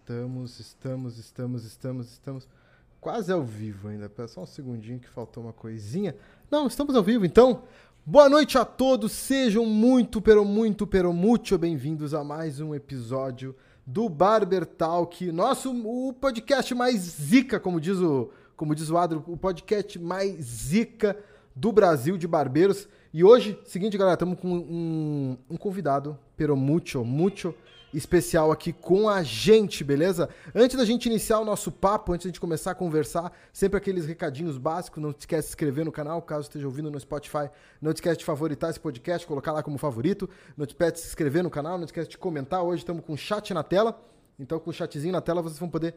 Estamos, estamos, estamos, estamos, estamos quase ao vivo ainda. Só um segundinho que faltou uma coisinha. Não, estamos ao vivo então. Boa noite a todos, sejam muito, pero muito, pero muito bem-vindos a mais um episódio do Barber Talk, nosso o podcast mais zica, como diz o, como diz o Adro, o podcast mais zica do Brasil de barbeiros. E hoje, seguinte, galera, estamos com um, um convidado, pero mucho, mucho especial aqui com a gente, beleza? Antes da gente iniciar o nosso papo, antes da gente começar a conversar, sempre aqueles recadinhos básicos, não esquece de se inscrever no canal, caso esteja ouvindo no Spotify, não esquece de favoritar esse podcast, colocar lá como favorito, não esquece de se inscrever no canal, não esquece de comentar, hoje estamos com chat na tela, então com o chatzinho na tela vocês vão poder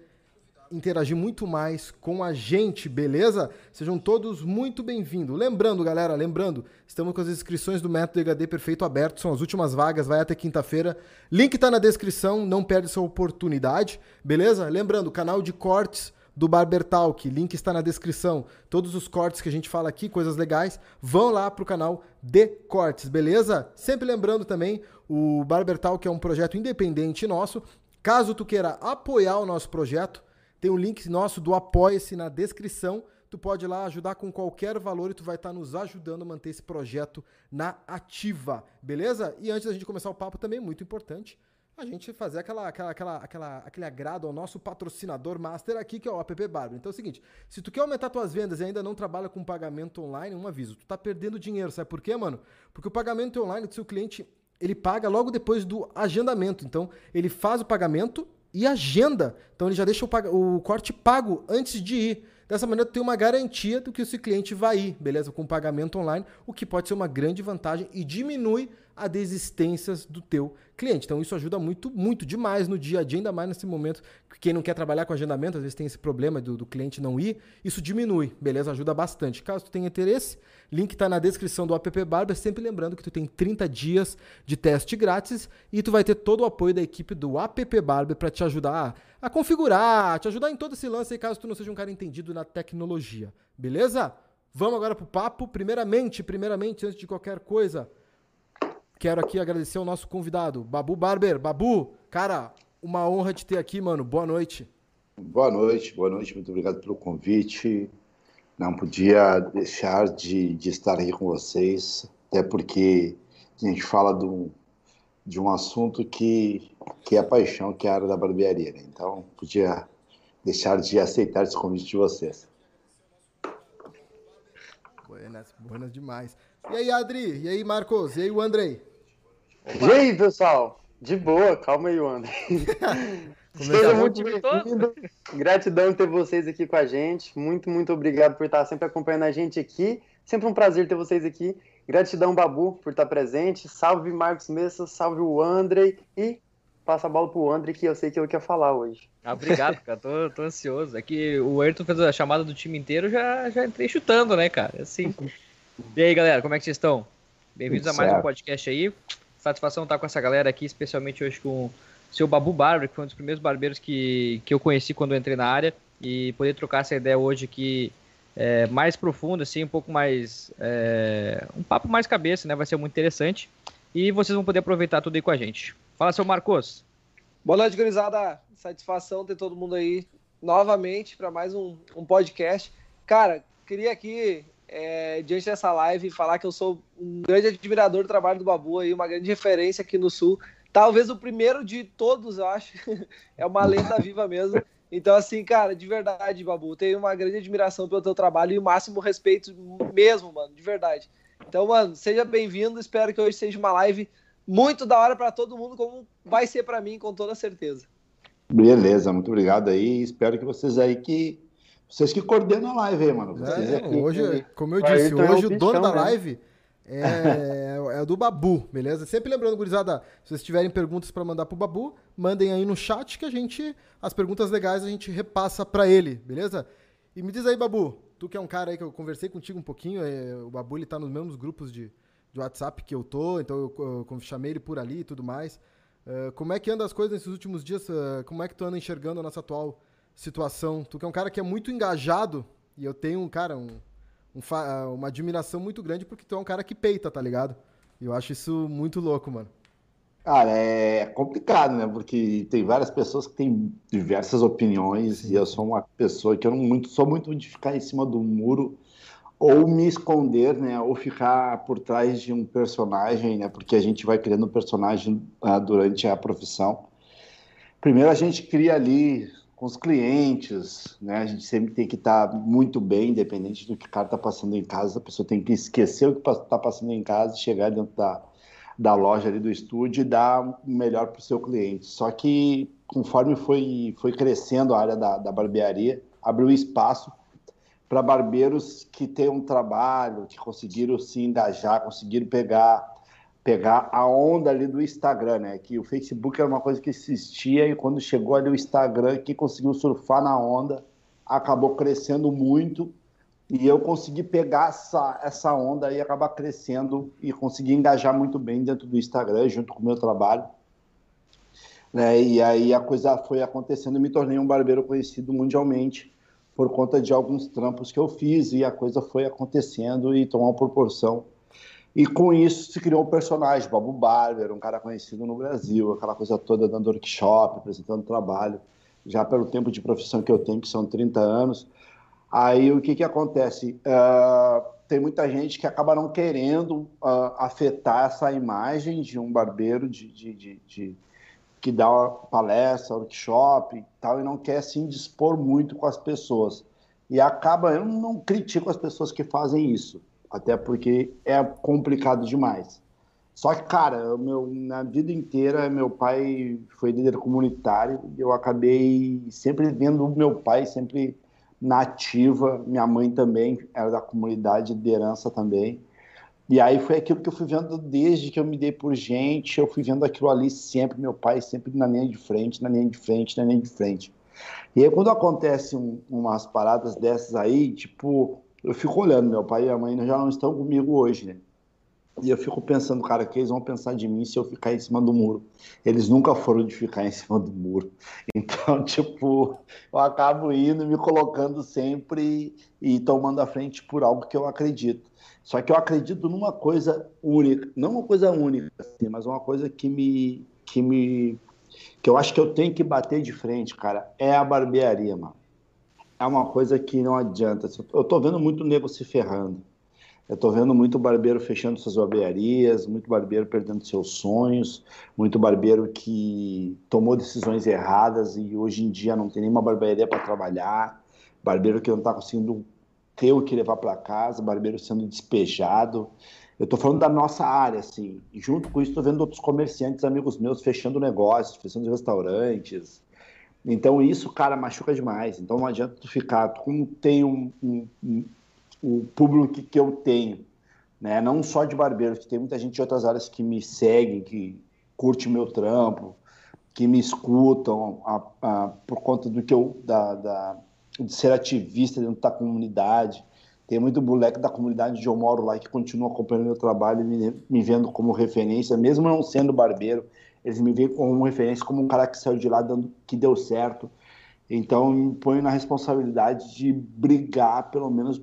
interagir muito mais com a gente, beleza? Sejam todos muito bem-vindos. Lembrando, galera, lembrando, estamos com as inscrições do Método EGD Perfeito aberto, são as últimas vagas, vai até quinta-feira. Link tá na descrição, não perde essa oportunidade, beleza? Lembrando, canal de cortes do Barber Talk, link está na descrição. Todos os cortes que a gente fala aqui, coisas legais, vão lá pro canal de cortes, beleza? Sempre lembrando também, o Barber Talk é um projeto independente nosso. Caso tu queira apoiar o nosso projeto, tem um link nosso do Apoia-se na descrição. Tu pode ir lá ajudar com qualquer valor e tu vai estar tá nos ajudando a manter esse projeto na ativa, beleza? E antes da gente começar o papo também, muito importante, a gente fazer aquela, aquela, aquela, aquela, aquele agrado ao nosso patrocinador master aqui, que é o App Barber. Então é o seguinte, se tu quer aumentar tuas vendas e ainda não trabalha com pagamento online, um aviso, tu tá perdendo dinheiro, sabe por quê, mano? Porque o pagamento online do seu cliente, ele paga logo depois do agendamento. Então, ele faz o pagamento e agenda. Então ele já deixa o, o corte pago antes de ir. Dessa maneira, tem uma garantia do que esse cliente vai ir, beleza? Com pagamento online, o que pode ser uma grande vantagem e diminui a desistências do teu cliente. Então isso ajuda muito, muito demais no dia a dia, ainda mais nesse momento que quem não quer trabalhar com agendamento, às vezes tem esse problema do, do cliente não ir, isso diminui, beleza? Ajuda bastante. Caso tu tenha interesse, link está na descrição do app Barber, sempre lembrando que tu tem 30 dias de teste grátis e tu vai ter todo o apoio da equipe do app Barber para te ajudar a, a configurar, te ajudar em todo esse lance caso tu não seja um cara entendido na tecnologia, beleza? Vamos agora pro papo. Primeiramente, primeiramente, antes de qualquer coisa, Quero aqui agradecer ao nosso convidado, Babu Barber. Babu, cara, uma honra te ter aqui, mano. Boa noite. Boa noite, boa noite. Muito obrigado pelo convite. Não podia deixar de, de estar aqui com vocês, até porque a gente fala de um, de um assunto que, que é paixão, que é a área da barbearia. Né? Então, podia deixar de aceitar esse convite de vocês. Buenas, buenas demais. E aí, Adri? E aí, Marcos? E aí, o Andrei? E aí, pessoal? De boa, calma aí, Andrei. Seja muito bem-vindo. Gratidão ter vocês aqui com a gente. Muito, muito obrigado por estar sempre acompanhando a gente aqui. Sempre um prazer ter vocês aqui. Gratidão, Babu, por estar presente. Salve, Marcos Messa. Salve, o Andrei. E passa a bola pro André, que eu sei que ele quer falar hoje. Ah, obrigado, cara. Tô, tô ansioso. Aqui é o Ayrton fez a chamada do time inteiro, já, já entrei chutando, né, cara? Assim. E aí, galera, como é que vocês estão? Bem-vindos a mais um podcast aí. Satisfação estar com essa galera aqui, especialmente hoje com o seu Babu Barber, que foi um dos primeiros barbeiros que, que eu conheci quando eu entrei na área, e poder trocar essa ideia hoje aqui é, mais profunda, assim, um pouco mais. É, um papo mais cabeça, né? Vai ser muito interessante. E vocês vão poder aproveitar tudo aí com a gente. Fala, seu Marcos. Boa noite, gurizada. Satisfação ter todo mundo aí novamente para mais um, um podcast. Cara, queria aqui é, diante dessa live, falar que eu sou um grande admirador do trabalho do Babu aí, uma grande referência aqui no Sul. Talvez o primeiro de todos, eu acho. é uma lenda viva mesmo. Então, assim, cara, de verdade, Babu, tenho uma grande admiração pelo teu trabalho e o máximo respeito mesmo, mano, de verdade. Então, mano, seja bem-vindo. Espero que hoje seja uma live muito da hora para todo mundo, como vai ser para mim, com toda certeza. Beleza, muito obrigado aí. Espero que vocês aí que vocês que coordenam a live aí, mano. É, aqui, hoje, como eu disse, hoje o dono da live é, é do Babu, beleza? Sempre lembrando, gurizada, se vocês tiverem perguntas para mandar pro Babu, mandem aí no chat que a gente, as perguntas legais a gente repassa para ele, beleza? E me diz aí, Babu, tu que é um cara aí que eu conversei contigo um pouquinho, é, o Babu ele tá nos mesmos grupos de, de WhatsApp que eu tô, então eu, eu, eu chamei ele por ali e tudo mais. Uh, como é que anda as coisas nesses últimos dias? Uh, como é que tu anda enxergando a nossa atual situação. Tu que é um cara que é muito engajado, e eu tenho, cara, um, um uma admiração muito grande porque tu é um cara que peita, tá ligado? E eu acho isso muito louco, mano. Cara, é complicado, né? Porque tem várias pessoas que têm diversas opiniões Sim. e eu sou uma pessoa que eu não muito, sou muito de ficar em cima do muro ou me esconder, né? Ou ficar por trás de um personagem, né? Porque a gente vai criando um personagem uh, durante a profissão. Primeiro a gente cria ali com os clientes, né? A gente sempre tem que estar tá muito bem, independente do que o cara está passando em casa. A pessoa tem que esquecer o que está passando em casa chegar dentro da da loja ali do estúdio e dar o melhor para o seu cliente. Só que conforme foi, foi crescendo a área da, da barbearia, abriu espaço para barbeiros que têm um trabalho, que conseguiram se engajar, conseguiram pegar pegar a onda ali do Instagram, né? Que o Facebook era uma coisa que existia e quando chegou ali o Instagram, que conseguiu surfar na onda, acabou crescendo muito e eu consegui pegar essa, essa onda e acabar crescendo e conseguir engajar muito bem dentro do Instagram, junto com o meu trabalho. Né? E aí a coisa foi acontecendo e me tornei um barbeiro conhecido mundialmente por conta de alguns trampos que eu fiz e a coisa foi acontecendo e tomou proporção. E com isso se criou um personagem, Babu Barber, um cara conhecido no Brasil, aquela coisa toda dando workshop, apresentando trabalho, já pelo tempo de profissão que eu tenho, que são 30 anos, Aí o que, que acontece? Uh, tem muita gente que acaba não querendo uh, afetar essa imagem de um barbeiro de, de, de, de, que dá palestra, workshop e tal, e não quer se indispor muito com as pessoas. E acaba, eu não critico as pessoas que fazem isso, até porque é complicado demais. Só que, cara, meu, na vida inteira, meu pai foi líder comunitário, e eu acabei sempre vendo meu pai sempre nativa, minha mãe também era da comunidade, liderança também. E aí foi aquilo que eu fui vendo desde que eu me dei por gente, eu fui vendo aquilo ali sempre, meu pai sempre na linha de frente, na linha de frente, na linha de frente. E aí quando acontece um, umas paradas dessas aí, tipo, eu fico olhando, meu pai e a mãe já não estão comigo hoje, né? E eu fico pensando, cara, que eles vão pensar de mim se eu ficar em cima do muro. Eles nunca foram de ficar em cima do muro. Então, tipo, eu acabo indo me colocando sempre e tomando a frente por algo que eu acredito. Só que eu acredito numa coisa única, não uma coisa única, assim, mas uma coisa que me, que me, que eu acho que eu tenho que bater de frente, cara, é a barbearia, mano. É uma coisa que não adianta. Eu tô vendo muito nego se ferrando. Eu estou vendo muito barbeiro fechando suas barbearias, muito barbeiro perdendo seus sonhos, muito barbeiro que tomou decisões erradas e hoje em dia não tem nenhuma barbearia para trabalhar, barbeiro que não está conseguindo ter o que levar para casa, barbeiro sendo despejado. Eu estou falando da nossa área, assim. Junto com isso, estou vendo outros comerciantes, amigos meus, fechando negócios, fechando restaurantes. Então, isso, cara, machuca demais. Então, não adianta tu ficar. Como tem um, um, o público que, que eu tenho, né? Não só de barbeiros, tem muita gente de outras áreas que me seguem, que curte meu trampo, que me escutam a, a, por conta do que eu da, da, de ser ativista dentro da comunidade. Tem muito moleque da comunidade onde eu moro lá que continua acompanhando meu trabalho e me, me vendo como referência, mesmo não sendo barbeiro, eles me veem como referência, como um cara que saiu de lá dando que deu certo. Então, me ponho na responsabilidade de brigar, pelo menos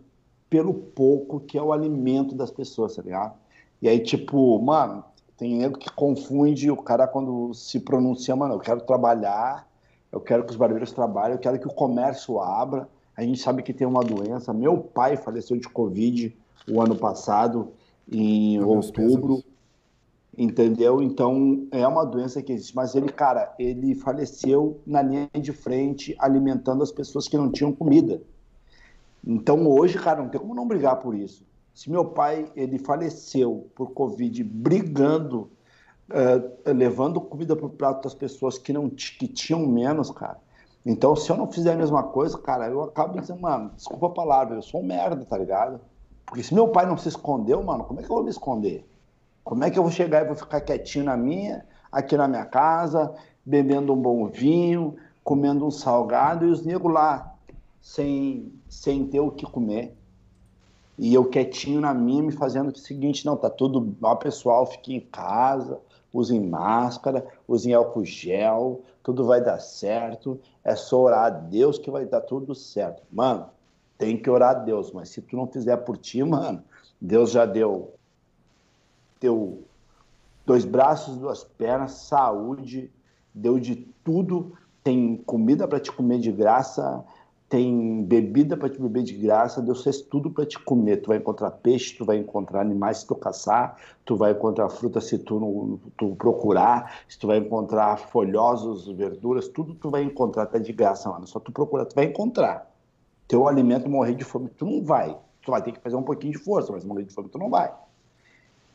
pelo pouco que é o alimento das pessoas, tá ligado? E aí, tipo, mano, tem nego que confunde o cara quando se pronuncia, mano, eu quero trabalhar, eu quero que os barbeiros trabalhem, eu quero que o comércio abra. A gente sabe que tem uma doença. Meu pai faleceu de Covid o ano passado, em outubro. Entendeu? Então é uma doença que existe. Mas ele, cara, ele faleceu na linha de frente, alimentando as pessoas que não tinham comida. Então hoje, cara, não tem como não brigar por isso. Se meu pai ele faleceu por Covid brigando, uh, levando comida para o prato das pessoas que não que tinham menos, cara. Então, se eu não fizer a mesma coisa, cara, eu acabo dizendo, mano, desculpa a palavra, eu sou um merda, tá ligado? Porque se meu pai não se escondeu, mano, como é que eu vou me esconder? Como é que eu vou chegar e vou ficar quietinho na minha, aqui na minha casa, bebendo um bom vinho, comendo um salgado e os negros lá sem, sem ter o que comer. E eu quietinho na minha, me fazendo o seguinte, não, tá tudo, ó, pessoal, fique em casa, usem máscara, usem álcool gel, tudo vai dar certo, é só orar a Deus que vai dar tudo certo. Mano, tem que orar a Deus, mas se tu não fizer por ti, mano, Deus já deu teu dois braços, duas pernas, saúde, deu de tudo. Tem comida para te comer de graça, tem bebida para te beber de graça, Deus fez tudo para te comer. Tu vai encontrar peixe, tu vai encontrar animais se tu caçar, tu vai encontrar fruta se tu, não, tu procurar, se tu vai encontrar folhosos, verduras, tudo tu vai encontrar até de graça, mano. Só tu procurar, tu vai encontrar. Teu alimento morrer de fome, tu não vai. Tu vai ter que fazer um pouquinho de força, mas morrer de fome tu não vai.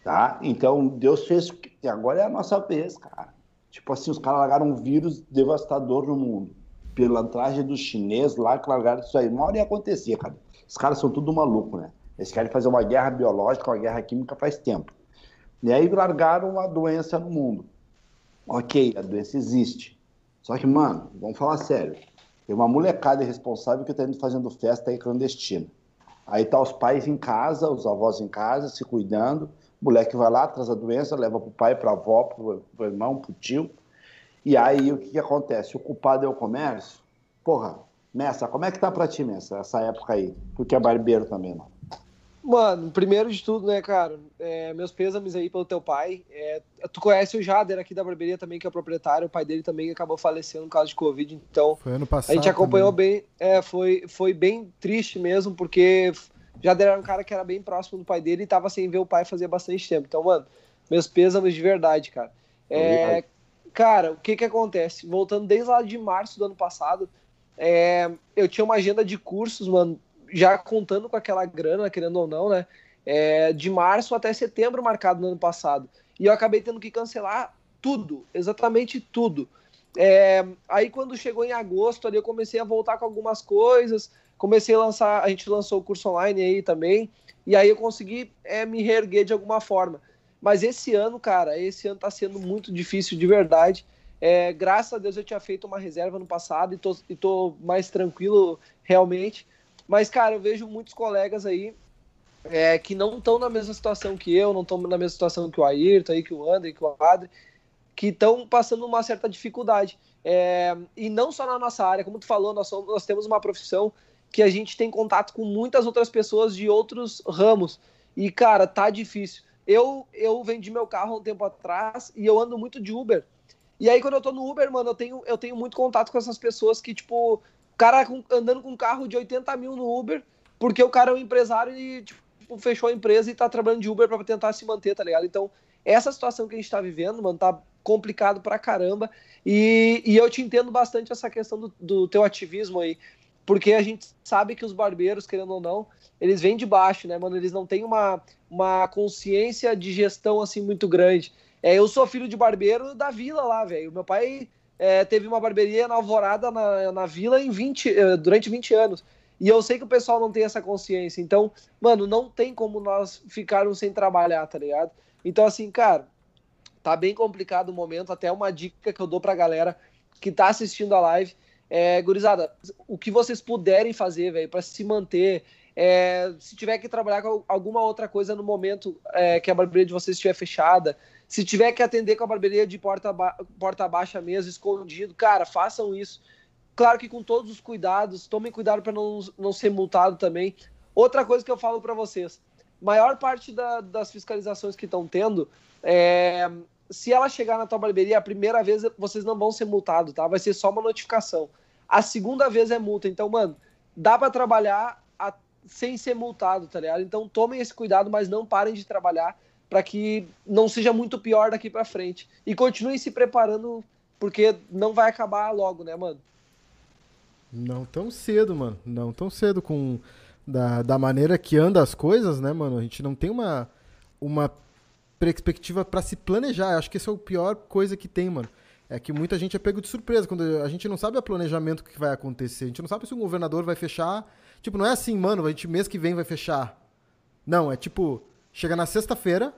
Tá? Então Deus fez. Agora é a nossa vez, cara. Tipo assim, os caras largaram um vírus devastador no mundo pilantragem dos chineses lá que largaram isso aí. Uma hora ia acontecer, cara. Os caras são tudo maluco, né? Eles querem fazer uma guerra biológica, uma guerra química faz tempo. E aí largaram uma doença no mundo. Ok, a doença existe. Só que, mano, vamos falar sério. Tem uma molecada irresponsável que tá indo fazendo festa aí clandestina. Aí tá os pais em casa, os avós em casa, se cuidando. O moleque vai lá, traz a doença, leva pro pai, pra avó, pro, pro irmão, pro tio. E aí o que, que acontece? O culpado é o comércio? Porra, Messa, como é que tá pra ti, Messa, essa época aí? Tu que é barbeiro também, mano. Mano, primeiro de tudo, né, cara? É, meus pêsames aí pelo teu pai. É, tu conhece o Jader aqui da barbearia também, que é o proprietário. O pai dele também acabou falecendo por causa de Covid. Então, foi ano passado, a gente acompanhou também. bem. É, foi, foi bem triste mesmo, porque Jader era um cara que era bem próximo do pai dele e tava sem ver o pai fazia bastante tempo. Então, mano, meus pêsames de verdade, cara. É, Cara, o que que acontece? Voltando desde lá de março do ano passado, é, eu tinha uma agenda de cursos, mano, já contando com aquela grana, querendo ou não, né? É, de março até setembro marcado no ano passado. E eu acabei tendo que cancelar tudo, exatamente tudo. É, aí quando chegou em agosto, ali eu comecei a voltar com algumas coisas, comecei a lançar, a gente lançou o curso online aí também, e aí eu consegui é, me reerguer de alguma forma. Mas esse ano, cara, esse ano tá sendo muito difícil de verdade. É, graças a Deus eu tinha feito uma reserva no passado e tô, e tô mais tranquilo realmente. Mas, cara, eu vejo muitos colegas aí é, que não estão na mesma situação que eu, não estão na mesma situação que o Ayrton, aí, que o André, que o Adri, que estão passando uma certa dificuldade. É, e não só na nossa área, como tu falou, nós, somos, nós temos uma profissão que a gente tem contato com muitas outras pessoas de outros ramos. E, cara, tá difícil. Eu, eu vendi meu carro há um tempo atrás e eu ando muito de Uber. E aí, quando eu tô no Uber, mano, eu tenho, eu tenho muito contato com essas pessoas que, tipo, o cara andando com um carro de 80 mil no Uber, porque o cara é um empresário e, tipo, fechou a empresa e tá trabalhando de Uber para tentar se manter, tá ligado? Então, essa situação que a gente tá vivendo, mano, tá complicado pra caramba. E, e eu te entendo bastante essa questão do, do teu ativismo aí, porque a gente sabe que os barbeiros, querendo ou não, eles vêm de baixo, né, mano? Eles não têm uma, uma consciência de gestão assim muito grande. É, eu sou filho de barbeiro da vila lá, velho. Meu pai é, teve uma barbearia na Alvorada na, na vila em 20, eh, durante 20 anos. E eu sei que o pessoal não tem essa consciência. Então, mano, não tem como nós ficarmos sem trabalhar, tá ligado? Então, assim, cara, tá bem complicado o momento. Até uma dica que eu dou pra galera que tá assistindo a live. É, gurizada, o que vocês puderem fazer, velho, para se manter, é, se tiver que trabalhar com alguma outra coisa no momento é, que a barbearia de vocês estiver fechada, se tiver que atender com a barbearia de porta, ba porta baixa mesmo, escondido, cara, façam isso. Claro que com todos os cuidados, tomem cuidado para não, não ser multado também. Outra coisa que eu falo para vocês: maior parte da, das fiscalizações que estão tendo, é, se ela chegar na tua barbearia, a primeira vez vocês não vão ser multados, tá? Vai ser só uma notificação. A segunda vez é multa. Então, mano, dá para trabalhar sem ser multado, tá ligado? Então tomem esse cuidado, mas não parem de trabalhar para que não seja muito pior daqui para frente. E continuem se preparando, porque não vai acabar logo, né, mano? Não tão cedo, mano. Não tão cedo com da, da maneira que anda as coisas, né, mano? A gente não tem uma uma perspectiva para se planejar. Acho que essa é a pior coisa que tem, mano. É que muita gente é pego de surpresa quando a gente não sabe o planejamento que vai acontecer. A gente não sabe se o governador vai fechar Tipo, não é assim, mano, a gente mês que vem vai fechar. Não, é tipo, chega na sexta-feira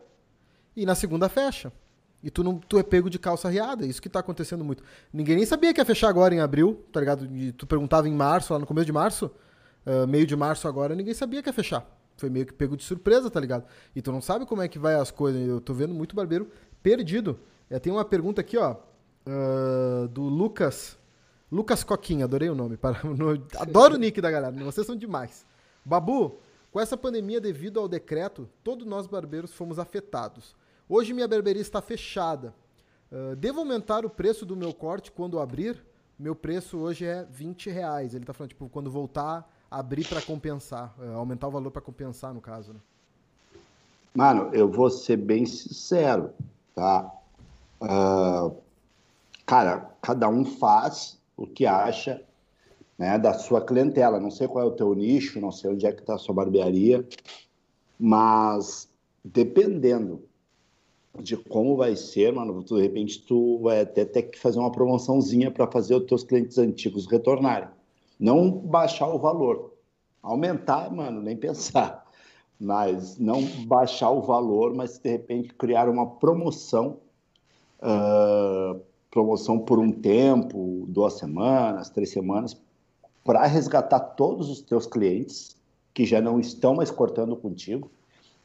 e na segunda fecha. E tu não tu é pego de calça riada, isso que tá acontecendo muito. Ninguém nem sabia que ia fechar agora em abril, tá ligado? E tu perguntava em março, lá no começo de março, uh, meio de março agora, ninguém sabia que ia fechar. Foi meio que pego de surpresa, tá ligado? E tu não sabe como é que vai as coisas. Eu tô vendo muito barbeiro perdido. É, tem uma pergunta aqui, ó, uh, do Lucas Lucas Coquinha, adorei o nome. Adoro o nick da galera, vocês são demais. Babu, com essa pandemia devido ao decreto, todos nós barbeiros fomos afetados. Hoje minha barbearia está fechada. Uh, devo aumentar o preço do meu corte quando abrir? Meu preço hoje é 20 reais. Ele está falando, tipo, quando voltar, abrir para compensar. Uh, aumentar o valor para compensar, no caso, né? Mano, eu vou ser bem sincero, tá? Uh, cara, cada um faz o que acha né, da sua clientela. Não sei qual é o teu nicho, não sei onde é que está a sua barbearia, mas dependendo de como vai ser, mano, de repente tu vai até ter que fazer uma promoçãozinha para fazer os teus clientes antigos retornarem. Não baixar o valor. Aumentar, mano, nem pensar. Mas não baixar o valor, mas de repente criar uma promoção, uh, promoção por um tempo, duas semanas, três semanas, para resgatar todos os teus clientes que já não estão mais cortando contigo,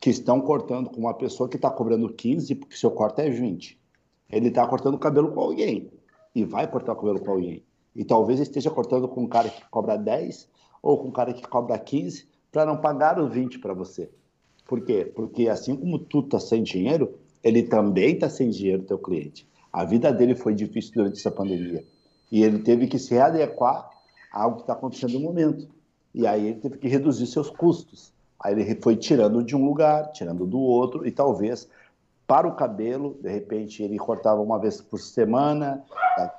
que estão cortando com uma pessoa que está cobrando 15 porque seu corte é 20. Ele está cortando o cabelo com alguém e vai cortar o cabelo com alguém. E talvez esteja cortando com um cara que cobra 10 ou com um cara que cobra 15 para não pagar os 20 para você. Por quê? Porque assim como tu está sem dinheiro, ele também está sem dinheiro, teu cliente. A vida dele foi difícil durante essa pandemia. E ele teve que se readequar a algo que está acontecendo no momento. E aí ele teve que reduzir seus custos. Aí ele foi tirando de um lugar, tirando do outro, e talvez para o cabelo, de repente ele cortava uma vez por semana,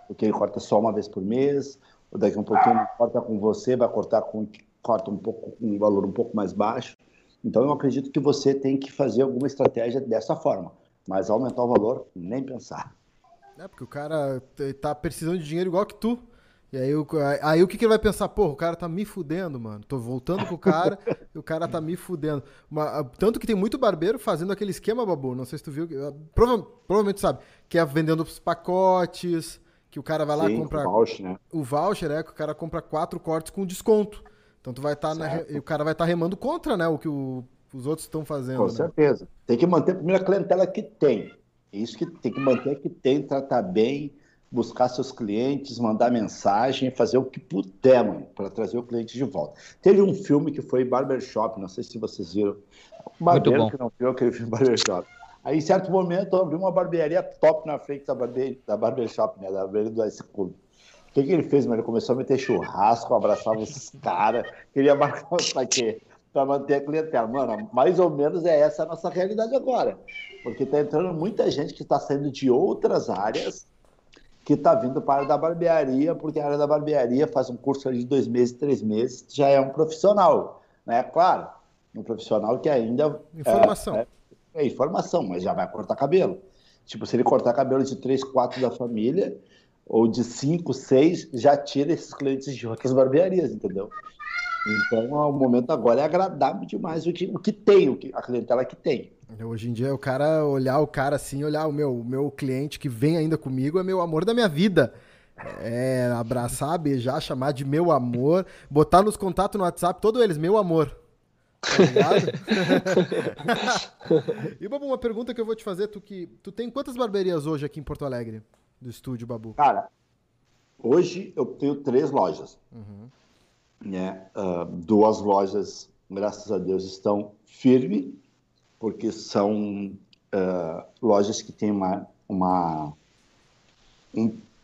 porque ele corta só uma vez por mês, ou daqui a um pouquinho ele corta com você, vai cortar com corta um pouco um valor um pouco mais baixo. Então eu acredito que você tem que fazer alguma estratégia dessa forma, mas aumentar o valor nem pensar. É porque o cara tá precisando de dinheiro igual que tu. E aí, o, aí o que, que ele vai pensar? Pô, o cara tá me fudendo, mano. Tô voltando com o cara e o cara tá me fudendo. Uma, tanto que tem muito barbeiro fazendo aquele esquema, Babu. Não sei se tu viu. Prova, provavelmente sabe. Que é vendendo os pacotes, que o cara vai lá e compra. O voucher, né? O voucher, é, que o cara compra quatro cortes com desconto. Então tu vai estar. Tá o cara vai estar tá remando contra, né? O que o, os outros estão fazendo. Com né? certeza. Tem que manter a primeira clientela que tem. Isso que tem que manter que tem, tratar bem buscar seus clientes, mandar mensagem, fazer o que puder, mano, para trazer o cliente de volta. Teve um filme que foi Barbershop, não sei se vocês viram. O barbeiro que não viu aquele filme Barbershop. Aí, em certo momento, eu abri uma barbearia top na frente da, barbe... da Barbershop, né, da barbearia do Ice Club. O que, que ele fez, mano? Ele começou a meter churrasco, abraçava os caras, queria marcar pra quê? Para manter a clientela. Mano, mais ou menos é essa a nossa realidade agora. Porque tá entrando muita gente que está saindo de outras áreas que está vindo para a área da barbearia, porque a área da barbearia faz um curso de dois meses, três meses, já é um profissional, né? Claro, um profissional que ainda... Informação. É, é, é informação, mas já vai cortar cabelo. Tipo, se ele cortar cabelo de três, quatro da família, ou de cinco, seis, já tira esses clientes de outras barbearias, entendeu? Então, o momento agora é agradável demais o que, o que tem, o que, a clientela que tem. Hoje em dia, o cara olhar o cara assim, olhar o meu, o meu cliente que vem ainda comigo é meu amor da minha vida. É, abraçar, beijar, chamar de meu amor, botar nos contatos no WhatsApp, todos eles, meu amor. Tá ligado? e, Babu, uma pergunta que eu vou te fazer, tu que tu tem quantas barbearias hoje aqui em Porto Alegre, do estúdio, Babu? Cara, hoje eu tenho três lojas. Uhum. Né? Uh, duas lojas, graças a Deus, estão firmes porque são uh, lojas que têm uma, uma,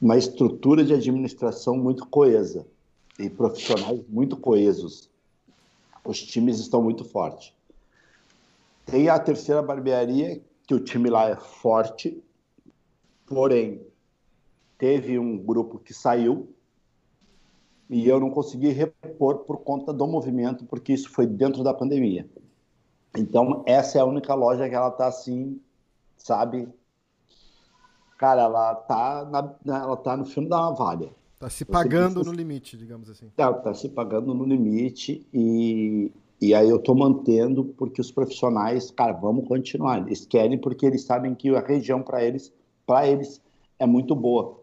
uma estrutura de administração muito coesa e profissionais muito coesos. Os times estão muito fortes. Tem a terceira barbearia, que o time lá é forte, porém, teve um grupo que saiu e eu não consegui repor por conta do movimento, porque isso foi dentro da pandemia. Então, essa é a única loja que ela tá assim, sabe? Cara, ela tá, na, ela tá no filme da navalha. Tá se pagando no limite, digamos assim. Tá, tá se pagando no limite e, e aí eu tô mantendo porque os profissionais, cara, vamos continuar. Eles querem porque eles sabem que a região para eles, para eles é muito boa.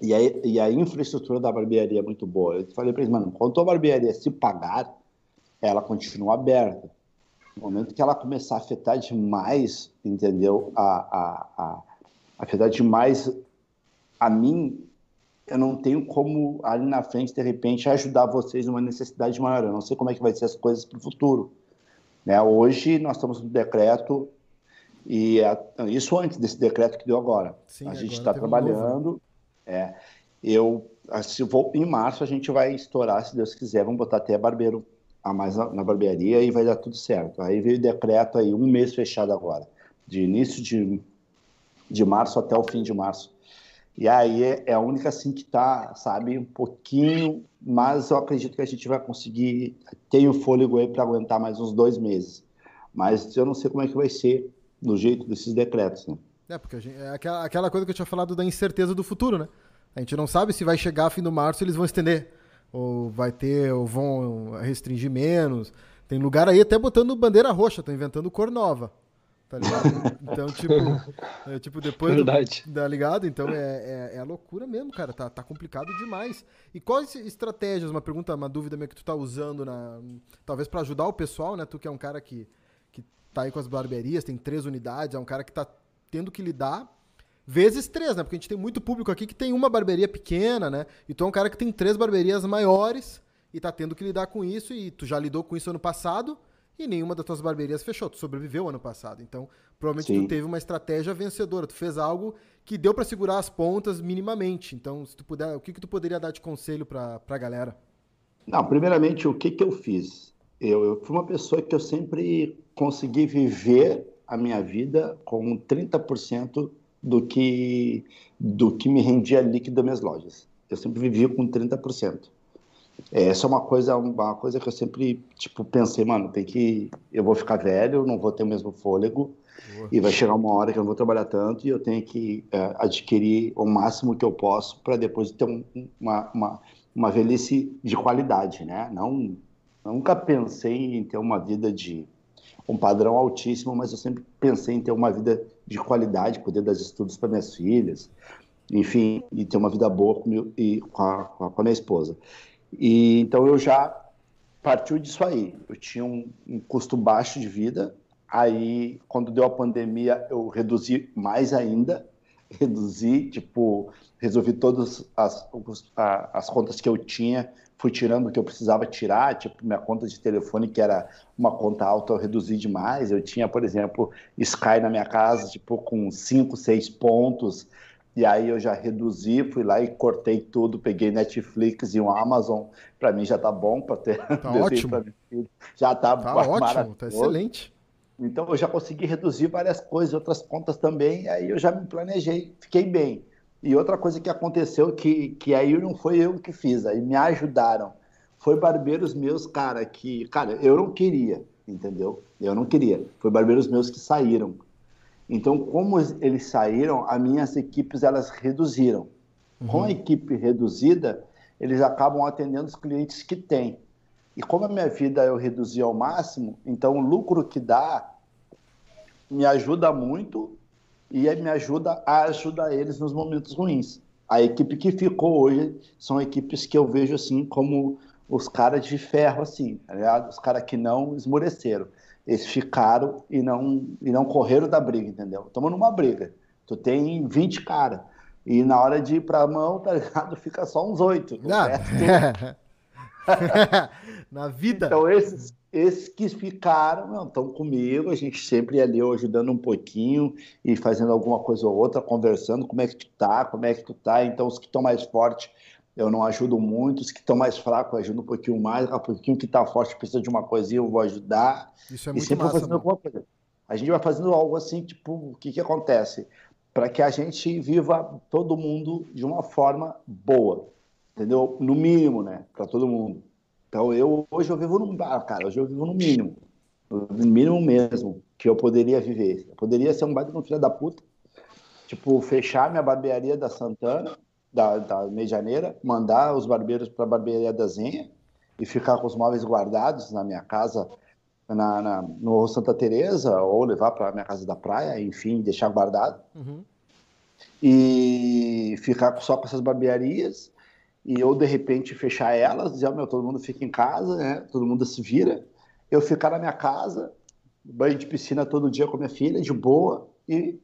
E, aí, e a infraestrutura da barbearia é muito boa. Eu falei para eles, mano, quando a barbearia se pagar, ela continua aberta. No momento que ela começar a afetar demais, entendeu? A, a, a, afetar demais a mim, eu não tenho como ali na frente, de repente, ajudar vocês numa necessidade maior. Eu não sei como é que vai ser as coisas para o futuro. Né? Hoje nós estamos no decreto E a, isso antes desse decreto que deu agora. Sim, a gente está trabalhando. Um é, eu, se vou, em março a gente vai estourar, se Deus quiser, vamos botar até barbeiro a mais na, na barbearia e vai dar tudo certo. Aí veio o decreto aí, um mês fechado agora, de início de, de março até o fim de março. E aí é, é a única assim que está, sabe, um pouquinho, mas eu acredito que a gente vai conseguir ter o fôlego aí para aguentar mais uns dois meses. Mas eu não sei como é que vai ser do jeito desses decretos, né? É, porque gente, é aquela, aquela coisa que eu tinha falado da incerteza do futuro, né? A gente não sabe se vai chegar a fim do março eles vão estender. Ou vai ter, ou vão restringir menos. Tem lugar aí até botando bandeira roxa, estão inventando cor nova. Tá ligado? Então, tipo, é, tipo depois. Verdade. Do, tá ligado? Então é, é, é, a loucura mesmo, cara. Tá, tá complicado demais. E quais estratégias, uma pergunta, uma dúvida meio que tu tá usando, na, talvez para ajudar o pessoal, né? Tu que é um cara que, que tá aí com as barbearias, tem três unidades, é um cara que tá tendo que lidar vezes três, né? Porque a gente tem muito público aqui que tem uma barbearia pequena, né? E tu é um cara que tem três barbearias maiores e tá tendo que lidar com isso. E tu já lidou com isso ano passado e nenhuma das tuas barbearias fechou. Tu sobreviveu ano passado. Então, provavelmente Sim. tu teve uma estratégia vencedora. Tu fez algo que deu para segurar as pontas minimamente. Então, se tu puder, o que, que tu poderia dar de conselho para a galera? Não, primeiramente, o que, que eu fiz? Eu, eu fui uma pessoa que eu sempre consegui viver a minha vida com 30% do que, do que me rendia líquido das minhas lojas. Eu sempre vivia com 30%. É, essa é uma coisa, uma coisa que eu sempre, tipo, pensei, mano, tem que, eu vou ficar velho, não vou ter o mesmo fôlego, Boa. e vai chegar uma hora que eu não vou trabalhar tanto e eu tenho que é, adquirir o máximo que eu posso para depois ter um, uma, uma, uma velhice de qualidade, né? Não, nunca pensei em ter uma vida de um padrão altíssimo, mas eu sempre pensei em ter uma vida de qualidade, poder dar estudos para minhas filhas, enfim, e ter uma vida boa com, meu, e com, a, com a minha esposa. E então eu já partiu disso aí. Eu tinha um, um, custo baixo de vida. Aí, quando deu a pandemia, eu reduzi mais ainda. Reduzi, tipo, resolvi todas as, as contas que eu tinha, fui tirando o que eu precisava tirar. Tipo, minha conta de telefone, que era uma conta alta, eu reduzi demais. Eu tinha, por exemplo, Sky na minha casa, tipo, com 5, 6 pontos. E aí eu já reduzi, fui lá e cortei tudo, peguei Netflix e o Amazon. Para mim já tá bom para ter. Tá ótimo. Já tá, tá ótimo, tá excelente. Então eu já consegui reduzir várias coisas, outras contas também. aí eu já me planejei, fiquei bem. E outra coisa que aconteceu que que aí não foi eu que fiz, aí me ajudaram. Foi barbeiros meus, cara, que, cara, eu não queria, entendeu? Eu não queria. Foi barbeiros meus que saíram então, como eles saíram, as minhas equipes elas reduziram. Uhum. Com a equipe reduzida, eles acabam atendendo os clientes que têm. E como a minha vida eu reduzi ao máximo, então o lucro que dá me ajuda muito e me ajuda a ajudar eles nos momentos ruins. A equipe que ficou hoje são equipes que eu vejo assim como os caras de ferro, assim, tá Os caras que não esmoreceram eles ficaram e não, e não correram da briga, entendeu? Estamos numa briga. Tu tem 20 caras. E na hora de ir pra mão, tá ligado? Fica só uns oito. na vida. Então, esses, esses que ficaram, estão comigo, a gente sempre ali ajudando um pouquinho e fazendo alguma coisa ou outra, conversando, como é que tu tá, como é que tu tá. Então, os que estão mais fortes eu não ajudo muito, os que estão mais fracos eu ajudo um pouquinho mais, um pouquinho que está forte precisa de uma coisinha, eu vou ajudar. Isso é muito e sempre massa, fazendo alguma coisa. A gente vai fazendo algo assim, tipo, o que, que acontece? Para que a gente viva todo mundo de uma forma boa, entendeu? No mínimo, né? Para todo mundo. Então, eu hoje eu vivo no bar, cara, hoje eu vivo no mínimo. No mínimo mesmo que eu poderia viver. Eu poderia ser um baita no filho da puta, tipo, fechar minha barbearia da Santana, da, da Medianeira, mandar os barbeiros para a barbearia da Zenha e ficar com os móveis guardados na minha casa na, na no Santa Teresa ou levar para minha casa da praia, enfim, deixar guardado. Uhum. E ficar só com essas barbearias e eu de repente fechar elas, dizer, oh, meu, todo mundo fica em casa, né? Todo mundo se vira. Eu ficar na minha casa, banho de piscina todo dia com minha filha, de boa, e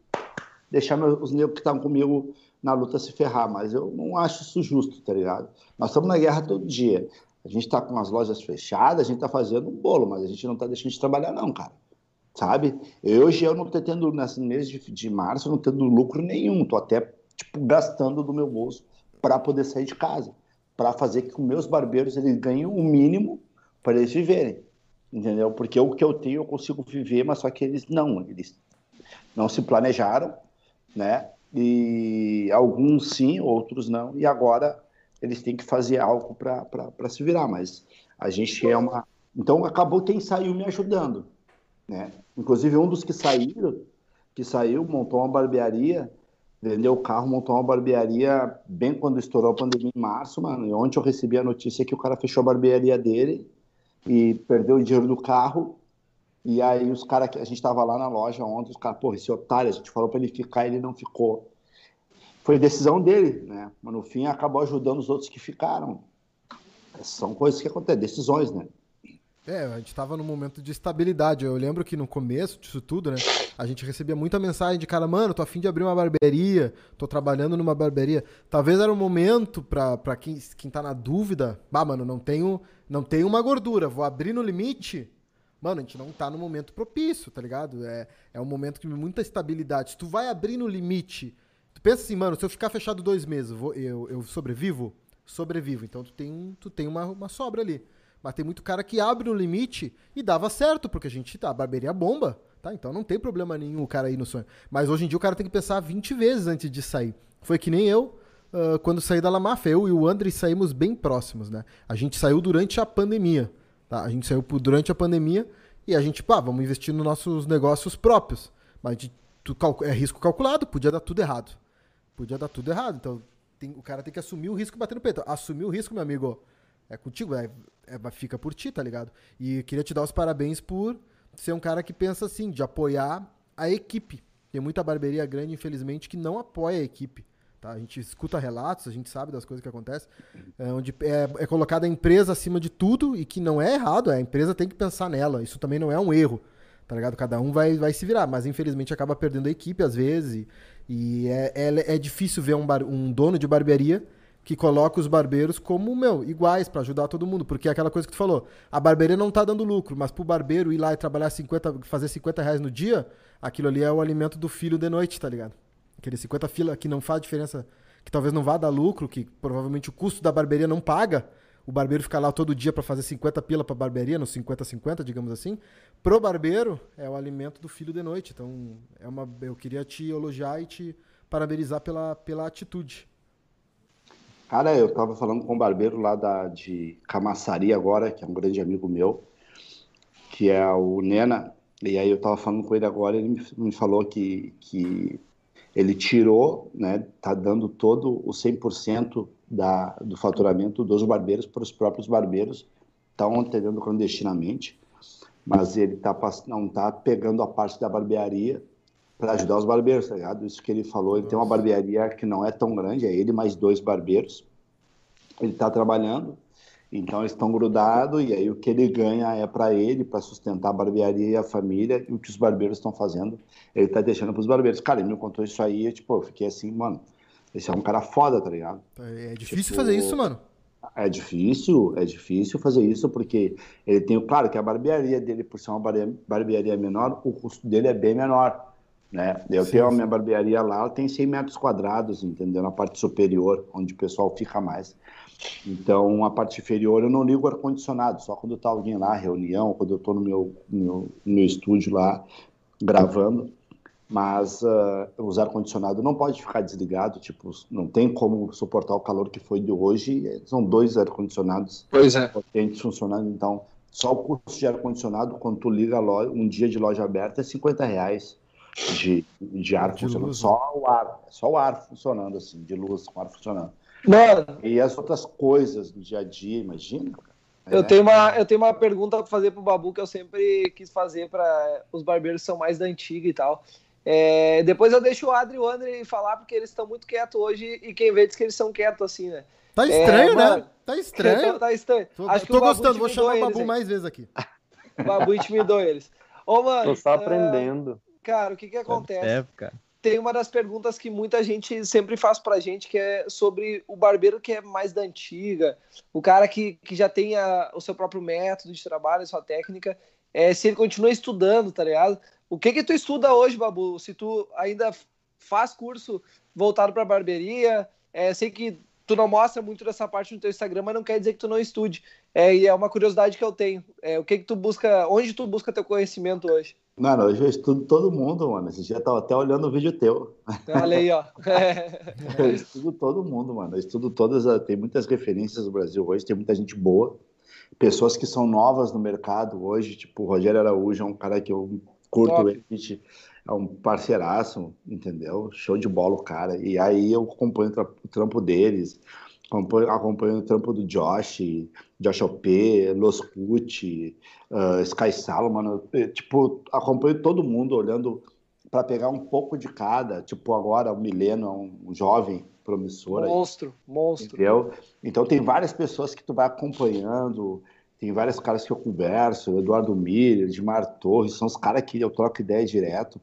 deixar meus, os negros que estavam comigo na luta se ferrar, mas eu não acho isso justo, tá ligado? Nós estamos na guerra todo dia. A gente está com as lojas fechadas, a gente está fazendo um bolo, mas a gente não está deixando de trabalhar, não, cara. sabe? Hoje eu não tô tendo, nesse mês de, de março, eu não tendo lucro nenhum, tô até, tipo, gastando do meu bolso para poder sair de casa, para fazer que os meus barbeiros eles ganhem o mínimo para eles viverem, entendeu? Porque o que eu tenho eu consigo viver, mas só que eles não, eles não se planejaram, né? E alguns sim, outros não, e agora eles têm que fazer algo para se virar, mas a gente é uma. Então acabou quem saiu me ajudando, né? Inclusive um dos que saíram, que saiu, montou uma barbearia, vendeu o carro, montou uma barbearia bem quando estourou a pandemia em março, mano. E ontem eu recebi a notícia que o cara fechou a barbearia dele e perdeu o dinheiro do carro. E aí os caras, a gente tava lá na loja ontem, os caras, porra, esse otário, a gente falou para ele ficar, ele não ficou. Foi decisão dele, né? Mas no fim acabou ajudando os outros que ficaram. São coisas que acontecem, decisões, né? É, a gente tava num momento de estabilidade. Eu lembro que no começo disso tudo, né? A gente recebia muita mensagem de cara, mano, tô afim de abrir uma barbearia, tô trabalhando numa barbearia. Talvez era um momento pra, pra quem, quem tá na dúvida, bah, mano, não tenho, não tenho uma gordura, vou abrir no limite. Mano, a gente não tá no momento propício, tá ligado? É, é um momento de muita estabilidade. Se tu vai abrir no limite, tu pensa assim, mano, se eu ficar fechado dois meses, eu, vou, eu, eu sobrevivo? Sobrevivo. Então tu tem, tu tem uma, uma sobra ali. Mas tem muito cara que abre no limite e dava certo, porque a gente tá, a barbearia bomba, tá? Então não tem problema nenhum o cara ir no sonho. Mas hoje em dia o cara tem que pensar 20 vezes antes de sair. Foi que nem eu, uh, quando saí da Lamaf. Eu e o André saímos bem próximos, né? A gente saiu durante a pandemia, tá? A gente saiu durante a pandemia e a gente, pá, vamos investir nos nossos negócios próprios. Mas de, é risco calculado, podia dar tudo errado. Podia dar tudo errado. Então tem, o cara tem que assumir o risco e bater no peito. Assumir o risco, meu amigo, é contigo, é, é, fica por ti, tá ligado? E queria te dar os parabéns por ser um cara que pensa assim, de apoiar a equipe. Tem muita barbearia grande, infelizmente, que não apoia a equipe. Tá? A gente escuta relatos, a gente sabe das coisas que acontecem, é, onde é, é colocada a empresa acima de tudo e que não é errado, a empresa tem que pensar nela. Isso também não é um erro, tá ligado? Cada um vai, vai se virar, mas infelizmente acaba perdendo a equipe às vezes. E, e é, é, é, difícil ver um, bar, um dono de barbearia que coloca os barbeiros como, meu, iguais para ajudar todo mundo. Porque é aquela coisa que tu falou, a barbearia não tá dando lucro, mas pro barbeiro ir lá e trabalhar 50, fazer 50 reais no dia, aquilo ali é o alimento do filho de noite, tá ligado? Aquele 50 fila que não faz diferença, que talvez não vá dar lucro, que provavelmente o custo da barbearia não paga, o barbeiro ficar lá todo dia para fazer 50 pila para barbearia, no 50-50, digamos assim. Pro barbeiro é o alimento do filho de noite. Então, é uma eu queria te elogiar e te parabenizar pela, pela atitude. Cara, eu tava falando com um barbeiro lá da, de Camaçari agora, que é um grande amigo meu, que é o Nena, e aí eu tava falando com ele agora, ele me, me falou que, que ele tirou, né, tá dando todo o 100% da, do faturamento dos barbeiros para os próprios barbeiros, estão atendendo clandestinamente, mas ele tá, não tá pegando a parte da barbearia para ajudar os barbeiros, tá ligado? Isso que ele falou, ele tem uma barbearia que não é tão grande, é ele mais dois barbeiros. Ele está trabalhando, então eles estão grudados e aí o que ele ganha é para ele, para sustentar a barbearia e a família, e o que os barbeiros estão fazendo, ele está deixando para os barbeiros. Cara, ele me contou isso aí, tipo, eu fiquei assim, mano, esse é um cara foda, tá ligado? É difícil tipo, fazer isso, mano. É difícil, é difícil fazer isso, porque ele tem, claro que a barbearia dele, por ser uma barbearia menor, o custo dele é bem menor. Né? Eu sim, tenho a minha barbearia lá, ela tem 100 metros quadrados, entendeu? Na parte superior, onde o pessoal fica mais. Então, a parte inferior eu não ligo ar-condicionado, só quando tá alguém lá, reunião, quando eu estou no meu, meu, meu estúdio lá, gravando. Mas uh, o ar-condicionado não pode ficar desligado, tipo, não tem como suportar o calor que foi de hoje. São dois ar-condicionados é. potentes funcionando, então só o custo de ar-condicionado, quando tu liga loja, um dia de loja aberta, é 50 reais de, de ar de funcionando. Luz. Só né? o ar, só o ar funcionando, assim, de luz, com ar funcionando. Mano. E as outras coisas do dia a dia, imagina. Eu, é. tenho uma, eu tenho uma pergunta para fazer pro Babu que eu sempre quis fazer para os barbeiros que são mais da antiga e tal. É, depois eu deixo o Adri e o André falar, porque eles estão muito quietos hoje e quem vê diz que eles são quietos assim, né? Tá estranho, é, né? Mano, tá estranho. tá estranho. Tô, Acho que tô gostando, vou chamar o Babu eles, mais vezes aqui. O Babu intimidou eles. Ô, mano. Tô só aprendendo. Cara, o que que acontece? Tem uma das perguntas que muita gente sempre faz pra gente, que é sobre o barbeiro que é mais da antiga, o cara que, que já tem a, o seu próprio método de trabalho, a sua técnica. é, se ele continua estudando, tá ligado? O que que tu estuda hoje, Babu? Se tu ainda faz curso voltado para barbearia, é, sei que tu não mostra muito dessa parte no teu Instagram, mas não quer dizer que tu não estude. É, e é uma curiosidade que eu tenho. É, o que que tu busca, onde tu busca teu conhecimento hoje? Mano, hoje eu estudo todo mundo, mano. Esse dia eu tava até olhando o vídeo teu. Olha aí, ó. eu estudo todo mundo, mano. Eu estudo todas, tem muitas referências no Brasil hoje, tem muita gente boa. Pessoas que são novas no mercado hoje, tipo o Rogério Araújo é um cara que eu curto, ele, é um parceiraço, entendeu? Show de bola o cara. E aí eu acompanho o trampo deles, acompanho, acompanho o trampo do Josh, Josh OP, Los Cut, uh, Sky Salomon, tipo, acompanho todo mundo olhando para pegar um pouco de cada, tipo agora o Mileno é um jovem promissor. Monstro, aí, monstro. Entendeu? Então tem várias pessoas que tu vai acompanhando, tem vários caras que eu converso, Eduardo Miller, Edmar Torres, são os caras que eu troco ideia direto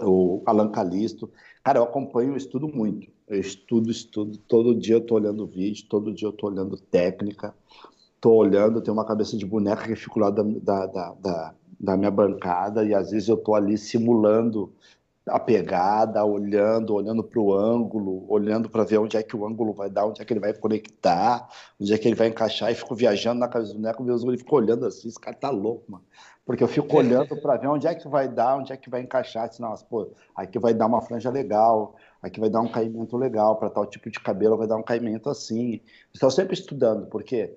o Alan Calisto. Cara, eu acompanho, eu estudo muito. Eu estudo, estudo. Todo dia eu tô olhando vídeo, todo dia eu tô olhando técnica. Tô olhando, tenho uma cabeça de boneca que fico lá da, da, da, da minha bancada e às vezes eu tô ali simulando a pegada, olhando, olhando para o ângulo, olhando para ver onde é que o ângulo vai dar, onde é que ele vai conectar, onde é que ele vai encaixar, e fico viajando na cabeça do boneco, meus ele fica olhando assim, esse cara tá louco, mano. Porque eu fico olhando para ver onde é que vai dar, onde é que vai encaixar, senão, pô, aqui vai dar uma franja legal, aqui vai dar um caimento legal, para tal tipo de cabelo vai dar um caimento assim. Estou sempre estudando, por quê?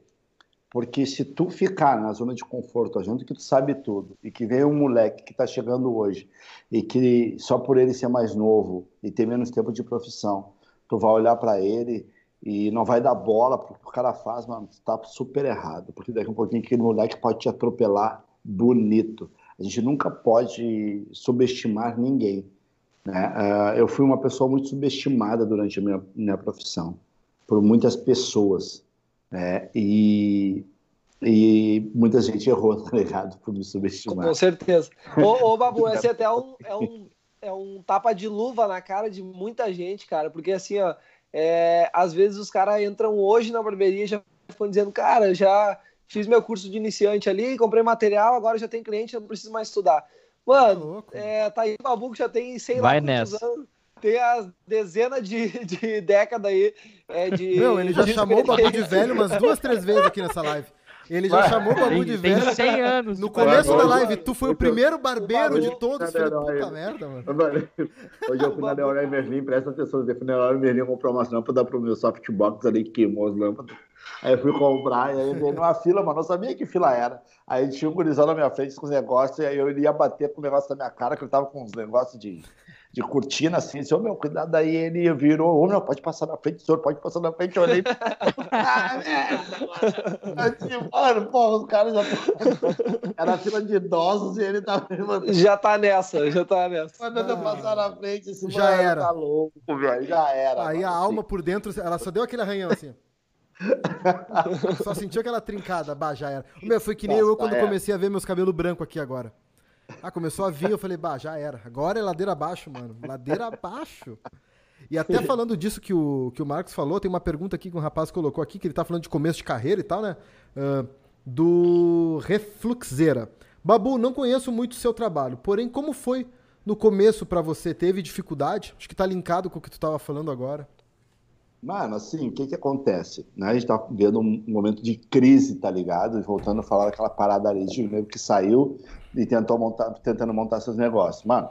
Porque se tu ficar na zona de conforto, achando que tu sabe tudo, e que vem um moleque que está chegando hoje, e que só por ele ser mais novo e ter menos tempo de profissão, tu vai olhar para ele e não vai dar bola porque o cara faz, mano, tu tá super errado. Porque daqui a um pouquinho aquele moleque pode te atropelar bonito. A gente nunca pode subestimar ninguém. Né? Uh, eu fui uma pessoa muito subestimada durante a minha, minha profissão, por muitas pessoas. Né? E, e muita gente errou, tá ligado? Por me subestimar. Com certeza. Ô, ô Babu, esse até é um, é, um, é um tapa de luva na cara de muita gente, cara, porque assim, ó, é, às vezes os caras entram hoje na barbearia e já ficam dizendo, cara, já fiz meu curso de iniciante ali, comprei material, agora já tem cliente, não preciso mais estudar. Mano, tá, é, tá aí o Babu que já tem, sei Vai lá, nessa. anos tem as dezenas de, de décadas aí. É, de, Meu, ele já chamou o Babu de velho umas duas, três vezes aqui nessa live. Ele já Vai. chamou o Babu de velho. Tem 100 anos. No começo da live, tu foi o primeiro barbeiro de todos. Filho puta merda, mano. Hoje eu fui na Leonel Merlin, presta atenção. Eu fui na Leonel Merlin comprar umas lâmpadas pro meu softbox ali, queimou as lâmpadas. Aí eu fui comprar, e aí veio numa fila, mano, não sabia que fila era. Aí tinha um gurizão na minha frente com os negócios, e aí eu ia bater com o negócio da minha cara, que ele tava com uns negócios de de cortina, assim, disse, ô meu, cuidado aí, ele virou, ô meu, pode passar na frente, senhor, pode passar na frente, eu olhei, ah, merda, tipo, mano, porra, os caras já era fila de idosos e ele tava... Já tá nessa, já tá nessa. Mandando ah, passar na frente, esse já mano, era. tá louco, velho, já era. Aí mano, a alma por dentro, ela só deu aquele arranhão, assim, só sentiu aquela trincada, bah, já era. Meu, foi que nem Nossa, eu quando comecei a ver meus cabelos brancos aqui agora. Ah, começou a vir, eu falei, bah, já era. Agora é ladeira abaixo, mano. Ladeira abaixo. E até falando disso que o, que o Marcos falou, tem uma pergunta aqui que um rapaz colocou aqui, que ele tá falando de começo de carreira e tal, né? Uh, do Refluxeira. Babu, não conheço muito o seu trabalho, porém, como foi no começo para você? Teve dificuldade? Acho que tá linkado com o que tu tava falando agora. Mano, assim, o que que acontece? Né? A gente tá vivendo um momento de crise, tá ligado? Voltando a falar daquela parada ali de que saiu e tentou montar, tentando montar seus negócios. Mano,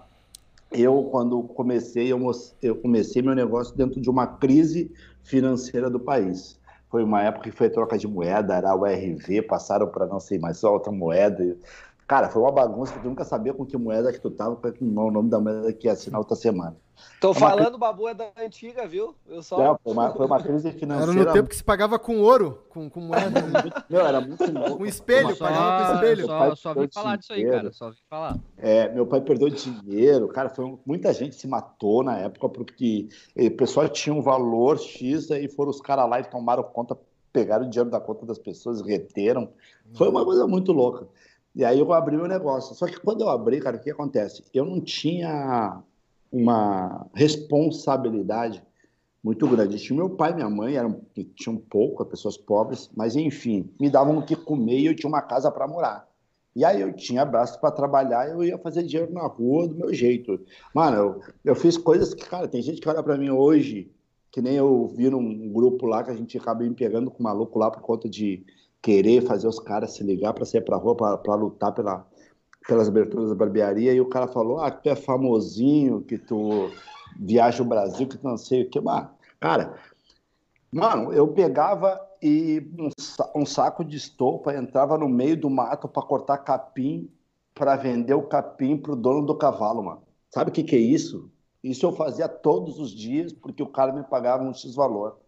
eu, quando comecei, eu, eu comecei meu negócio dentro de uma crise financeira do país. Foi uma época que foi troca de moeda, era o RV, passaram para não sei mais outra moeda. Cara, foi uma bagunça que tu nunca sabia com que moeda que tu tava, com o nome da moeda que ia assinar outra semana. Tô é falando, o Babu é da antiga, viu? Eu só... É, foi, uma, foi uma crise financeira. Era no tempo que se pagava com ouro, com, com moeda. Meu, era muito louco. Com espelho, só, pagava com espelho. Só, só vi falar disso aí, cara. Só vi falar. É, meu pai perdeu dinheiro, cara. Foi, muita gente se matou na época porque o pessoal tinha um valor X, aí foram os caras lá e tomaram conta, pegaram o dinheiro da conta das pessoas, reteram. Foi uma coisa muito louca. E aí eu abri meu negócio. Só que quando eu abri, cara, o que acontece? Eu não tinha uma responsabilidade muito grande. Tinha meu pai e minha mãe, eram, tinham pouco, pessoas pobres, mas enfim, me davam o que comer e eu tinha uma casa para morar. E aí eu tinha braço para trabalhar, eu ia fazer dinheiro na rua do meu jeito. Mano, eu, eu fiz coisas que, cara, tem gente que olha para mim hoje, que nem eu vi num grupo lá que a gente acaba me pegando com maluco lá por conta de querer fazer os caras se ligar para sair pra rua, para lutar pela, pelas aberturas da barbearia, e o cara falou, ah, que tu é famosinho, que tu viaja o Brasil, que tu não sei o que. Cara, mano, eu pegava e um, saco de estopa, entrava no meio do mato para cortar capim, para vender o capim pro dono do cavalo, mano. Sabe o que, que é isso? Isso eu fazia todos os dias, porque o cara me pagava um X valor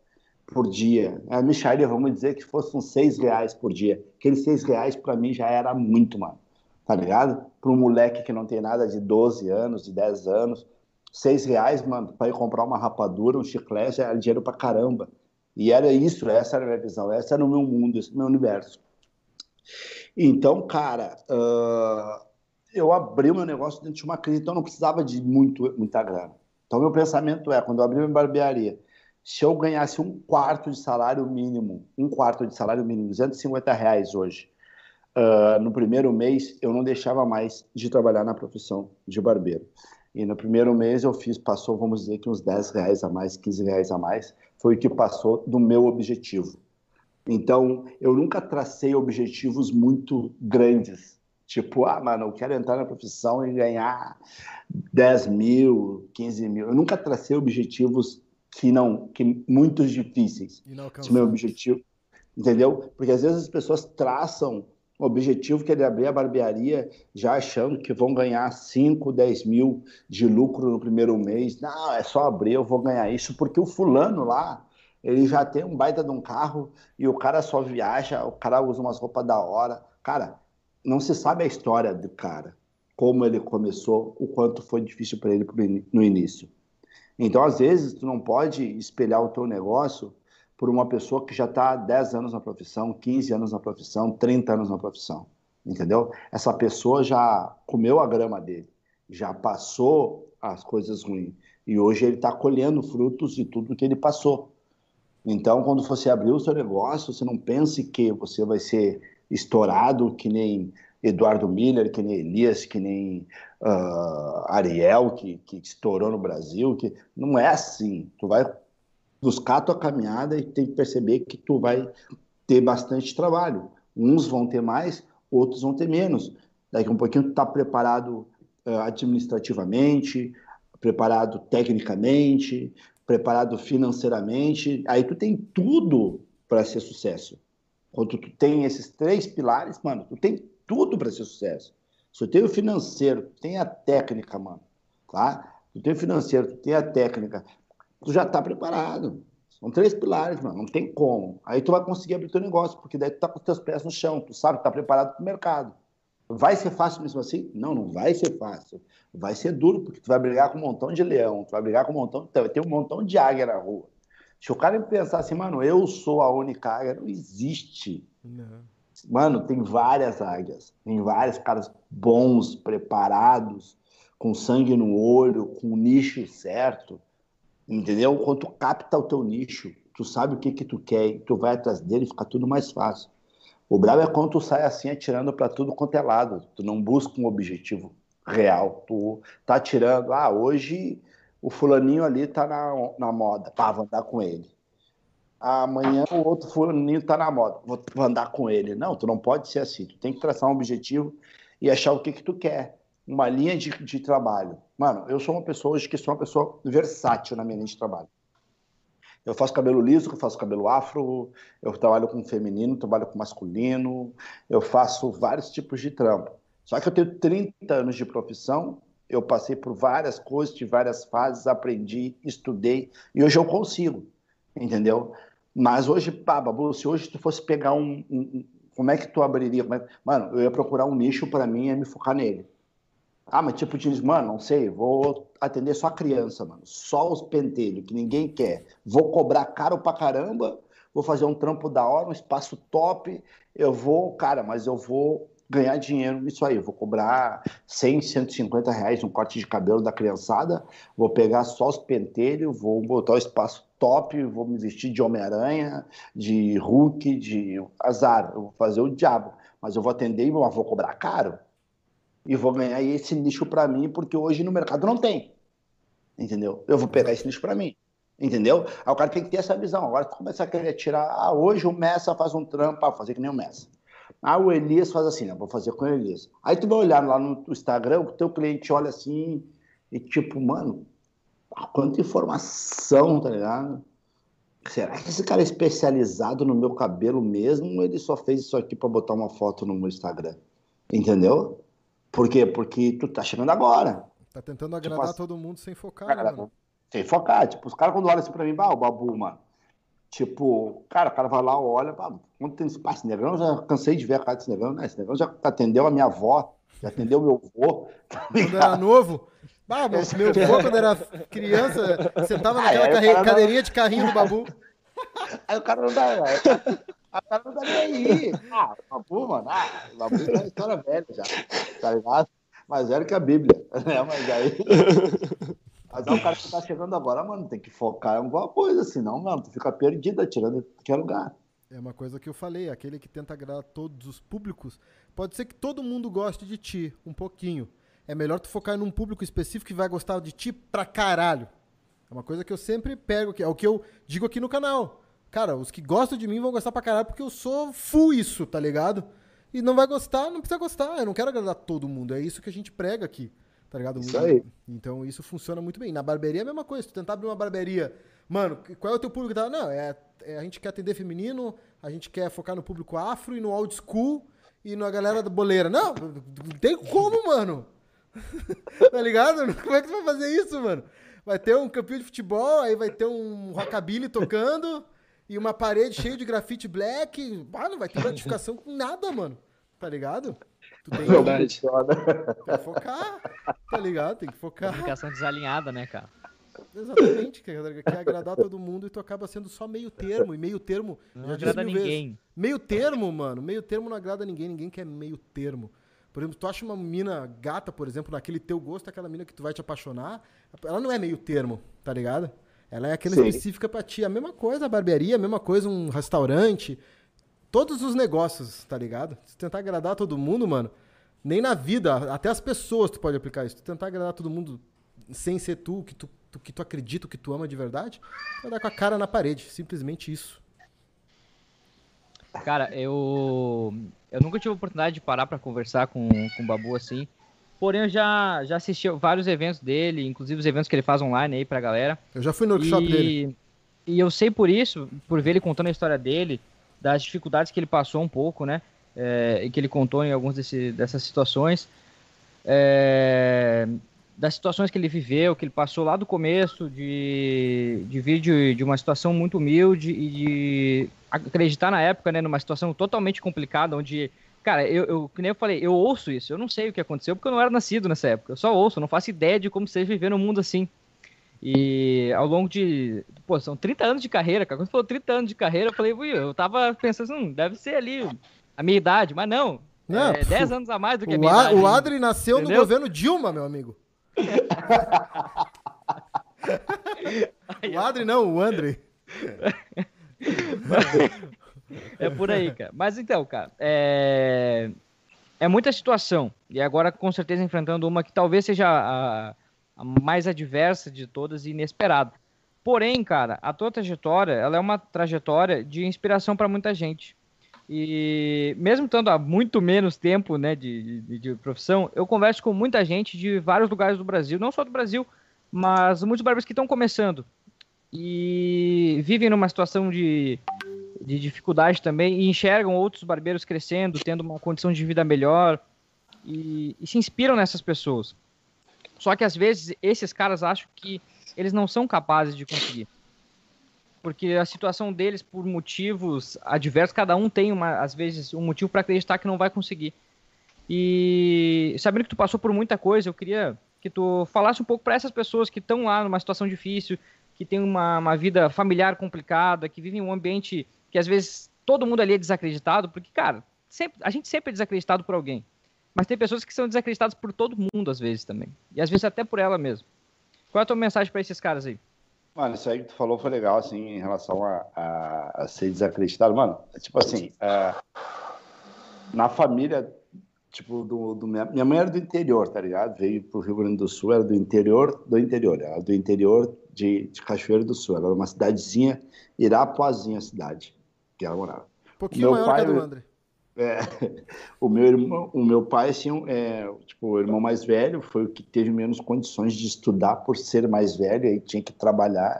por dia. A Michael, vamos dizer que fosse uns seis reais por dia. Aqueles seis reais para mim já era muito, mano. Tá ligado? Para um moleque que não tem nada de 12 anos, de 10 anos, seis reais, mano, para ir comprar uma rapadura, um chiclete, já era dinheiro pra caramba. E era isso, essa era a minha visão, essa era o meu mundo, esse meu universo. Então, cara, uh, eu abri o meu negócio dentro de uma crise, então eu não precisava de muito, muita grana. Então, meu pensamento é, quando eu abri minha barbearia, se eu ganhasse um quarto de salário mínimo, um quarto de salário mínimo, 250 reais hoje, uh, no primeiro mês, eu não deixava mais de trabalhar na profissão de barbeiro. E no primeiro mês eu fiz, passou, vamos dizer que uns 10 reais a mais, 15 reais a mais, foi o que passou do meu objetivo. Então, eu nunca tracei objetivos muito grandes. Tipo, ah, mano, eu quero entrar na profissão e ganhar 10 mil, 15 mil. Eu nunca tracei objetivos que não, que muito difíceis. Esse meu objetivo, entendeu? Porque às vezes as pessoas traçam o objetivo que é abrir a barbearia já achando que vão ganhar 5, 10 mil de lucro no primeiro mês. Não, é só abrir, eu vou ganhar isso, porque o fulano lá, ele já tem um baita de um carro e o cara só viaja, o cara usa umas roupas da hora. Cara, não se sabe a história do cara, como ele começou, o quanto foi difícil para ele no início. Então, às vezes, tu não pode espelhar o teu negócio por uma pessoa que já está 10 anos na profissão, 15 anos na profissão, 30 anos na profissão, entendeu? Essa pessoa já comeu a grama dele, já passou as coisas ruins e hoje ele está colhendo frutos de tudo que ele passou. Então, quando você abrir o seu negócio, você não pense que você vai ser estourado que nem Eduardo Miller, que nem Elias, que nem uh, Ariel, que, que estourou no Brasil, que não é assim. Tu vai buscar a tua caminhada e tem que perceber que tu vai ter bastante trabalho. Uns vão ter mais, outros vão ter menos. Daqui a um pouquinho tu está preparado uh, administrativamente, preparado tecnicamente, preparado financeiramente. Aí tu tem tudo para ser sucesso. Quando tu tem esses três pilares, mano, tu tem tudo para ser sucesso. Se tu tem o financeiro, tem a técnica, mano, tá? Tu tem o financeiro, tem a técnica, tu já está preparado. São três pilares, mano, não tem como. Aí tu vai conseguir abrir teu negócio, porque daí tu tá com os teus pés no chão, tu sabe que tá preparado para o mercado. Vai ser fácil mesmo assim? Não, não vai ser fácil. Vai ser duro, porque tu vai brigar com um montão de leão, tu vai brigar com um montão, vai ter um montão de águia na rua. Se o cara pensar assim, mano, eu sou a única águia, não existe. Não. Mano, tem várias águias, tem vários caras bons, preparados, com sangue no olho, com o nicho certo entendeu? Quando tu capta o teu nicho, tu sabe o que que tu quer tu vai atrás dele, fica tudo mais fácil. O brabo é quando tu sai assim atirando para tudo quanto é lado, tu não busca um objetivo real, tu tá atirando, ah, hoje o fulaninho ali tá na, na moda, pá, vou andar com ele. Amanhã o outro fulaninho tá na moda, vou, andar com ele. Não, tu não pode ser assim, tu tem que traçar um objetivo e achar o que que tu quer uma linha de, de trabalho. Mano, eu sou uma pessoa hoje que sou uma pessoa versátil na minha linha de trabalho. Eu faço cabelo liso, eu faço cabelo afro, eu trabalho com feminino, trabalho com masculino, eu faço vários tipos de trampo. Só que eu tenho 30 anos de profissão, eu passei por várias coisas, de várias fases, aprendi, estudei, e hoje eu consigo, entendeu? Mas hoje, pá, Babu, se hoje tu fosse pegar um, um como é que tu abriria? Mano, eu ia procurar um nicho para mim e me focar nele. Ah, mas tipo, diz, mano, não sei, vou atender só a criança, mano. Só os pentelhos, que ninguém quer. Vou cobrar caro pra caramba, vou fazer um trampo da hora, um espaço top. Eu vou, cara, mas eu vou ganhar dinheiro nisso aí. Vou cobrar 100, 150 reais um corte de cabelo da criançada, vou pegar só os pentelhos, vou botar o espaço top, vou me vestir de Homem-Aranha, de Hulk, de azar. Eu vou fazer o diabo, mas eu vou atender e vou cobrar caro. E vou ganhar esse nicho para mim, porque hoje no mercado não tem. Entendeu? Eu vou pegar esse nicho para mim. Entendeu? Aí o cara tem que ter essa visão. Agora começa a querer tirar. Ah, hoje o Messa faz um trampo, ah, fazer que nem o Messa. Ah, o Elias faz assim, né? Vou fazer com o Elias. Aí tu vai olhar lá no Instagram, o teu cliente olha assim e tipo, mano, quanta informação, tá ligado? Será que esse cara é especializado no meu cabelo mesmo ou ele só fez isso aqui para botar uma foto no meu Instagram? Entendeu? Por quê? Porque tu tá chegando agora. Tá tentando tipo agradar tipo, todo mundo sem focar, cara, mano. Sem focar. Tipo, os caras quando olham assim pra mim, ah, o Babu, mano. Tipo, cara, o cara vai lá, olha, quanto tem espaço? Esse negrão, já cansei de ver a cara desse negrão, né? Esse negrão já atendeu a minha avó, já atendeu meu avô. Tá quando era novo? Ah, meu, meu avô, quando era criança, sentava naquela carre... cadeirinha de carrinho do babu. Aí o cara não dá, o cara não dá nem aí. Ah, o babu, mano, ah, o babu é uma história velha já, tá ligado? Mais velho que a Bíblia, né? Mas aí. Mas é o cara que tá chegando agora, mano, tem que focar em alguma coisa, senão, mano, tu fica perdido atirando em qualquer lugar. É uma coisa que eu falei, aquele que tenta agradar todos os públicos, pode ser que todo mundo goste de ti, um pouquinho. É melhor tu focar num público específico que vai gostar de ti pra caralho. É uma coisa que eu sempre pego, que é o que eu digo aqui no canal. Cara, os que gostam de mim vão gostar pra caralho porque eu sou full isso, tá ligado? E não vai gostar, não precisa gostar. Eu não quero agradar todo mundo. É isso que a gente prega aqui. Tá ligado? Isso aí. Então isso funciona muito bem. Na barbearia é a mesma coisa. Tu tentar abrir uma barbearia, mano, qual é o teu público? Tá? Não, é, é, a gente quer atender feminino, a gente quer focar no público afro e no old school e na galera da boleira. Não, não tem como, mano. tá ligado? Como é que tu vai fazer isso, mano? Vai ter um campinho de futebol, aí vai ter um rockabilly tocando e uma parede cheia de grafite black. Ah, não vai ter notificação com nada, mano. Tá ligado? Tu tem Verdade. Que, tem que focar, tá ligado? Tem que focar. Comunicação desalinhada, né, cara? Exatamente, quer, quer agradar todo mundo e tu acaba sendo só meio termo. E meio termo. Não agrada ninguém. Vezes. Meio termo, mano. Meio termo não agrada ninguém. Ninguém quer meio termo. Por exemplo, tu acha uma mina gata, por exemplo, naquele teu gosto, aquela mina que tu vai te apaixonar, ela não é meio termo, tá ligado? Ela é aquela Sim. específica pra ti. A mesma coisa a barbearia, a mesma coisa um restaurante. Todos os negócios, tá ligado? Se tentar agradar todo mundo, mano, nem na vida, até as pessoas tu pode aplicar isso. Tu tentar agradar todo mundo sem ser tu, que tu, tu, que tu acredita, que tu ama de verdade, vai dar com a cara na parede. Simplesmente isso. Cara, eu eu nunca tive a oportunidade de parar para conversar com, com o Babu assim. Porém, eu já, já assisti vários eventos dele, inclusive os eventos que ele faz online aí pra galera. Eu já fui no workshop e, dele. E eu sei por isso, por ver ele contando a história dele, das dificuldades que ele passou um pouco, né? É, e que ele contou em algumas desse, dessas situações. É, das situações que ele viveu, que ele passou lá do começo, de, de vir de, de uma situação muito humilde e de acreditar na época, né, numa situação totalmente complicada, onde, cara, eu, eu, que nem eu falei, eu ouço isso, eu não sei o que aconteceu, porque eu não era nascido nessa época, eu só ouço, eu não faço ideia de como seja viver num mundo assim. E ao longo de, pô, são 30 anos de carreira, cara, quando falou 30 anos de carreira, eu falei, ui, eu tava pensando, hum, deve ser ali a minha idade, mas não, não, é 10 anos a mais do que a minha o idade. O Adri nasceu entendeu? no governo Dilma, meu amigo o Adri não, o André. é por aí, cara. Mas então, cara, é... é muita situação. E agora, com certeza, enfrentando uma que talvez seja a, a mais adversa de todas e inesperada. Porém, cara, a tua trajetória, ela é uma trajetória de inspiração para muita gente. E mesmo estando há muito menos tempo né, de, de, de, profissão, eu converso com muita gente de vários lugares do Brasil, não só do Brasil, mas muitos barbeiros que estão começando e vivem numa situação de, de dificuldade também e enxergam outros barbeiros crescendo, tendo uma condição de vida melhor e, e se inspiram nessas pessoas. Só que às vezes esses caras acham que eles não são capazes de conseguir porque a situação deles, por motivos adversos, cada um tem, uma, às vezes, um motivo para acreditar que não vai conseguir. E sabendo que tu passou por muita coisa, eu queria que tu falasse um pouco para essas pessoas que estão lá numa situação difícil, que tem uma, uma vida familiar complicada, que vivem em um ambiente que às vezes todo mundo ali é desacreditado, porque, cara, sempre, a gente sempre é desacreditado por alguém. Mas tem pessoas que são desacreditadas por todo mundo, às vezes, também. E às vezes até por ela mesmo. Qual é a tua mensagem para esses caras aí? Mano, isso aí que tu falou foi legal, assim, em relação a, a, a ser desacreditado. Mano, tipo assim, é, na família, tipo, do, do minha, minha, mãe era do interior, tá ligado? Veio pro Rio Grande do Sul, era do interior do interior. Era do interior de, de Cachoeiro do Sul. Era uma cidadezinha, Irapuazinha cidade, que ela morava. Um pouquinho meu maior pai, que a do André. É, o meu irmão, o meu pai, assim, é, tipo, o irmão mais velho foi o que teve menos condições de estudar por ser mais velho, aí tinha que trabalhar.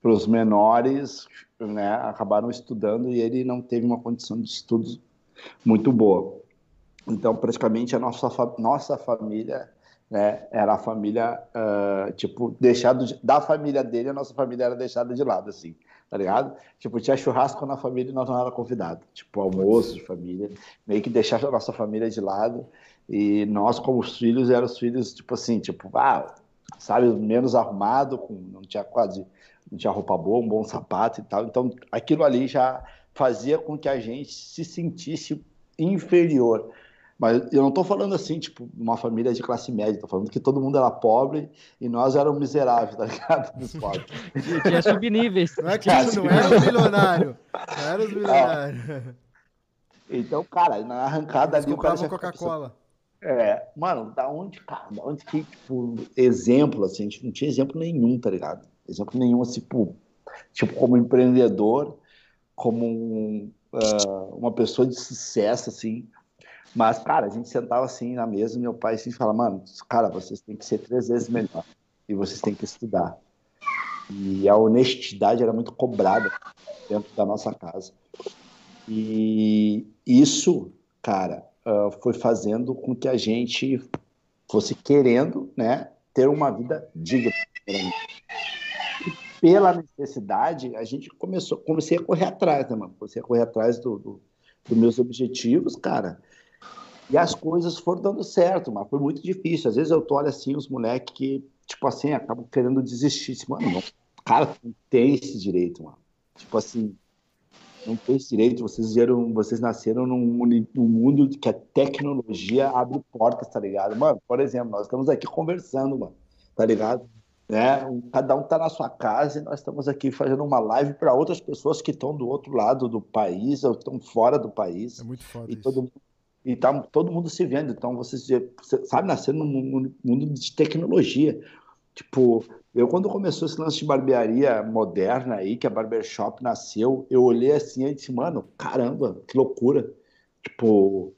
Para os menores, né, acabaram estudando e ele não teve uma condição de estudo muito boa. Então, praticamente a nossa nossa família, né, era a família uh, tipo deixado de, da família dele, a nossa família era deixada de lado, assim tá ligado? Tipo, tinha churrasco na família e nós não era convidado. Tipo, almoço de família, meio que deixar a nossa família de lado. E nós, como os filhos, eram os filhos, tipo assim, tipo, ah, sabe, menos arrumado, com, não tinha quase, não tinha roupa boa, um bom sapato e tal. Então, aquilo ali já fazia com que a gente se sentisse inferior. Mas eu não estou falando assim, tipo, uma família de classe média, estou falando que todo mundo era pobre e nós éramos miseráveis, tá ligado? Dos pobres. Tinha subníveis. Não é que isso não era os milionários. Não era os milionários. É. Então, cara, na arrancada Eles ali o cara. Coca-Cola. É, mano, da onde, cara, da onde que, tipo, exemplo, assim, a gente não tinha exemplo nenhum, tá ligado? Exemplo nenhum, assim, tipo, tipo como empreendedor, como um, uh, uma pessoa de sucesso, assim, mas, cara, a gente sentava assim na mesa meu pai assim fala, mano, cara, vocês têm que ser três vezes melhor e vocês têm que estudar. E a honestidade era muito cobrada dentro da nossa casa. E isso, cara, uh, foi fazendo com que a gente fosse querendo, né, ter uma vida digna. E pela necessidade, a gente começou, comecei a correr atrás, né, mano? Comecei a correr atrás do, do, dos meus objetivos, cara. E as coisas foram dando certo, mas foi muito difícil. Às vezes eu tô olho assim, os moleques que, tipo assim, acabam querendo desistir. Assim, mano, não, cara, não tem esse direito, mano. Tipo assim, não tem esse direito. Vocês vieram, vocês nasceram num, num mundo que a tecnologia abre portas, tá ligado? Mano, por exemplo, nós estamos aqui conversando, mano, tá ligado? Né? Cada um tá na sua casa e nós estamos aqui fazendo uma live para outras pessoas que estão do outro lado do país ou estão fora do país. É muito foda e isso. todo mundo e tá todo mundo se vendo. Então, você, você sabe, nascendo num mundo de tecnologia. Tipo, eu quando começou esse lance de barbearia moderna aí, que a Barbershop nasceu, eu olhei assim e disse, mano, caramba, que loucura. Tipo,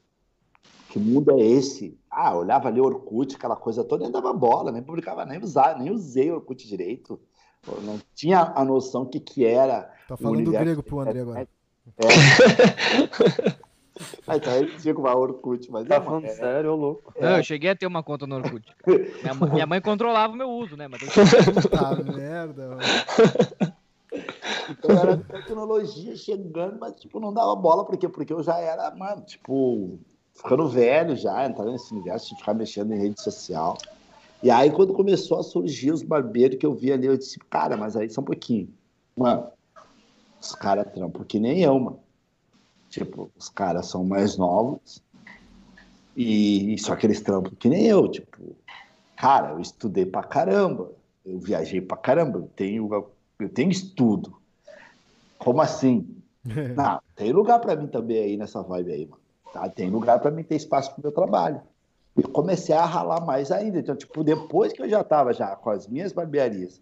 que mundo é esse? Ah, olhava ali o Orkut, aquela coisa toda, nem dava bola, nem publicava, nem usava, nem usei o Orkut direito. Eu não tinha a noção que que era. Tá falando grego pro André agora. É. Aí tá ridículo o Orkut, mas tá é, falando é, sério, ô louco. Não, eu cheguei a ter uma conta no Orkut. Minha, mãe, minha mãe controlava o meu uso, né? Mas Puta merda, mano. Então era tecnologia chegando, mas tipo, não dava bola, por quê? Porque eu já era, mano, tipo, ficando velho já, entrando nesse universo de ficar mexendo em rede social. E aí, quando começou a surgir os barbeiros que eu vi ali, eu disse, cara, mas aí só um pouquinho. Mano, os caras trampam que nem eu, mano. Tipo, os caras são mais novos e só que eles trampam que nem eu. Tipo, cara, eu estudei pra caramba, eu viajei pra caramba, eu tenho, eu tenho estudo. Como assim? Não, tem lugar para mim também aí nessa vibe aí, mano. Tá? Tem lugar para mim ter espaço pro meu trabalho. E comecei a ralar mais ainda. Então, tipo, depois que eu já tava já com as minhas barbearias,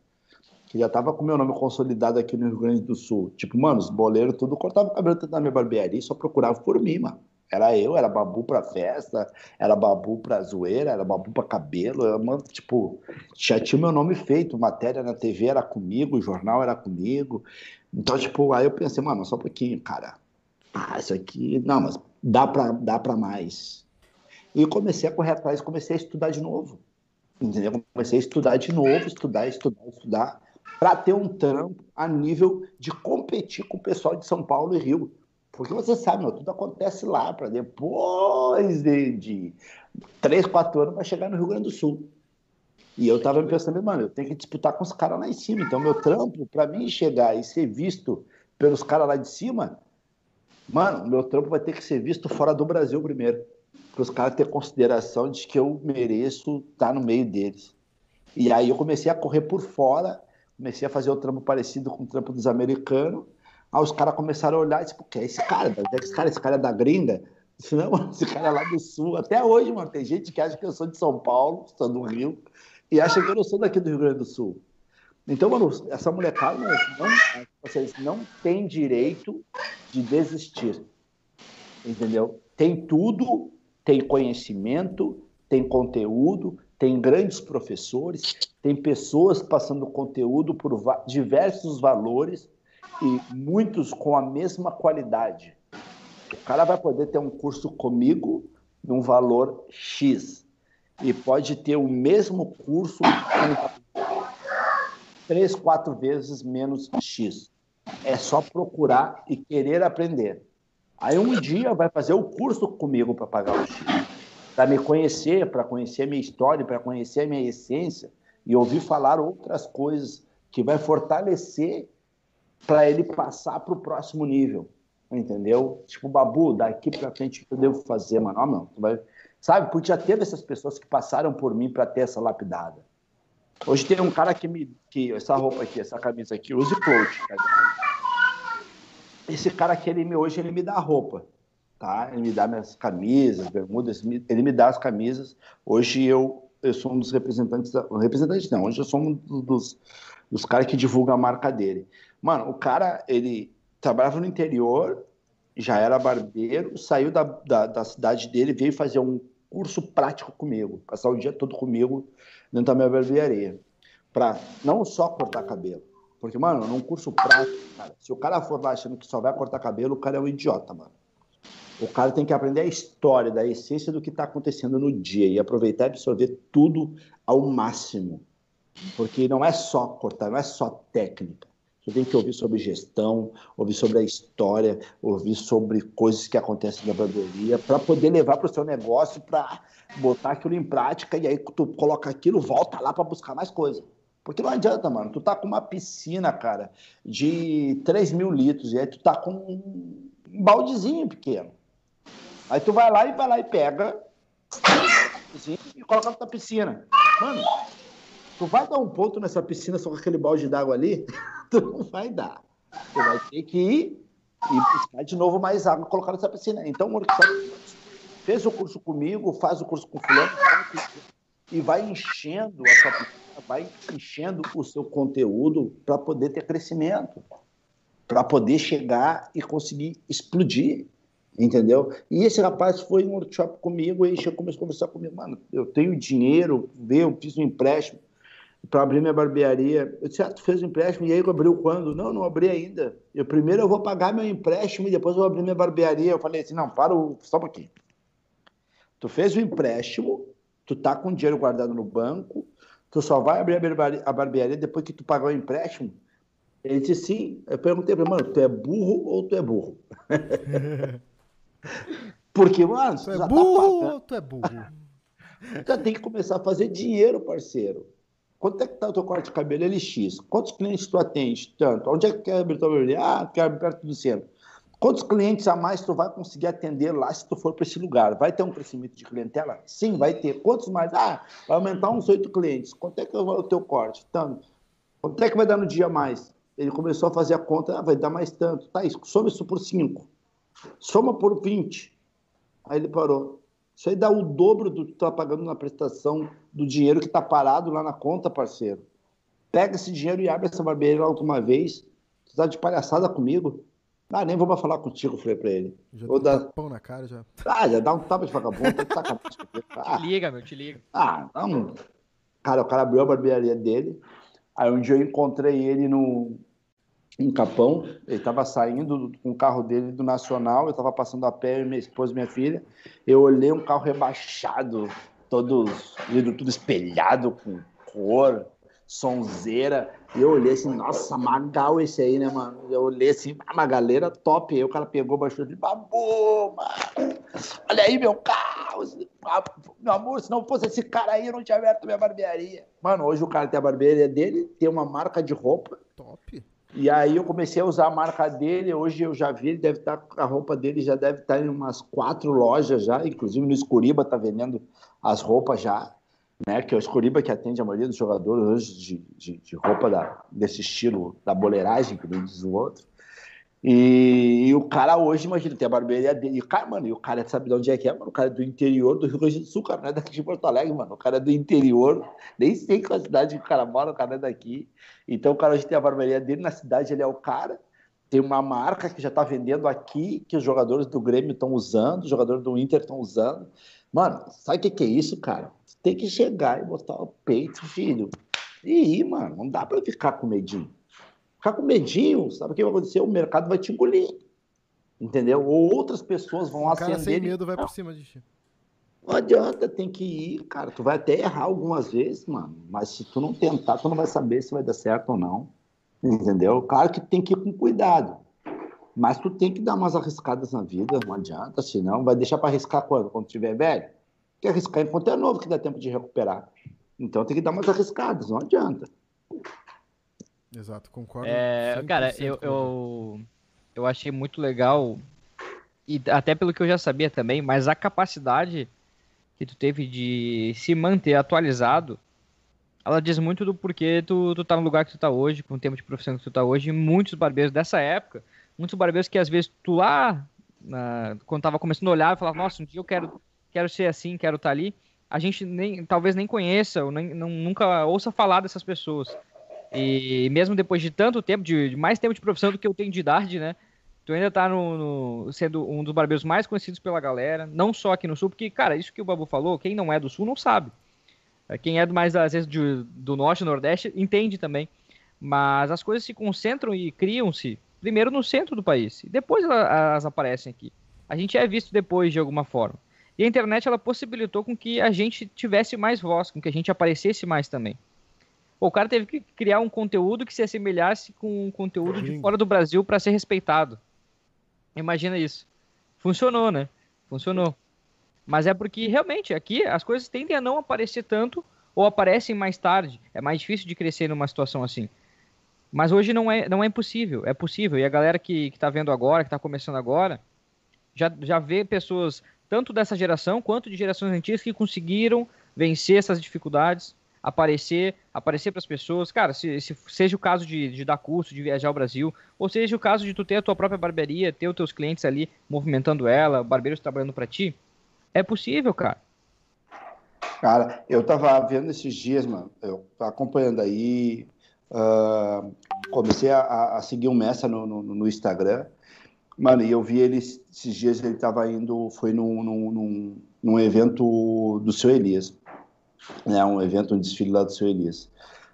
que já tava com meu nome consolidado aqui no Rio Grande do Sul. Tipo, mano, os boleiros tudo cortavam o cabelo dentro da minha barbearia e só procuravam por mim, mano. Era eu, era babu pra festa, era babu pra zoeira, era babu pra cabelo. Mano, tipo, já tinha meu nome feito, matéria na TV era comigo, jornal era comigo. Então, tipo, aí eu pensei, mano, só um pouquinho, cara. Ah, isso aqui, não, mas dá pra, dá pra mais. E comecei a correr atrás, comecei a estudar de novo. Entendeu? Comecei a estudar de novo, estudar, estudar, estudar para ter um trampo a nível de competir com o pessoal de São Paulo e Rio. Porque você sabe, meu, tudo acontece lá, para depois de, de 3, 4 anos vai chegar no Rio Grande do Sul. E eu tava pensando, mano, eu tenho que disputar com os caras lá em cima. Então, meu trampo, para mim chegar e ser visto pelos caras lá de cima, Mano, meu trampo vai ter que ser visto fora do Brasil primeiro. Para os caras terem consideração de que eu mereço estar no meio deles. E aí eu comecei a correr por fora, comecei a fazer o trampo parecido com o trampo dos americanos. Aí os caras começaram a olhar e tipo, que é esse cara? Esse cara, esse cara é da gringa? Disse, não, esse cara é lá do sul. Até hoje, mano, tem gente que acha que eu sou de São Paulo, sou do Rio, e acha que eu não sou daqui do Rio Grande do Sul. Então, mano, essa molecada não, vocês não tem direito de desistir. Entendeu? Tem tudo, tem conhecimento, tem conteúdo, tem grandes professores, tem pessoas passando conteúdo por diversos valores e muitos com a mesma qualidade. O cara vai poder ter um curso comigo num valor X e pode ter o mesmo curso três, quatro vezes menos X. É só procurar e querer aprender. Aí um dia vai fazer o curso comigo para pagar o X. Para me conhecer, para conhecer a minha história, para conhecer a minha essência e ouvir falar outras coisas que vai fortalecer para ele passar para o próximo nível. Entendeu? Tipo, Babu, daqui para frente que eu devo fazer, mano? Não, tu vai... Sabe? Porque já teve essas pessoas que passaram por mim para ter essa lapidada. Hoje tem um cara que me. Que, essa roupa aqui, essa camisa aqui, use cloth, tá Esse cara aqui, ele me, hoje, ele me dá roupa, tá? Ele me dá minhas camisas, bermudas, ele me dá as camisas. Hoje eu, eu sou um dos representantes. Da, representante não, hoje eu sou um dos, dos caras que divulga a marca dele. Mano, o cara, ele trabalhava no interior, já era barbeiro, saiu da, da, da cidade dele, veio fazer um curso prático comigo, passar o dia todo comigo dentro da minha barbearia. Para não só cortar cabelo. Porque, mano, num curso prático, cara, se o cara for lá achando que só vai cortar cabelo, o cara é um idiota, mano. O cara tem que aprender a história, da essência do que está acontecendo no dia e aproveitar e absorver tudo ao máximo. Porque não é só cortar, não é só técnica. Você tem que ouvir sobre gestão, ouvir sobre a história, ouvir sobre coisas que acontecem na barbearia, para poder levar para o seu negócio, para botar aquilo em prática, e aí tu coloca aquilo, volta lá para buscar mais coisa. Porque não adianta, mano. Tu tá com uma piscina, cara, de 3 mil litros, e aí tu tá com um baldezinho pequeno. Aí tu vai lá e vai lá e pega e coloca na piscina. Mano, tu vai dar um ponto nessa piscina só com aquele balde d'água ali? tu não vai dar. Tu vai ter que ir e buscar de novo mais água e colocar nessa piscina. Então, o fez o curso comigo, faz o curso com fulano e vai enchendo a sua piscina, vai enchendo o seu conteúdo para poder ter crescimento, para poder chegar e conseguir explodir entendeu? E esse rapaz foi em um workshop comigo e começou a conversar comigo, mano, eu tenho dinheiro, eu fiz um empréstimo, para abrir minha barbearia. Eu disse, ah, tu fez um empréstimo e aí abriu quando? Não, não abri ainda. Eu primeiro eu vou pagar meu empréstimo e depois eu vou abrir minha barbearia. Eu falei assim, não, para o... só um pouquinho. Tu fez o empréstimo, tu tá com dinheiro guardado no banco, tu só vai abrir a barbearia depois que tu pagar o empréstimo? Ele disse sim. Eu perguntei para ele, mano, tu é burro ou tu é burro? Porque, mano, tu é tá burro tá ou tu é burro? Tu tem que começar a fazer dinheiro, parceiro. Quanto é que está o teu corte de cabelo? LX. Quantos clientes tu atende? Tanto. Onde é que quer abrir tua barbearia? Ah, quero abrir perto do centro. Quantos clientes a mais tu vai conseguir atender lá se tu for para esse lugar? Vai ter um crescimento de clientela? Sim, vai ter. Quantos mais? Ah, vai aumentar uns oito clientes. Quanto é que vai o teu corte? Tanto. Quanto é que vai dar no dia mais? Ele começou a fazer a conta, ah, vai dar mais tanto. Tá, isso, soma isso por cinco. Soma por 20. Aí ele parou. Isso aí dá o dobro do que tu tá pagando na prestação do dinheiro que está parado lá na conta, parceiro. Pega esse dinheiro e abre essa barbearia lá uma vez. Tu tá de palhaçada comigo? Ah, nem vou mais falar contigo, falei pra ele. Já vou dar pão na cara já. Ah, já dá um tapa de vagabundo, tá de sacanagem. Ah. Te liga, meu, te liga. Ah, não. Cara, o cara abriu a barbearia dele. Aí um dia eu encontrei ele no, em Capão, ele estava saindo com o carro dele do Nacional, eu estava passando a pé, minha esposa e minha filha, eu olhei um carro rebaixado, todos, tudo espelhado com cor, sonzeira, e eu olhei assim, nossa, magal esse aí, né, mano? Eu olhei assim, ah, uma galera top, aí o cara pegou, baixou de babu, mano, olha aí meu carro, meu amor, se não fosse esse cara aí, eu não tinha aberto minha barbearia. Mano, hoje o cara tem a barbearia dele, tem uma marca de roupa, top E aí eu comecei a usar a marca dele, hoje eu já vi, ele deve estar, tá, a roupa dele já deve estar tá em umas quatro lojas já, inclusive no Escuriba está vendendo as roupas já, né? Que é o Escuriba que atende a maioria dos jogadores hoje de, de, de roupa da, desse estilo da boleiragem, que diz o outro. E, e, o cara hoje, imagina, tem a barbearia dele. E o cara, mano, e o cara sabe de onde é que é, mano? O cara é do interior do Rio Grande do Sul, cara, não é daqui de Porto Alegre, mano. O cara é do interior, nem sei qual cidade que o cara mora, o cara é daqui. Então o cara hoje tem a barbearia dele, na cidade ele é o cara. Tem uma marca que já tá vendendo aqui, que os jogadores do Grêmio estão usando, os jogadores do Inter estão usando. Mano, sabe o que, que é isso, cara? tem que chegar e botar o peito, filho. E ir, mano, não dá pra ficar com medinho ficar com medinho, sabe o que vai acontecer? O mercado vai te engolir. Entendeu? Ou outras pessoas vão o acender. Cara sem medo vai por cima de ti. Não adianta, tem que ir, cara. Tu vai até errar algumas vezes, mano. Mas se tu não tentar, tu não vai saber se vai dar certo ou não. Entendeu? Claro que tem que ir com cuidado. Mas tu tem que dar umas arriscadas na vida, não adianta, senão vai deixar para arriscar quando? Quando tiver velho? Tem que arriscar enquanto é novo, que dá tempo de recuperar. Então tem que dar umas arriscadas, não adianta. Exato, concordo. É, cara, eu, eu, eu achei muito legal, e até pelo que eu já sabia também, mas a capacidade que tu teve de se manter atualizado, ela diz muito do porquê tu, tu tá no lugar que tu tá hoje, com o tempo de profissão que tu tá hoje, e muitos barbeiros dessa época, muitos barbeiros que às vezes tu lá, na, quando tava começando a olhar, falava, nossa, um dia eu quero, quero ser assim, quero estar tá ali, a gente nem, talvez nem conheça, ou nem, não, nunca ouça falar dessas pessoas. E mesmo depois de tanto tempo, de, de, mais tempo de profissão do que eu tenho de idade, né? Tu ainda tá no, no, sendo um dos barbeiros mais conhecidos pela galera, não só aqui no Sul, porque, cara, isso que o Babu falou, quem não é do Sul não sabe. É, quem é mais, às vezes, de, do Norte Nordeste entende também. Mas as coisas se concentram e criam-se primeiro no centro do país, e depois elas aparecem aqui. A gente é visto depois de alguma forma. E a internet ela possibilitou com que a gente tivesse mais voz, com que a gente aparecesse mais também. O cara teve que criar um conteúdo que se assemelhasse com um conteúdo de fora do Brasil para ser respeitado. Imagina isso. Funcionou, né? Funcionou. Mas é porque realmente aqui as coisas tendem a não aparecer tanto ou aparecem mais tarde. É mais difícil de crescer numa situação assim. Mas hoje não é, não é impossível, é possível. E a galera que, está vendo agora, que está começando agora, já, já vê pessoas tanto dessa geração quanto de gerações antigas que conseguiram vencer essas dificuldades aparecer, aparecer para as pessoas. Cara, se, se, seja o caso de, de dar curso, de viajar ao Brasil, ou seja o caso de tu ter a tua própria barbearia, ter os teus clientes ali movimentando ela, barbeiros trabalhando para ti, é possível, cara. Cara, eu tava vendo esses dias, mano, eu acompanhando aí, uh, comecei a, a, seguir um mestre no, no, no, Instagram, mano, e eu vi ele, esses dias ele tava indo, foi num, num, num, num evento do seu Elias né, um evento, um desfile lá do seu Elias,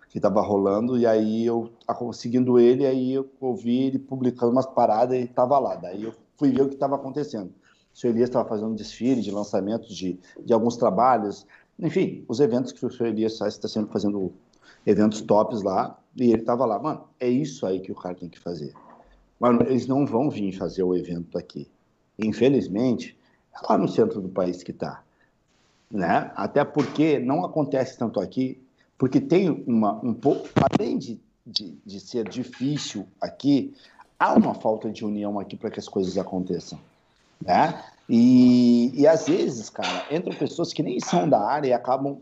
que estava rolando, e aí eu, seguindo ele, aí eu ouvi ele publicando umas paradas e estava lá. Daí eu fui ver o que estava acontecendo. O seu Elias estava fazendo um desfile de lançamento de, de alguns trabalhos, enfim, os eventos que o seu Elias está sempre fazendo eventos tops lá, e ele estava lá. Mano, é isso aí que o cara tem que fazer. Mano, eles não vão vir fazer o evento aqui. Infelizmente, é lá no centro do país que está né? Até porque não acontece tanto aqui, porque tem uma um pouco, além de, de, de ser difícil aqui, há uma falta de união aqui para que as coisas aconteçam, né? E, e às vezes, cara, entram pessoas que nem são da área e acabam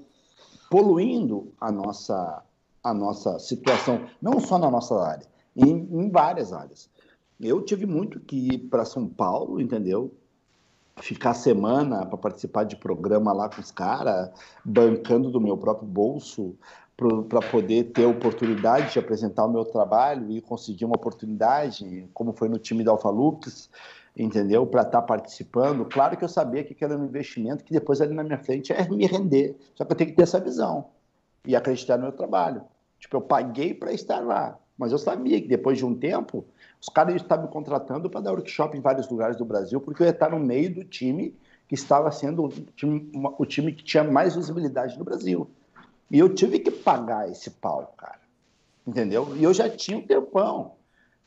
poluindo a nossa a nossa situação, não só na nossa área, em, em várias áreas. Eu tive muito que ir para São Paulo, entendeu? Ficar semana para participar de programa lá com os caras, bancando do meu próprio bolso para poder ter oportunidade de apresentar o meu trabalho e conseguir uma oportunidade, como foi no time da Alfalux, entendeu? Para estar tá participando. Claro que eu sabia que era um investimento que depois ali na minha frente é me render. Só que eu tenho que ter essa visão e acreditar no meu trabalho. Tipo, eu paguei para estar lá, mas eu sabia que depois de um tempo os caras estavam me contratando para dar workshop em vários lugares do Brasil, porque eu ia estar no meio do time que estava sendo o time, o time que tinha mais visibilidade no Brasil. E eu tive que pagar esse pau, cara. Entendeu? E eu já tinha um tempão.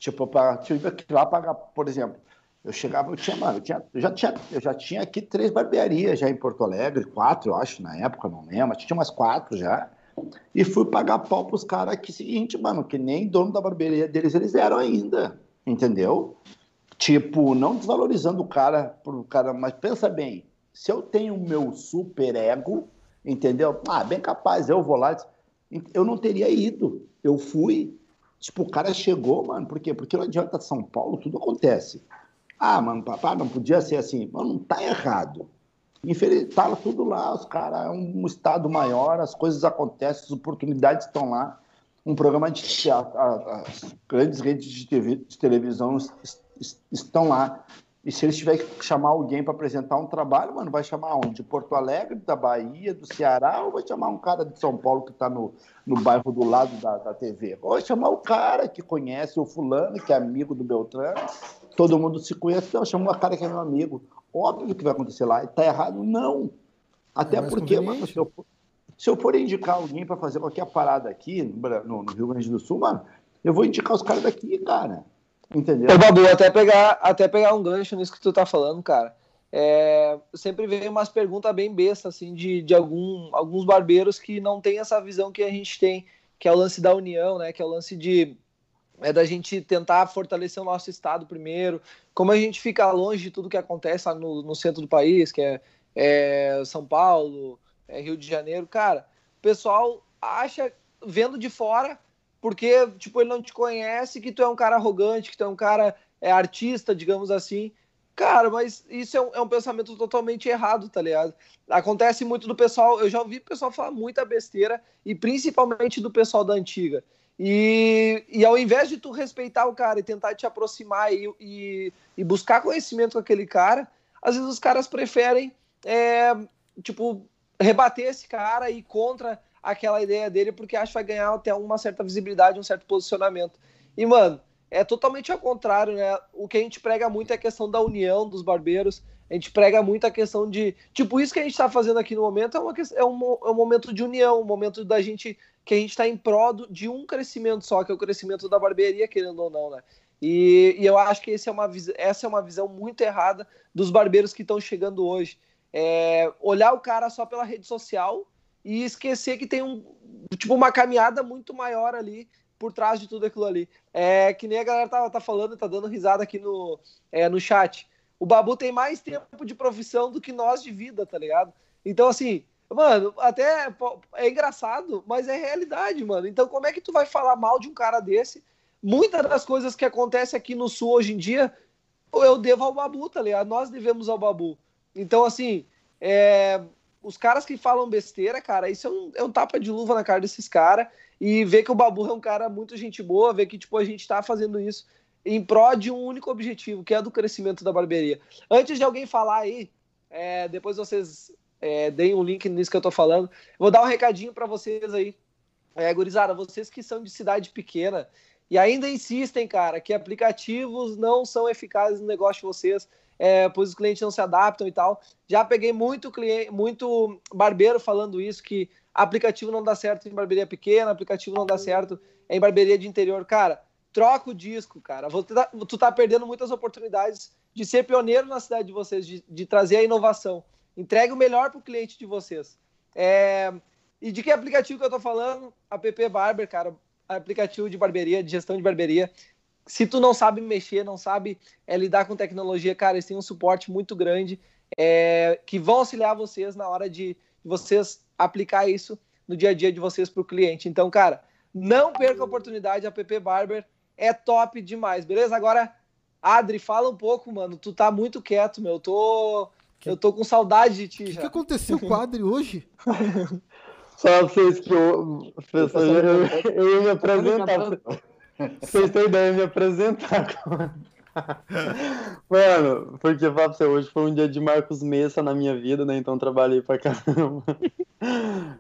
Tipo, para tive que lá pagar, por exemplo, eu chegava, eu tinha, mano, eu, tinha, eu, já tinha, eu já tinha aqui três barbearias já em Porto Alegre, quatro, eu acho, na época, não lembro, tinha umas quatro já. E fui pagar pau pros caras que, seguinte, mano, que nem dono da barbearia deles eles eram ainda, entendeu? Tipo, não desvalorizando o cara pro cara, mas pensa bem, se eu tenho o meu super ego, entendeu? Ah, bem capaz, eu vou lá, eu não teria ido. Eu fui, tipo, o cara chegou, mano, por quê? Porque não adianta São Paulo, tudo acontece. Ah, mano, papai, não podia ser assim. Mano, não tá errado. Tá tudo lá, os caras, é um estado maior, as coisas acontecem, as oportunidades estão lá. Um programa de teatro, as grandes redes de, TV, de televisão estão lá. E se eles tiverem que chamar alguém para apresentar um trabalho, mano, vai chamar onde? De Porto Alegre, da Bahia, do Ceará, ou vai chamar um cara de São Paulo que está no, no bairro do lado da, da TV? Ou vai chamar o cara que conhece o fulano, que é amigo do Beltrano, todo mundo se conhece, não, chama o cara que é meu amigo. Óbvio que vai acontecer lá. Está errado? Não. Até é porque, mano, se eu, se eu for indicar alguém para fazer qualquer parada aqui no, no Rio Grande do Sul, mano, eu vou indicar os caras daqui, cara. Entendeu? Ô, Babu, até pegar, até pegar um gancho nisso que tu tá falando, cara. É, sempre vem umas perguntas bem bestas, assim, de, de algum, alguns barbeiros que não tem essa visão que a gente tem, que é o lance da união, né? Que é o lance de é da gente tentar fortalecer o nosso estado primeiro, como a gente fica longe de tudo que acontece lá no, no centro do país, que é, é São Paulo, é Rio de Janeiro, cara, o pessoal acha, vendo de fora, porque, tipo, ele não te conhece, que tu é um cara arrogante, que tu é um cara é, artista, digamos assim. Cara, mas isso é um, é um, pensamento totalmente errado, tá ligado? Acontece muito do pessoal, eu já ouvi o pessoal falar muita besteira, e principalmente do pessoal da antiga. E, e ao invés de tu respeitar o cara e tentar te aproximar e, e, e buscar conhecimento com aquele cara, às vezes os caras preferem, é, tipo, rebater esse cara e ir contra aquela ideia dele porque acha que vai ganhar até uma certa visibilidade, um certo posicionamento. E, mano, é totalmente ao contrário, né? O que a gente prega muito é a questão da união dos barbeiros. A gente prega muito a questão de. Tipo, isso que a gente está fazendo aqui no momento é, uma, é, um, é um momento de união, um momento da gente. Que a gente está em prol de um crescimento só, que é o crescimento da barbearia, querendo ou não, né? E, e eu acho que é uma, essa é uma visão muito errada dos barbeiros que estão chegando hoje. É, olhar o cara só pela rede social e esquecer que tem um tipo uma caminhada muito maior ali por trás de tudo aquilo ali. É que nem a galera tá, tá falando, tá dando risada aqui no, é, no chat. O Babu tem mais tempo de profissão do que nós de vida, tá ligado? Então, assim, mano, até é engraçado, mas é realidade, mano. Então, como é que tu vai falar mal de um cara desse? Muitas das coisas que acontecem aqui no Sul hoje em dia, eu devo ao Babu, tá ligado? Nós devemos ao Babu. Então, assim, é, os caras que falam besteira, cara, isso é um, é um tapa de luva na cara desses caras. E ver que o Babu é um cara muito gente boa, ver que tipo, a gente tá fazendo isso em prol de um único objetivo, que é do crescimento da barbearia. Antes de alguém falar aí, é, depois vocês é, deem um link nisso que eu tô falando, vou dar um recadinho para vocês aí. É, gurizada, vocês que são de cidade pequena e ainda insistem, cara, que aplicativos não são eficazes no negócio de vocês, é, pois os clientes não se adaptam e tal. Já peguei muito cliente, muito barbeiro falando isso, que aplicativo não dá certo em barbearia pequena, aplicativo não dá certo em barbearia de interior. Cara, troca o disco, cara. Tu tá perdendo muitas oportunidades de ser pioneiro na cidade de vocês, de, de trazer a inovação. Entregue o melhor para o cliente de vocês. É... E de que aplicativo que eu tô falando? App Barber, cara. Aplicativo de barbearia, de gestão de barbearia se tu não sabe mexer, não sabe é, lidar com tecnologia, cara, eles têm um suporte muito grande é, que vão auxiliar vocês na hora de vocês aplicar isso no dia a dia de vocês para o cliente. Então, cara, não perca a oportunidade, a PP Barber é top demais, beleza? Agora, Adri, fala um pouco, mano. Tu tá muito quieto, meu. Eu tô, que... eu tô com saudade de ti que. O que aconteceu com o Adri hoje? Só pra vocês que eu, professor, eu, eu ia me apresentar. Vocês têm ideia de me apresentar. Mano, porque pra você, hoje foi um dia de Marcos Messa na minha vida, né? Então trabalhei pra caramba.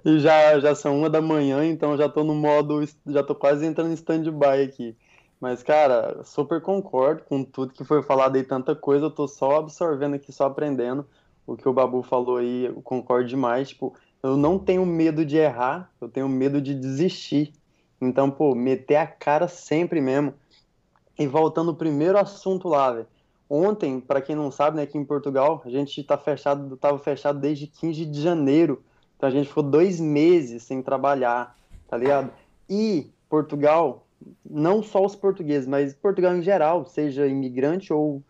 E já, já são uma da manhã, então já tô no modo. Já tô quase entrando em stand-by aqui. Mas, cara, super concordo com tudo que foi falado aí, tanta coisa. Eu tô só absorvendo aqui, só aprendendo. O que o Babu falou aí, eu concordo demais. Tipo, eu não tenho medo de errar, eu tenho medo de desistir. Então, pô, meter a cara sempre mesmo. E voltando ao primeiro assunto lá, velho. Ontem, para quem não sabe, né, aqui em Portugal, a gente tá fechado, tava fechado desde 15 de janeiro. Então a gente ficou dois meses sem trabalhar, tá ligado? E Portugal, não só os portugueses, mas Portugal em geral, seja imigrante ou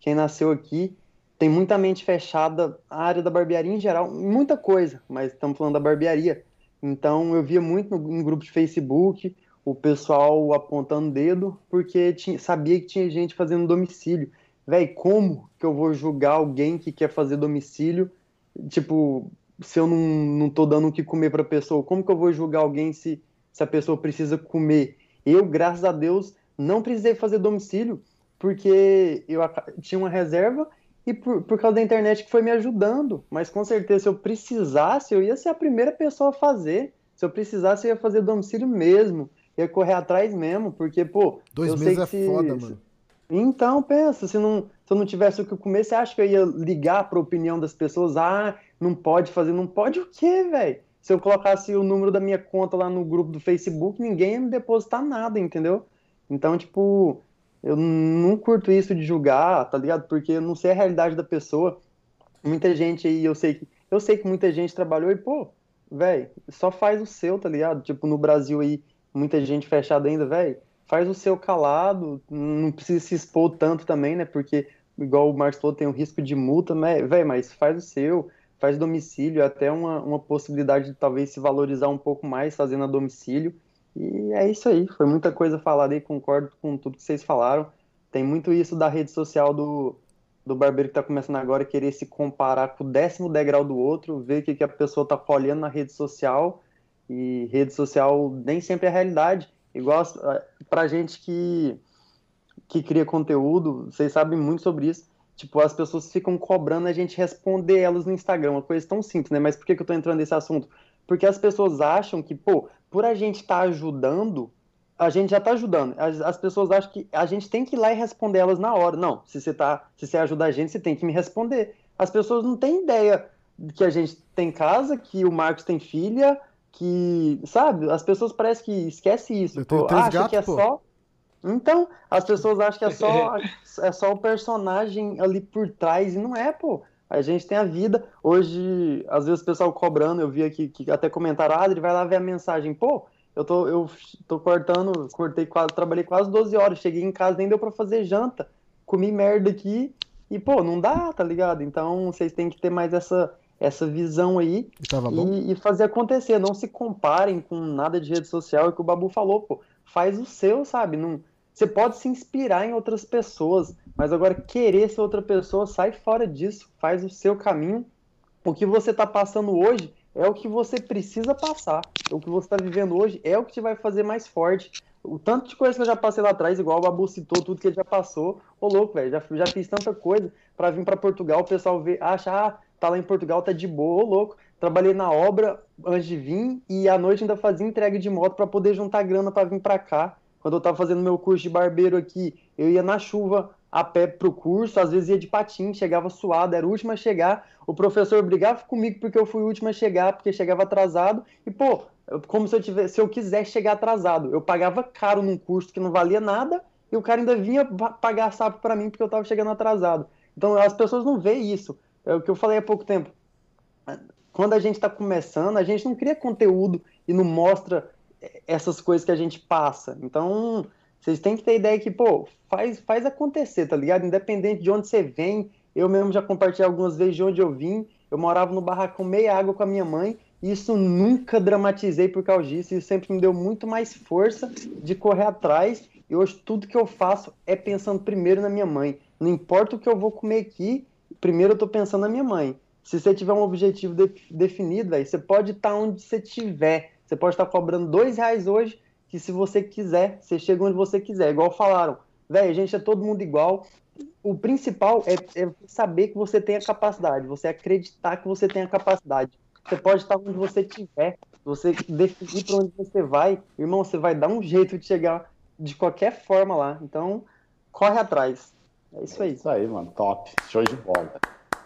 quem nasceu aqui, tem muita mente fechada, a área da barbearia em geral, muita coisa, mas estamos falando da barbearia. Então eu via muito no, em grupo de Facebook o pessoal apontando dedo porque tinha, sabia que tinha gente fazendo domicílio. Véi, como que eu vou julgar alguém que quer fazer domicílio? Tipo, se eu não, não tô dando o que comer pra pessoa, como que eu vou julgar alguém se, se a pessoa precisa comer? Eu, graças a Deus, não precisei fazer domicílio porque eu tinha uma reserva e por, por causa da internet que foi me ajudando. Mas com certeza, se eu precisasse, eu ia ser a primeira pessoa a fazer. Se eu precisasse, eu ia fazer domicílio mesmo. Ia correr atrás mesmo, porque, pô. Dois meses é se, foda, mano. Então, pensa, se, não, se eu não tivesse o que comer, você acha que eu ia ligar para a opinião das pessoas? Ah, não pode fazer. Não pode o quê, velho? Se eu colocasse o número da minha conta lá no grupo do Facebook, ninguém ia me depositar nada, entendeu? Então, tipo, eu não curto isso de julgar, tá ligado? Porque eu não sei a realidade da pessoa. Muita gente aí, eu sei que eu sei que muita gente trabalhou e, pô, velho, só faz o seu, tá ligado? Tipo, no Brasil aí, muita gente fechada ainda, velho, faz o seu calado, não precisa se expor tanto também, né? Porque, igual o Marcos falou, tem o risco de multa, né? Velho, mas faz o seu, faz domicílio, até uma, uma possibilidade de talvez se valorizar um pouco mais fazendo a domicílio. E é isso aí, foi muita coisa falada e concordo com tudo que vocês falaram. Tem muito isso da rede social do, do barbeiro que está começando agora, querer se comparar com o décimo degrau do outro, ver o que, que a pessoa está colhendo na rede social, e rede social nem sempre é realidade. Igual pra gente que, que cria conteúdo, vocês sabem muito sobre isso. Tipo, as pessoas ficam cobrando a gente responder elas no Instagram, uma coisa tão simples, né? Mas por que, que eu tô entrando nesse assunto? Porque as pessoas acham que, pô, por a gente estar tá ajudando, a gente já está ajudando. As, as, pessoas acham que a gente tem que ir lá e responder elas na hora. Não, se você tá, se você ajuda a gente, você tem que me responder. As pessoas não têm ideia que a gente tem casa, que o Marcos tem filha, que, sabe? As pessoas parecem que esquecem isso. Pô, acha que é pô. só então, as pessoas acham que é só, é só o personagem ali por trás, e não é, pô. A gente tem a vida. Hoje, às vezes o pessoal cobrando, eu vi aqui que até comentaram, ah, ele vai lá ver a mensagem. Pô, eu tô, eu tô cortando, cortei quase, trabalhei quase 12 horas, cheguei em casa, nem deu pra fazer janta. Comi merda aqui e, pô, não dá, tá ligado? Então vocês têm que ter mais essa, essa visão aí e, e, fazer acontecer. Não se comparem com nada de rede social, é o que o Babu falou, pô. Faz o seu, sabe? Não, você pode se inspirar em outras pessoas, mas agora querer ser outra pessoa, sai fora disso, faz o seu caminho. O que você está passando hoje é o que você precisa passar. O que você está vivendo hoje é o que te vai fazer mais forte. O tanto de coisa que eu já passei lá atrás, igual o Babu citou, tudo que ele já passou. Ô, louco, velho, já, já fiz tanta coisa para vir para Portugal, o pessoal vê, acha, ah, tá lá em Portugal, tá de boa, ô, louco. Trabalhei na obra antes de vir e à noite ainda fazia entrega de moto para poder juntar grana para vir para cá. Quando eu estava fazendo meu curso de barbeiro aqui, eu ia na chuva a pé pro curso, às vezes ia de patim, chegava suado, era o último a chegar. O professor brigava comigo porque eu fui o último a chegar, porque chegava atrasado. E, pô, como se eu tivesse, se eu quisesse chegar atrasado. Eu pagava caro num curso que não valia nada, e o cara ainda vinha pagar sapo para mim porque eu estava chegando atrasado. Então as pessoas não veem isso. É o que eu falei há pouco tempo. Quando a gente está começando, a gente não cria conteúdo e não mostra essas coisas que a gente passa. Então, vocês têm que ter ideia que, pô, faz, faz acontecer, tá ligado? Independente de onde você vem. Eu mesmo já compartilhei algumas vezes de onde eu vim. Eu morava no barracão meia água com a minha mãe. E isso nunca dramatizei por causa disso. Isso sempre me deu muito mais força de correr atrás. E hoje tudo que eu faço é pensando primeiro na minha mãe. Não importa o que eu vou comer aqui, primeiro eu tô pensando na minha mãe. Se você tiver um objetivo de, definido, véio, você pode estar tá onde você estiver você pode estar cobrando dois reais hoje, que se você quiser, você chega onde você quiser. Igual falaram, velho, a gente é todo mundo igual. O principal é, é, saber que você tem a capacidade, você acreditar que você tem a capacidade. Você pode estar onde você estiver, você definir para onde você vai, irmão, você vai dar um jeito de chegar de qualquer forma lá. Então, corre atrás. É isso aí. É isso aí, mano. Top. Show de bola.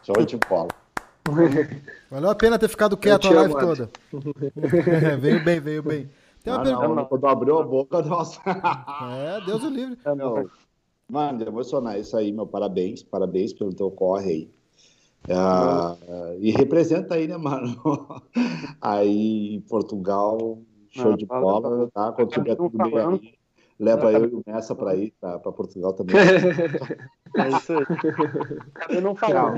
Show de bola. Valeu a pena ter ficado quieto a live toda. veio bem, veio bem. Tem uma ah, pergunta. Não, quando abriu a boca, nossa. É, Deus o livre. É, meu, mano, emocionar isso aí, meu. Parabéns, parabéns pelo teu corre aí. Uh, e representa aí, né, mano? aí em Portugal, show Não, de bola, tá? Quando tiver tudo bem aí, leva eu e o Messa para ir para Portugal também. é isso aí. Eu não falo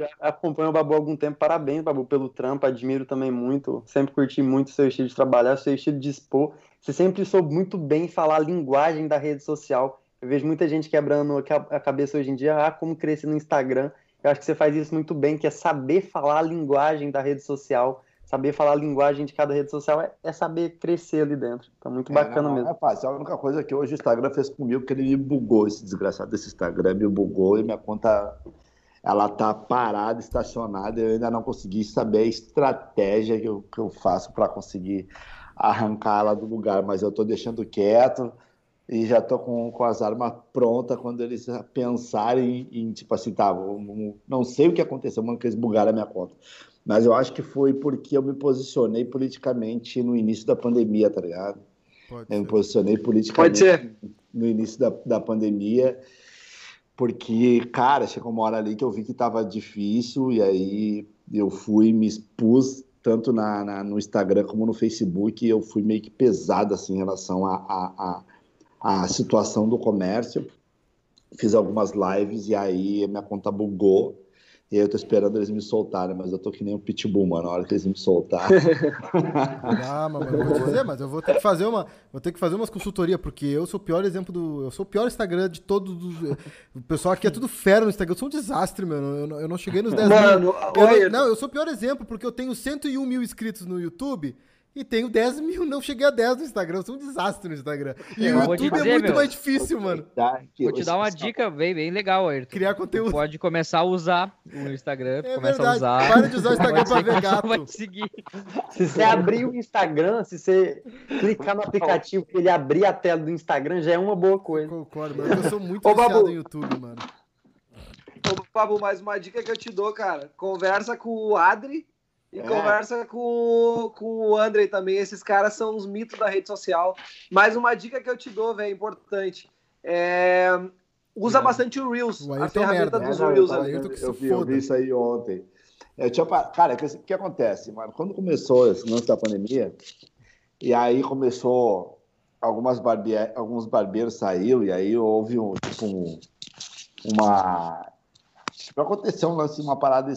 Já acompanho o Babu há algum tempo. Parabéns, Babu, pelo trampo. Admiro também muito. Sempre curti muito o seu estilo de trabalhar, seu estilo de expor. Você sempre soube muito bem falar a linguagem da rede social. Eu vejo muita gente quebrando a cabeça hoje em dia. Ah, como crescer no Instagram. Eu acho que você faz isso muito bem, que é saber falar a linguagem da rede social, saber falar a linguagem de cada rede social é, é saber crescer ali dentro. Tá muito é, bacana não, mesmo. É fácil. A única coisa que hoje o Instagram fez comigo, que ele me bugou, esse desgraçado desse Instagram me bugou e minha conta ela tá parada, estacionada. Eu ainda não consegui saber a estratégia que eu, que eu faço para conseguir arrancar ela do lugar, mas eu tô deixando quieto e já tô com, com as armas prontas quando eles pensarem em, tipo assim, tá, não sei o que aconteceu, mano, que eles bugaram a minha conta. Mas eu acho que foi porque eu me posicionei politicamente no início da pandemia, tá ligado? Pode eu ser. me posicionei politicamente no início da, da pandemia, porque, cara, chegou uma hora ali que eu vi que tava difícil, e aí eu fui, me expus tanto na, na no Instagram como no Facebook, eu fui meio que pesado, assim, em relação a, a, a a situação do comércio. Fiz algumas lives e aí minha conta bugou. E aí eu tô esperando eles me soltarem, mas eu tô que nem um pitbull, mano. Na hora que eles me soltarem. ah, mas eu vou te dizer, mas eu vou ter que fazer uma. Vou ter que fazer umas consultorias, porque eu sou o pior exemplo do. Eu sou o pior Instagram de todos. O pessoal aqui é tudo fera no Instagram. Eu sou um desastre, mano. Eu não, eu não cheguei nos 10 mano, mil. Eu, não, eu sou o pior exemplo, porque eu tenho 101 mil inscritos no YouTube. E tenho 10 mil, não cheguei a 10 no Instagram, eu sou um desastre no Instagram. E o YouTube é dizer, é muito meu, mais difícil, mano. Vou te dar uma dica bem, bem legal, Ayrton. Criar conteúdo. Tu pode começar a usar o Instagram, é começa verdade. a usar. Para de usar o Instagram pra ver gato. Vai seguir. Se você abrir o Instagram, se você clicar no aplicativo e ele abrir a tela do Instagram, já é uma boa coisa. Eu concordo, mano. Eu sou muito Ô, viciado no YouTube, mano. Ô, Babu, mais uma dica que eu te dou, cara. Conversa com o Adri e é. conversa com, com o André também. Esses caras são os mitos da rede social. Mais uma dica que eu te dou, velho, importante. É, usa é. bastante o Reels, o a ferramenta merda. dos é, Reels. Eu, eu, eu, vi, eu, vi, isso aí ontem. Tinha, cara, o que, que, acontece, mano? Quando começou esse lance da pandemia, e aí começou, algumas barbe... alguns barbeiros saíram, e aí houve um, tipo, um, uma... Tipo, aconteceu um lance, uma parada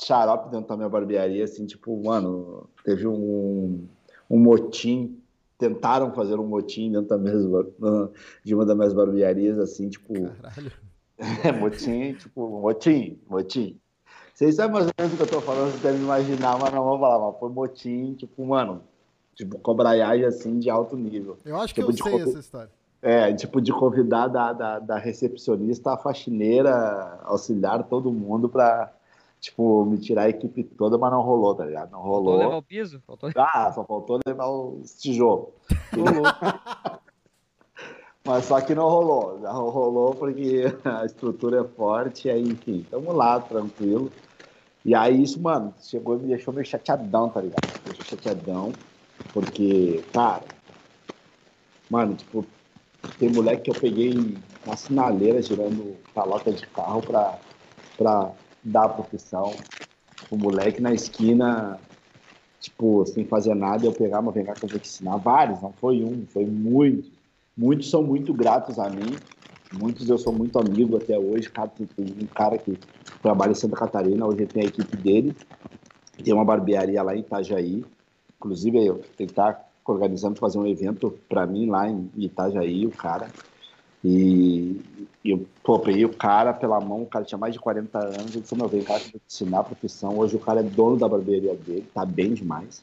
xarope dentro da minha barbearia, assim, tipo, mano, teve um, um motim, tentaram fazer um motim dentro da mesma, de uma das minhas barbearias, assim, tipo... Caralho. É, motim, tipo, motim, motim. Vocês sabem mais ou menos o que eu tô falando, vocês devem imaginar, mas não vou falar, mas foi motim, tipo, mano, tipo, cobraiagem, assim, de alto nível. Eu acho tipo, que eu sei essa história. É, tipo, de convidar da, da, da recepcionista, a faxineira, auxiliar todo mundo para tipo, me tirar a equipe toda, mas não rolou, tá ligado? Não rolou. Faltou levar o piso? Faltou... Ah, só faltou levar os tijolos. mas só que não rolou. Não rolou porque a estrutura é forte, aí, enfim, tamo lá, tranquilo. E aí isso, mano, chegou e me deixou meio chateadão, tá ligado? Me deixou chateadão, porque, cara, mano, tipo, tem moleque que eu peguei na sinaleira girando palota de carro pra, pra da profissão. O moleque na esquina, tipo, sem fazer nada, eu pegava, vem cá que eu vou te ensinar. Vários, não foi um, foi muitos. Muitos são muito gratos a mim. Muitos eu sou muito amigo até hoje. Um cara que trabalha em Santa Catarina, hoje tem a equipe dele. Tem uma barbearia lá em Itajaí. Inclusive, eu tentar organizando fazer um evento para mim lá em Itajaí, o cara. E eu pô, peguei o cara pela mão, o cara tinha mais de 40 anos, ele disse, meu, vem cá, te ensinar a profissão. Hoje o cara é dono da barbearia dele, tá bem demais.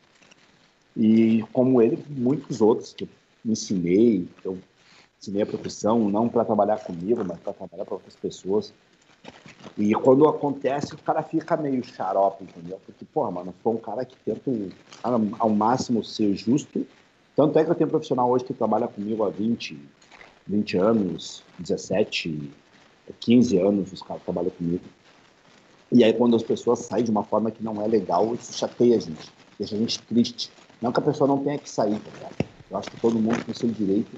E como ele, muitos outros que eu ensinei, eu ensinei a profissão, não para trabalhar comigo, mas para trabalhar para outras pessoas. E quando acontece, o cara fica meio xarope, entendeu? Porque, porra, mano, foi um cara que tenta ao máximo ser justo. Tanto é que eu tenho um profissional hoje que trabalha comigo há 20, 20 anos, 17, 15 anos, os caras trabalham comigo. E aí, quando as pessoas saem de uma forma que não é legal, isso chateia a gente, deixa a gente triste. Não que a pessoa não tenha que sair, tá? Eu acho que todo mundo tem seu direito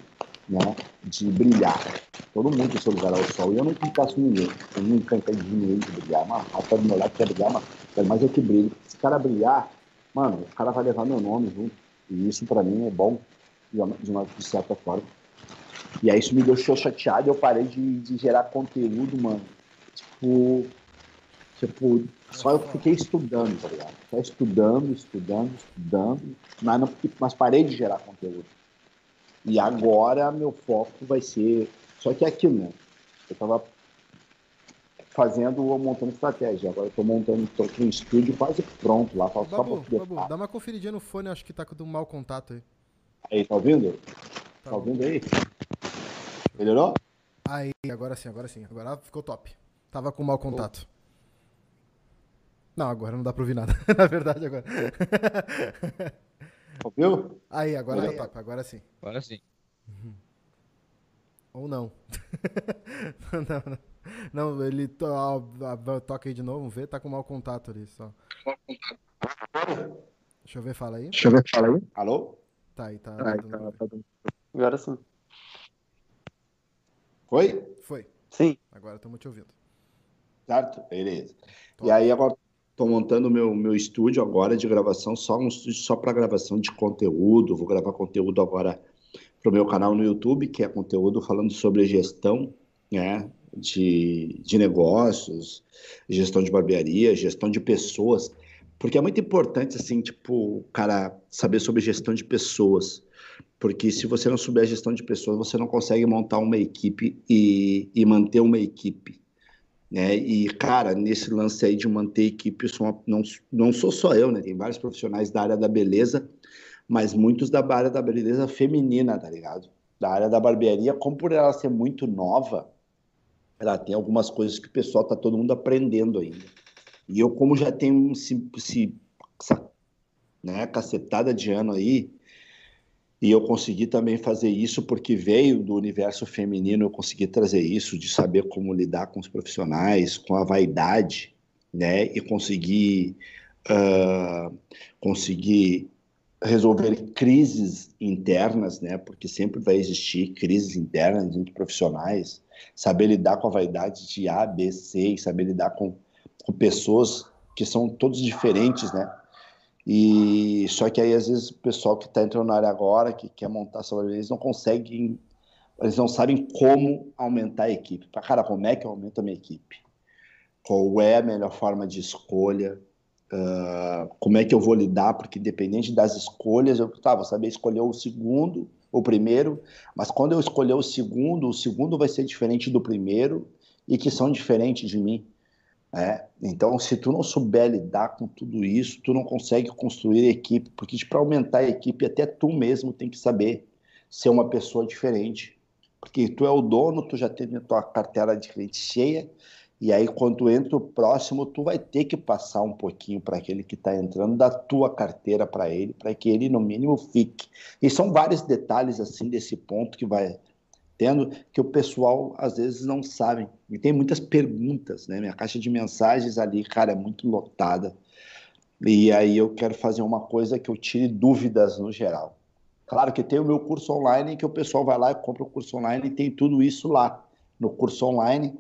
né, de brilhar. Todo mundo tem seu lugar ao sol. E eu não impeço ninguém. Eu nunca impedi ninguém de brilhar. Mas o rapaz do meu lado quer brilhar, mas mais é que brilhe. Se o cara brilhar, mano, o cara vai levar meu nome junto. E isso para mim é bom, de, uma, de certa forma. E aí isso me deixou chateado e eu parei de, de gerar conteúdo, mano. Tipo, tipo, só eu fiquei estudando, tá ligado? Só estudando, estudando, estudando, mas, não, mas parei de gerar conteúdo. E agora meu foco vai ser. Só que é aquilo, né? Eu tava fazendo, montando estratégia. Agora eu tô montando, tô com um estúdio quase pronto lá. Babu, só pra Babu, dá uma conferidinha no fone, acho que tá com um mau contato aí. Aí, tá ouvindo? Tá, tá ouvindo aí? Melhorou? Aí, agora sim, agora sim. Agora ficou top. Tava com mau contato. Não, agora não dá pra ouvir nada. Na verdade, agora. Ouviu? Aí, agora tá top, agora sim. Agora sim. Uhum. Ou não. não, não. Não, ele to toca aí de novo, vamos ver, tá com mau contato ali só. Deixa eu ver, fala aí. Deixa eu ver, fala aí. Alô? Tá aí, tá. tá, tá, tá Agora sim. Foi? Foi. Sim. Agora estamos te ouvindo. Certo? Beleza. E aí agora estou montando meu meu estúdio agora de gravação, só um estúdio só para gravação de conteúdo. Vou gravar conteúdo agora para o meu canal no YouTube, que é conteúdo falando sobre gestão, né? De, de negócios, gestão de barbearia, gestão de pessoas, porque é muito importante, assim, tipo, cara saber sobre gestão de pessoas. Porque se você não souber a gestão de pessoas, você não consegue montar uma equipe e, e manter uma equipe. Né? E, cara, nesse lance aí de manter equipe, uma, não, não sou só eu, né? Tem vários profissionais da área da beleza, mas muitos da área da beleza feminina, tá ligado? Da área da barbearia, como por ela ser muito nova, ela tem algumas coisas que o pessoal tá todo mundo aprendendo ainda. E eu, como já tenho esse, esse, essa né, cacetada de ano aí, e eu consegui também fazer isso porque veio do universo feminino, eu consegui trazer isso de saber como lidar com os profissionais, com a vaidade, né? E conseguir, uh, conseguir resolver crises internas, né? Porque sempre vai existir crises internas entre profissionais. Saber lidar com a vaidade de A, B, C saber lidar com, com pessoas que são todos diferentes, né? E só que aí às vezes o pessoal que está entrando na área agora, que quer montar sua eles não conseguem, eles não sabem como aumentar a equipe. Cara, como é que eu aumento a minha equipe? Qual é a melhor forma de escolha? Uh, como é que eu vou lidar? Porque independente das escolhas, eu tá, vou saber escolher o segundo, o primeiro, mas quando eu escolher o segundo, o segundo vai ser diferente do primeiro e que são diferentes de mim. É, então, se tu não souber lidar com tudo isso, tu não consegue construir equipe, porque para aumentar a equipe, até tu mesmo tem que saber ser uma pessoa diferente. Porque tu é o dono, tu já tem a tua carteira de cliente cheia, e aí quando entra o próximo, tu vai ter que passar um pouquinho para aquele que está entrando da tua carteira para ele, para que ele no mínimo fique. E são vários detalhes assim desse ponto que vai tendo que o pessoal às vezes não sabe. E tem muitas perguntas, né? Minha caixa de mensagens ali, cara, é muito lotada. E aí eu quero fazer uma coisa que eu tire dúvidas no geral. Claro que tem o meu curso online que o pessoal vai lá e compra o curso online e tem tudo isso lá no curso online.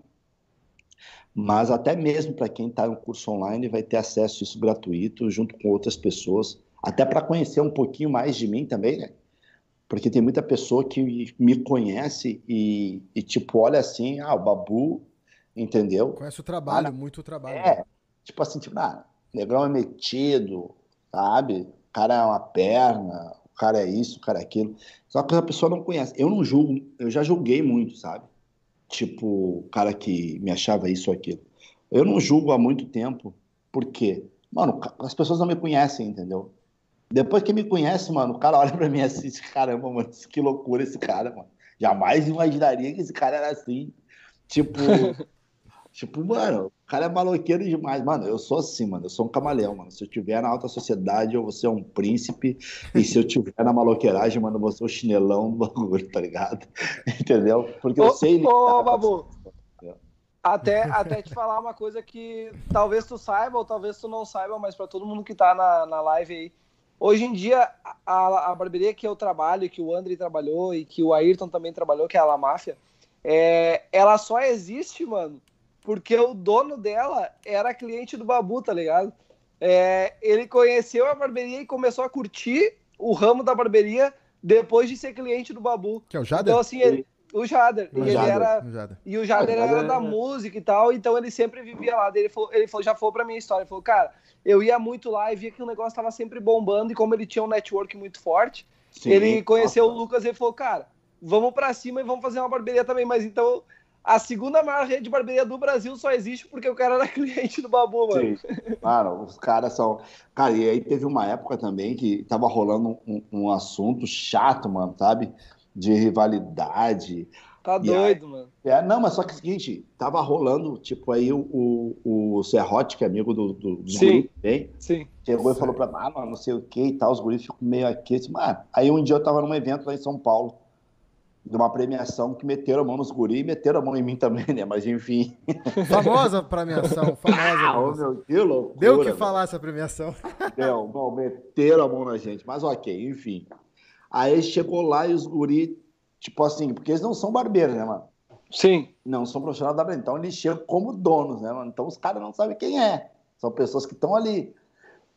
Mas até mesmo para quem está no curso online vai ter acesso a isso gratuito junto com outras pessoas, até para conhecer um pouquinho mais de mim também, né? Porque tem muita pessoa que me conhece e, e tipo, olha assim, ah, o Babu, entendeu? Conhece o trabalho, ah, muito trabalho. É, tipo assim, tipo, ah, o negrão é metido, sabe? O cara é uma perna, o cara é isso, o cara é aquilo. Só que a pessoa não conhece. Eu não julgo, eu já julguei muito, sabe? Tipo, o cara que me achava isso ou aquilo. Eu não julgo há muito tempo, porque, mano, as pessoas não me conhecem, entendeu? Depois que me conhece, mano, o cara olha pra mim assim, caramba, mano, que loucura esse cara, mano. Jamais imaginaria que esse cara era assim. Tipo, tipo, mano, o cara é maloqueiro demais. Mano, eu sou assim, mano, eu sou um camaleão, mano. Se eu tiver na alta sociedade, eu vou ser um príncipe. E se eu tiver na maloqueiragem, mano, eu vou ser o chinelão do bagulho, tá ligado? Entendeu? Porque eu sei. Ô, Babu, até, até te falar uma coisa que talvez tu saiba ou talvez tu não saiba, mas para todo mundo que tá na, na live aí, Hoje em dia, a, a barbearia que eu trabalho, que o André trabalhou e que o Ayrton também trabalhou, que é a La Máfia, é, ela só existe, mano, porque o dono dela era cliente do Babu, tá ligado? É, ele conheceu a barbearia e começou a curtir o ramo da barbearia depois de ser cliente do Babu. Que é o Jader? Então, assim, ele, o Jader. O e, Jader. Ele era, o Jader. e o Jader era da música e tal, então ele sempre vivia lá. Ele, falou, ele falou, já falou pra minha história, ele falou, cara, eu ia muito lá e via que o negócio estava sempre bombando, e como ele tinha um network muito forte, Sim, ele conheceu nossa. o Lucas e falou, cara, vamos para cima e vamos fazer uma barbearia também. Mas então, a segunda maior rede de barbearia do Brasil só existe porque o cara era cliente do Babu, mano. Sim. Claro, os caras são. Cara, e aí teve uma época também que tava rolando um, um assunto chato, mano, sabe? De rivalidade. Tá doido, aí, mano. É, não, mas só que é o seguinte, tava rolando, tipo, aí o, o, o Serrote, que é amigo do, do, dos sim, guris, sim. chegou Sim. e falou pra mim, ah, mano, não sei o que e tal, os guris ficam meio aqui. Ah. Aí um dia eu tava num evento lá em São Paulo, de uma premiação que meteram a mão nos guris e meteram a mão em mim também, né? Mas enfim. Famosa premiação, famosa. Ah, oh, meu, que loucura, Deu o que falar essa premiação. Deu, bom, meteram a mão na gente, mas ok, enfim. Aí chegou lá e os guris Tipo assim, porque eles não são barbeiros, né, mano? Sim. Não são profissionais da barbearia. Então eles chegam como donos, né, mano? Então os caras não sabem quem é. São pessoas que estão ali.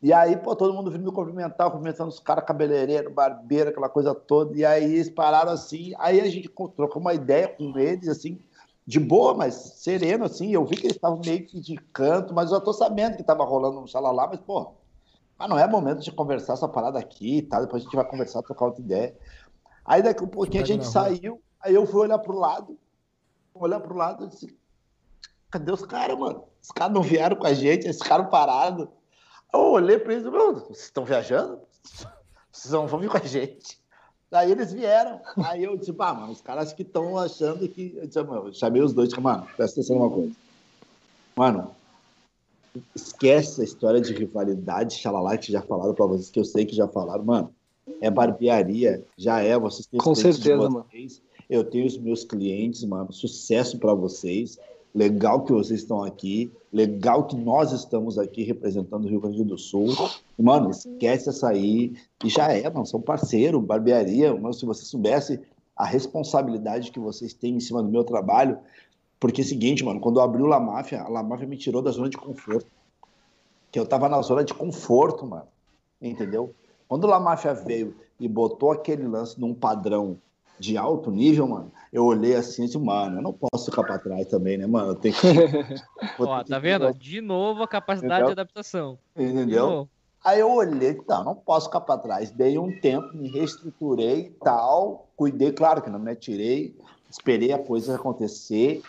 E aí, pô, todo mundo vindo me cumprimentar, cumprimentando os caras cabeleireiro, barbeiro, aquela coisa toda. E aí eles pararam assim. Aí a gente trocou uma ideia com eles, assim, de boa, mas sereno, assim. Eu vi que eles estavam meio que de canto, mas eu já tô sabendo que tava rolando um xalalá, mas, pô, mas não é momento de conversar essa parada aqui e tá? tal. Depois a gente vai conversar, trocar outra ideia. Aí daqui um pouquinho a gente saiu, aí eu fui olhar pro lado, olhar pro lado e disse, cadê os caras, mano? Os caras não vieram com a gente, eles ficaram parados. Eu olhei para eles, meu, vocês estão viajando? Vocês não vão vir com a gente. Aí eles vieram. Aí eu disse, ah, mano, os caras que estão achando que. Eu, disse, mano, eu chamei os dois e disse, mano, presta atenção numa coisa. Mano, esquece essa história de rivalidade, xalala, que já falaram pra vocês, que eu sei que já falaram, mano é barbearia, já é, vocês têm Com certeza, mano. Eu tenho os meus clientes, mano. Sucesso para vocês. Legal que vocês estão aqui. Legal que nós estamos aqui representando o Rio Grande do Sul. Mano, esquece essa aí. E já é, mano. São parceiro, barbearia. Mano, se você soubesse a responsabilidade que vocês têm em cima do meu trabalho. Porque é o seguinte, mano, quando eu abri o La Máfia, a La Máfia me tirou da zona de conforto. Que eu tava na zona de conforto, mano. Entendeu? Quando o La Máfia veio e botou aquele lance num padrão de alto nível, mano, eu olhei assim e disse, mano, eu não posso ficar pra trás também, né, mano? Eu tenho que. Ó, tá vendo? De novo a capacidade Entendeu? de adaptação. Entendeu? Aí eu olhei, tá, não posso ficar pra trás. Dei um tempo, me reestruturei e tal, cuidei, claro que não me atirei, esperei a coisa acontecer,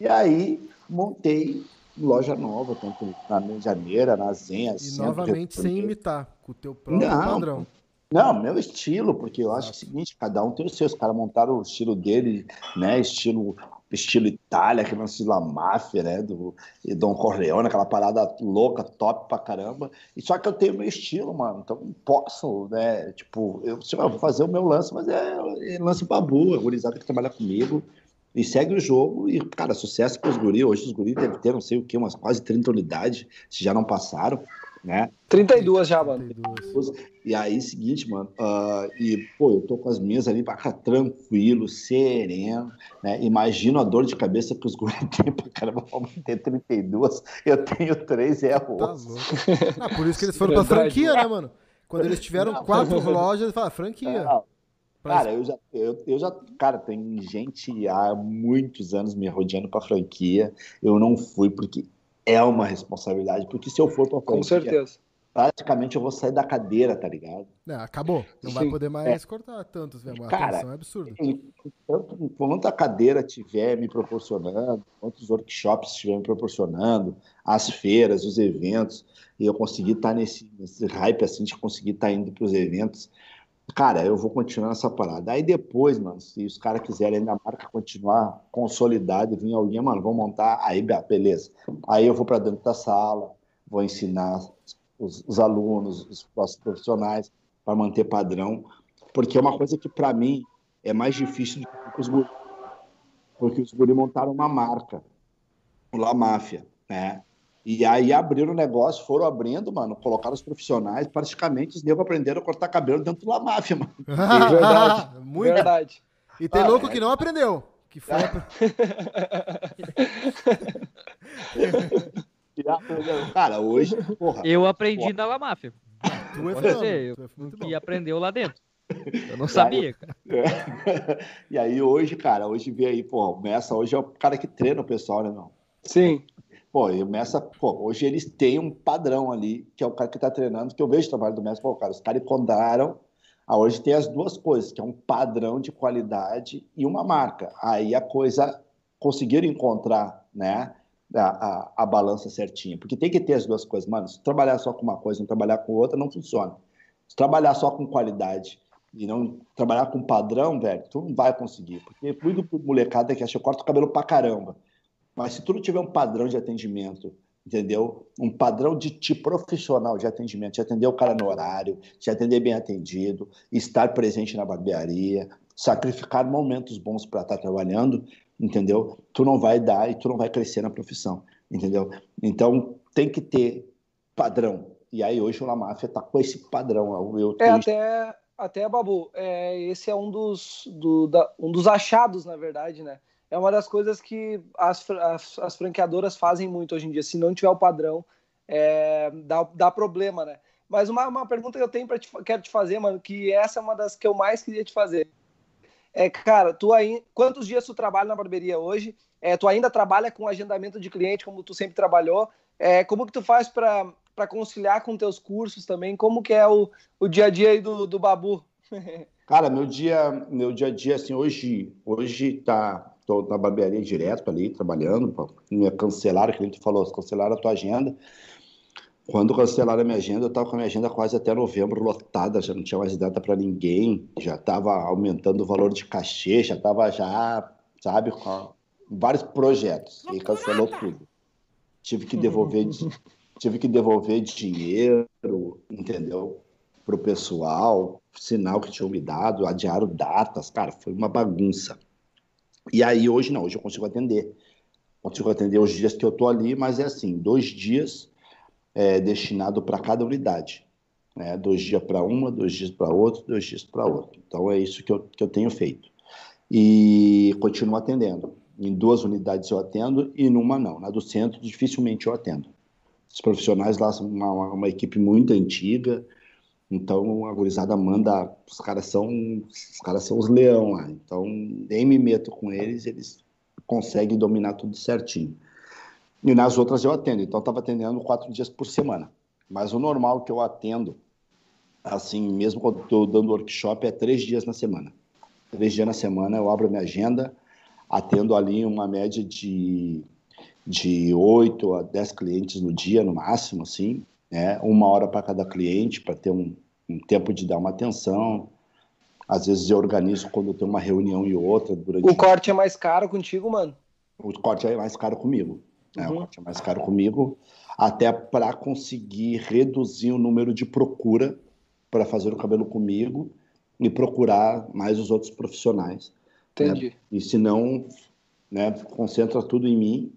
e aí montei loja nova, tanto na Medianeira, na Zenha. E novamente sem imitar, com o teu próprio não, padrão. Não, meu estilo, porque eu acho é o seguinte, cada um tem o seu. Os caras montaram o estilo dele, né? Estilo, estilo Itália, que lance da máfia, né? Do e Dom Corleone, aquela parada louca, top pra caramba. E só que eu tenho meu estilo, mano. Então não posso, né? Tipo, eu, eu vou fazer o meu lance, mas é, é lance babu, a gurizada que trabalha comigo. E segue o jogo e, cara, sucesso para os guris. Hoje os guris devem ter, não sei o que, umas quase 30 unidades, se já não passaram, né? 32 já, mano. E aí, seguinte, mano, uh, e, pô, eu tô com as minhas ali pra cá tranquilo, sereno, né? Imagino a dor de cabeça que os guris têm pra caramba, vamos ter 32, eu tenho 3 é a tá ah, por isso que eles foram pra franquia, né, mano? Quando eles tiveram não, quatro lojas, eles falaram, franquia. Não, Cara, eu já, eu, eu já, cara, tem gente há muitos anos me rodeando para franquia. Eu não fui porque é uma responsabilidade, porque se eu for para franquia, com certeza, praticamente eu vou sair da cadeira, tá ligado? É, acabou. Não Sim. vai poder mais é. cortar tantos, velho. Cara, atenção é absurda. Tanto, quanto a cadeira tiver me proporcionando, quantos workshops estiver me proporcionando, as feiras, os eventos, e eu conseguir estar tá nesse, nesse hype assim de conseguir estar tá indo para os eventos Cara, eu vou continuar nessa parada. Aí depois, mano, se os caras quiserem ainda a marca continuar consolidada vir alguém, mano, vão montar, aí beleza. Aí eu vou para dentro da sala, vou ensinar os, os alunos, os próximos profissionais para manter padrão, porque é uma coisa que para mim é mais difícil do que os guri, porque os guri montaram uma marca, o La Máfia, né? E aí abriram o negócio, foram abrindo, mano, colocaram os profissionais, praticamente os negros aprenderam a cortar cabelo dentro da máfia, mano. verdade. Muito. Verdade. E tem ah, louco é. que não aprendeu. Que foi. Cara, hoje. Porra, eu aprendi porra. na La Máfia. Tu é Você, eu, e aprendeu lá dentro. Eu não sabia, cara. E aí hoje, cara, hoje vê aí, pô, o Messa hoje é o cara que treina o pessoal, né, não? Sim. Pô, e o Messa, pô, hoje eles têm um padrão ali, que é o cara que tá treinando, que eu vejo o trabalho do Messa, pô, cara, os caras encontraram, ah, hoje tem as duas coisas, que é um padrão de qualidade e uma marca. Aí a coisa, conseguiram encontrar, né, a, a, a balança certinha, porque tem que ter as duas coisas, mano, se trabalhar só com uma coisa e não trabalhar com outra, não funciona. Se trabalhar só com qualidade e não trabalhar com padrão, velho, tu não vai conseguir. Porque pro molecada que acha que corta o cabelo pra caramba. Mas se tu não tiver um padrão de atendimento, entendeu? Um padrão de tipo profissional de atendimento, de atender o cara no horário, de atender bem atendido, estar presente na barbearia, sacrificar momentos bons para estar tá trabalhando, entendeu? Tu não vai dar e tu não vai crescer na profissão, entendeu? Então tem que ter padrão. E aí hoje o La Máfia tá com esse padrão. Eu, eu é até até, Babu, é, esse é um dos, do, da, um dos achados, na verdade, né? É uma das coisas que as, as, as franqueadoras fazem muito hoje em dia. Se não tiver o padrão, é, dá, dá problema, né? Mas uma, uma pergunta que eu tenho para te, quero te fazer, mano, que essa é uma das que eu mais queria te fazer. É, cara, tu aí, quantos dias tu trabalha na barbearia hoje? É, tu ainda trabalha com agendamento de cliente, como tu sempre trabalhou? É, como que tu faz para conciliar com teus cursos também? Como que é o, o dia a dia aí do, do Babu? Cara, meu dia, meu dia a dia, assim, hoje, hoje tá, tô na barbearia direto ali, trabalhando, me cancelaram, que a gente falou, cancelaram a tua agenda. Quando cancelaram a minha agenda, eu estava com a minha agenda quase até novembro lotada, já não tinha mais data para ninguém, já estava aumentando o valor de cachê, já estava já, sabe, com vários projetos, e cancelou tudo. Tive que devolver, tive que devolver dinheiro, entendeu? Para o pessoal, sinal que tinham me dado, adiaram datas, cara, foi uma bagunça. E aí hoje não, hoje eu consigo atender. Consigo atender os dias que eu tô ali, mas é assim, dois dias é, destinado para cada unidade. Né? Dois dias para uma, dois dias para outra, dois dias para outra. Então é isso que eu, que eu tenho feito. E continuo atendendo. Em duas unidades eu atendo e numa não. Na do centro dificilmente eu atendo. Os profissionais lá são uma, uma equipe muito antiga, então a gurizada manda, os caras são, os caras são os leão lá. Então nem me meto com eles, eles conseguem dominar tudo certinho. E nas outras eu atendo, então estava atendendo quatro dias por semana. Mas o normal que eu atendo, assim, mesmo quando estou dando workshop, é três dias na semana. Três dias na semana eu abro minha agenda, atendo ali uma média de de 8 a 10 clientes no dia, no máximo, assim, né? Uma hora para cada cliente, para ter um, um, tempo de dar uma atenção. Às vezes eu organizo quando tem uma reunião e outra. Durante... O corte é mais caro contigo, mano? O corte é mais caro comigo. Né? Uhum. O corte é mais caro comigo, até para conseguir reduzir o número de procura para fazer o cabelo comigo e procurar mais os outros profissionais. Né? Entendi. Né? E se não, né, concentra tudo em mim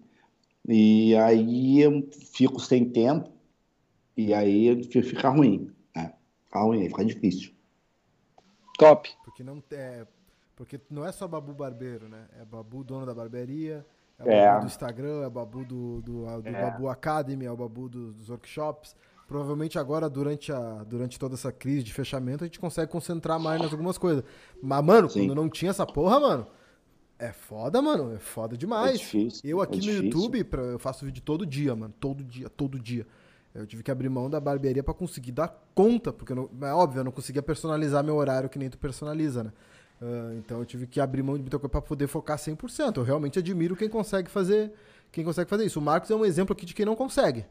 e aí eu fico sem tempo, e aí fica ruim, né? Fica ruim, fica difícil. Top. Porque não, é, porque não é só Babu Barbeiro, né? É Babu dono da barbearia, é o é. Babu do Instagram, é o Babu do, do, do é. Babu Academy, é o Babu do, dos workshops. Provavelmente agora, durante, a, durante toda essa crise de fechamento, a gente consegue concentrar mais nas algumas coisas. Mas, mano, Sim. quando não tinha essa porra, mano, é foda, mano. É foda demais. É difícil. Eu aqui é no difícil. YouTube, pra, eu faço vídeo todo dia, mano. Todo dia, todo dia. Eu tive que abrir mão da barbearia para conseguir dar conta, porque não, é óbvio, eu não conseguia personalizar meu horário que nem tu personaliza, né? Uh, então eu tive que abrir mão de muita coisa pra poder focar 100%. Eu realmente admiro quem consegue fazer, quem consegue fazer isso. O Marcos é um exemplo aqui de quem não consegue.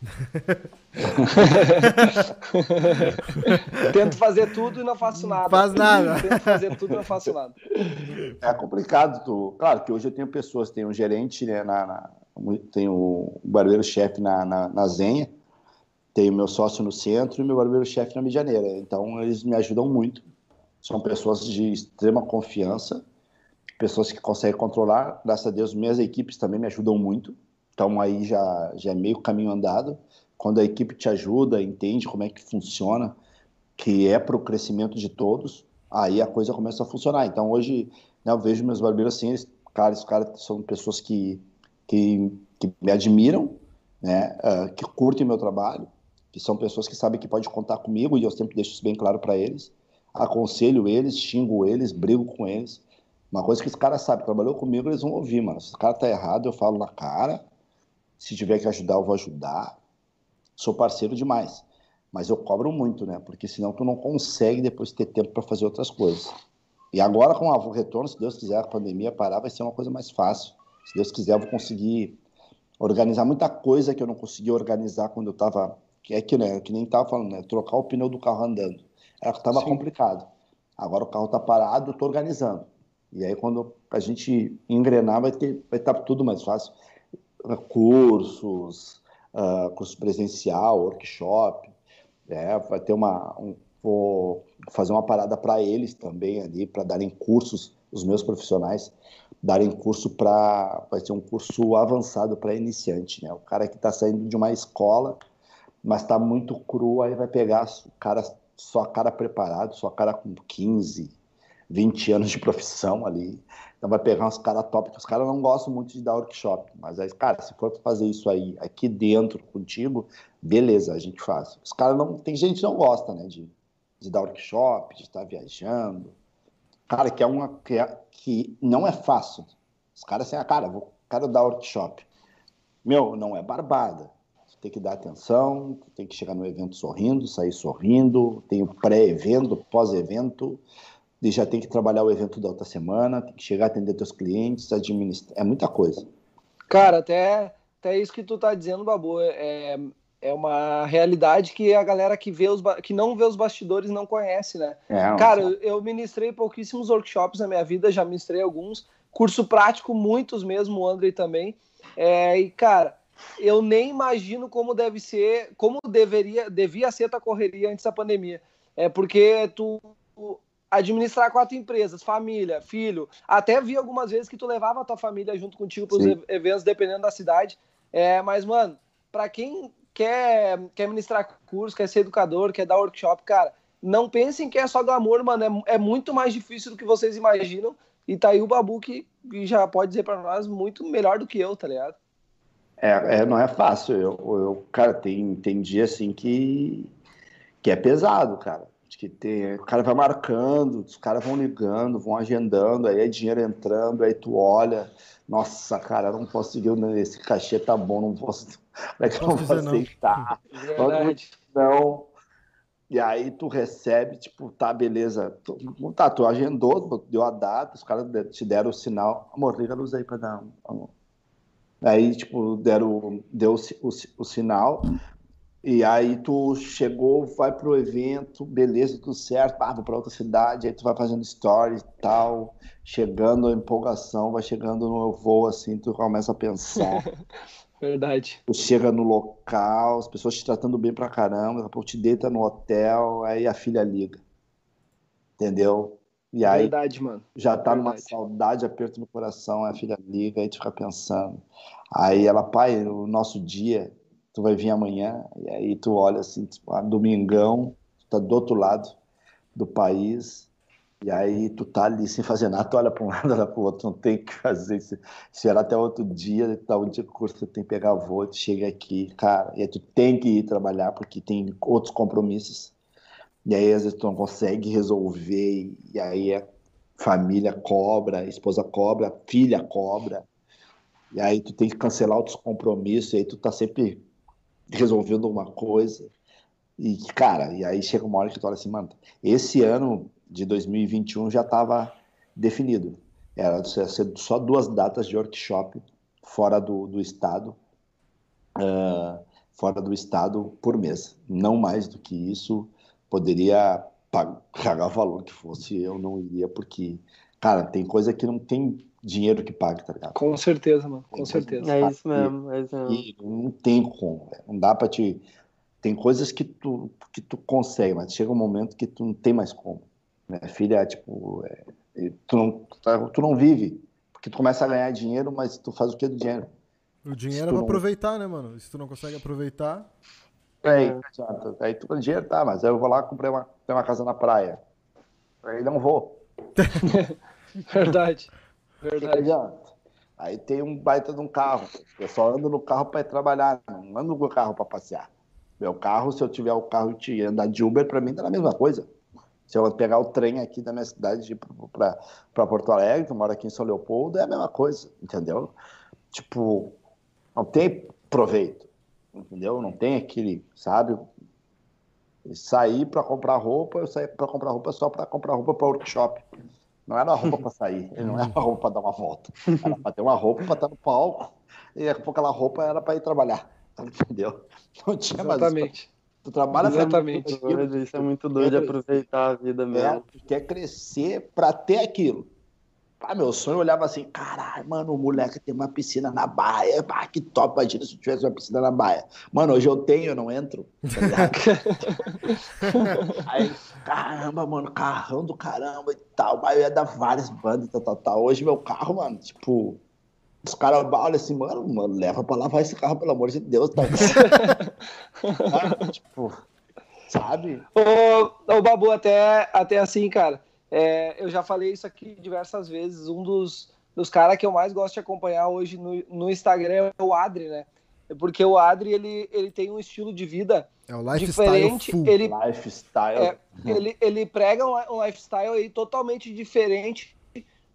Tento fazer tudo e não faço nada. Faz nada. Tento fazer tudo e não faço nada. É complicado. Tu... Claro que hoje eu tenho pessoas, tem um gerente, né, na, na tem o barbeiro-chefe na, na, na Zenha, tenho meu sócio no centro e meu barbeiro-chefe na Medianeira. Então eles me ajudam muito. São pessoas de extrema confiança, pessoas que conseguem controlar. Graças a Deus, minhas equipes também me ajudam muito Então aí já, já é meio caminho andado. Quando a equipe te ajuda, entende como é que funciona, que é para o crescimento de todos, aí a coisa começa a funcionar. Então hoje né, eu vejo meus barbeiros assim, eles, cara, os caras são pessoas que, que, que me admiram, né, uh, que curtem meu trabalho, que são pessoas que sabem que pode contar comigo e eu sempre deixo isso bem claro para eles. Aconselho eles, xingo eles, brigo com eles. Uma coisa que os caras sabem, trabalhou comigo, eles vão ouvir, mano. Se o cara tá errado, eu falo na cara. Se tiver que ajudar, eu vou ajudar. Sou parceiro demais. Mas eu cobro muito, né? Porque senão tu não consegue depois ter tempo para fazer outras coisas. E agora, com o retorno, se Deus quiser, a pandemia parar, vai ser uma coisa mais fácil. Se Deus quiser, eu vou conseguir organizar muita coisa que eu não conseguia organizar quando eu estava que é que, né, que nem estava falando, né, trocar o pneu do carro andando. Era que estava complicado. Agora o carro está parado, eu estou organizando. E aí quando a gente engrenar, vai ter, vai estar tá tudo mais fácil. Cursos, uh, curso presencial, workshop, é, vai ter uma, um, vou fazer uma parada para eles também ali, para darem cursos, os meus profissionais darem curso para, vai ser um curso avançado para iniciante, né? O cara que está saindo de uma escola mas tá muito cru, aí vai pegar cara, só cara preparado, só cara com 15, 20 anos de profissão ali. Então vai pegar uns caras top, que os caras não gostam muito de dar workshop. Mas aí, cara, se for fazer isso aí aqui dentro contigo, beleza, a gente faz. Os caras não. Tem gente que não gosta, né? De, de dar workshop, de estar viajando. Cara, que é uma. Que, é, que não é fácil. Os caras assim, ah, cara, vou, quero dar workshop. Meu, não é barbada tem que dar atenção, tem que chegar no evento sorrindo, sair sorrindo, tem o pré-evento, pós-evento, e já tem que trabalhar o evento da outra semana, tem que chegar atender teus clientes, administrar, é muita coisa. Cara, até, até isso que tu tá dizendo, Babu, é, é uma realidade que a galera que, vê os, que não vê os bastidores não conhece, né? É, Cara, eu, eu ministrei pouquíssimos workshops na minha vida, já ministrei alguns, curso prático, muitos mesmo, o André também, é, e cara eu nem imagino como deve ser, como deveria, devia ser a correria antes da pandemia. É porque tu administrar quatro empresas, família, filho, até vi algumas vezes que tu levava a tua família junto contigo para os eventos, dependendo da cidade. É, mas, mano, para quem quer, quer ministrar curso, quer ser educador, quer dar workshop, cara, não pensem que é só glamour, mano. É, é muito mais difícil do que vocês imaginam. E tá aí o Babu que, que já pode dizer para nós muito melhor do que eu, tá ligado? É, é, não é fácil. Eu, eu, cara, tem, tem dia assim que, que é pesado, cara. Que tem, o cara vai marcando, os caras vão ligando, vão agendando, aí é dinheiro entrando, aí tu olha, nossa, cara, eu não posso seguir, esse cachê tá bom, não posso. Como é que eu não vou aceitar? Não. E aí tu recebe, tipo, tá, beleza. Tu, tá, tu agendou, deu a data, os caras te deram o sinal. Amor, liga a luz aí pra dar um, Aí, tipo, deram, deu o, o, o sinal, e aí tu chegou, vai pro evento, beleza, tudo certo, ah, vou pra outra cidade, aí tu vai fazendo stories e tal, chegando a empolgação, vai chegando no voo, assim, tu começa a pensar. Verdade. Tu chega no local, as pessoas te tratando bem pra caramba, daqui a pouco te deita no hotel, aí a filha liga. Entendeu? E aí, Verdade, mano. Já tá Verdade. numa saudade, aperto no coração, a filha liga, aí tu fica pensando. Aí ela, pai, o nosso dia, tu vai vir amanhã, e aí tu olha assim, tipo, ah, domingão, tu tá do outro lado do país, e aí tu tá ali sem fazer nada, tu olha para um lado, olha para o outro, não tem o que fazer. Se, esperar até outro dia, tá um dia curso, tu tem que pegar voo, tu chega aqui, cara, e aí tu tem que ir trabalhar porque tem outros compromissos e aí, às vezes, tu não consegue resolver, e aí a família cobra, esposa cobra, filha cobra. E aí tu tem que cancelar outros compromissos, e aí tu tá sempre resolvendo uma coisa. E, cara, e aí chega uma hora que tu olha assim, mano, esse ano de 2021 já estava definido. Era só duas datas de workshop fora do, do estado, uh, fora do estado por mês. Não mais do que isso poderia pagar o valor que fosse, eu não iria, porque, cara, tem coisa que não tem dinheiro que pague, tá ligado? Com certeza, mano, com certeza. É isso mesmo, é isso mesmo. E não tem como, não dá pra te... Tem coisas que tu, que tu consegue, mas chega um momento que tu não tem mais como. Minha filha, tipo, é, tu, não, tu não vive, porque tu começa a ganhar dinheiro, mas tu faz o que do dinheiro? O dinheiro é pra não... aproveitar, né, mano? Se tu não consegue aproveitar. É, é. Aí tu com dinheiro, tá, mas eu vou lá comprei uma, uma casa na praia. Aí não vou. Verdade. Verdade. Aí tem um baita de um carro. Eu só ando no carro para ir trabalhar, não ando no carro para passear. Meu carro, se eu tiver o carro e andar de Uber, para mim tá a mesma coisa. Se eu pegar o trem aqui da minha cidade para Porto Alegre, que eu moro aqui em São Leopoldo, é a mesma coisa, entendeu? Tipo, não tem proveito, entendeu? Não tem aquele, sabe? Sair para comprar roupa, eu saí para comprar roupa só para comprar roupa para workshop. Não era uma roupa para sair, não era uma roupa para dar uma volta. Era para ter uma roupa para estar no palco, e aquela roupa era para ir trabalhar, entendeu? Não tinha Exatamente. mais. Tu trabalha Exatamente. Aquilo, isso é muito doido de aproveitar a vida mesmo. É, tu quer crescer para ter aquilo. Ah, meu sonho eu olhava assim, caralho, mano, o moleque tem uma piscina na baia. Ah, que top, imagina se eu tivesse uma piscina na baia. Mano, hoje eu tenho, eu não entro. Tá Aí, caramba, mano, carrão do caramba e tal. Mas eu ia dar várias bandas, tal, tal, tal. Hoje meu carro, mano, tipo, os caras olham assim, mano, mano, leva pra lavar esse carro, pelo amor de Deus, tá? ah, tipo, sabe? Ô, ô, Babu, até, até assim, cara é, eu já falei isso aqui diversas vezes. Um dos, dos caras que eu mais gosto de acompanhar hoje no, no Instagram é o Adri, né? Porque o Adri ele, ele tem um estilo de vida é o diferente. Full. Ele, lifestyle. É, ele, ele prega um, um lifestyle aí totalmente diferente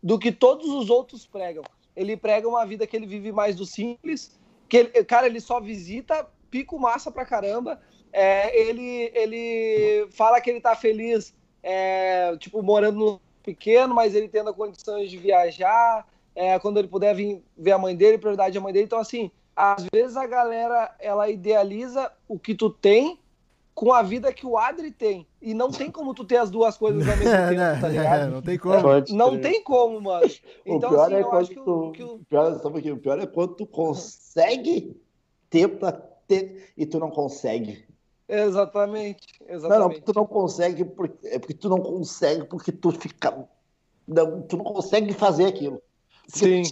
do que todos os outros pregam. Ele prega uma vida que ele vive mais do simples, que ele, cara, ele só visita pico massa pra caramba. É, ele, ele fala que ele tá feliz é, tipo, morando no pequeno, mas ele tendo condições de viajar, é, quando ele puder vir ver a mãe dele, prioridade a mãe dele. Então, assim, às vezes a galera, ela idealiza o que tu tem com a vida que o Adri tem. E não tem como tu ter as duas coisas ao mesmo tempo, tá ligado? É, não tem como. não tem como, mano. Então, o pior assim, é quando tu, que o... Pior, o, que? o pior é quando tu consegue ter pra ter e tu não consegue. Exatamente, exatamente. Não, não, tu não consegue, porque, é porque tu não consegue, porque tu fica. Não, tu não consegue fazer aquilo. Sim.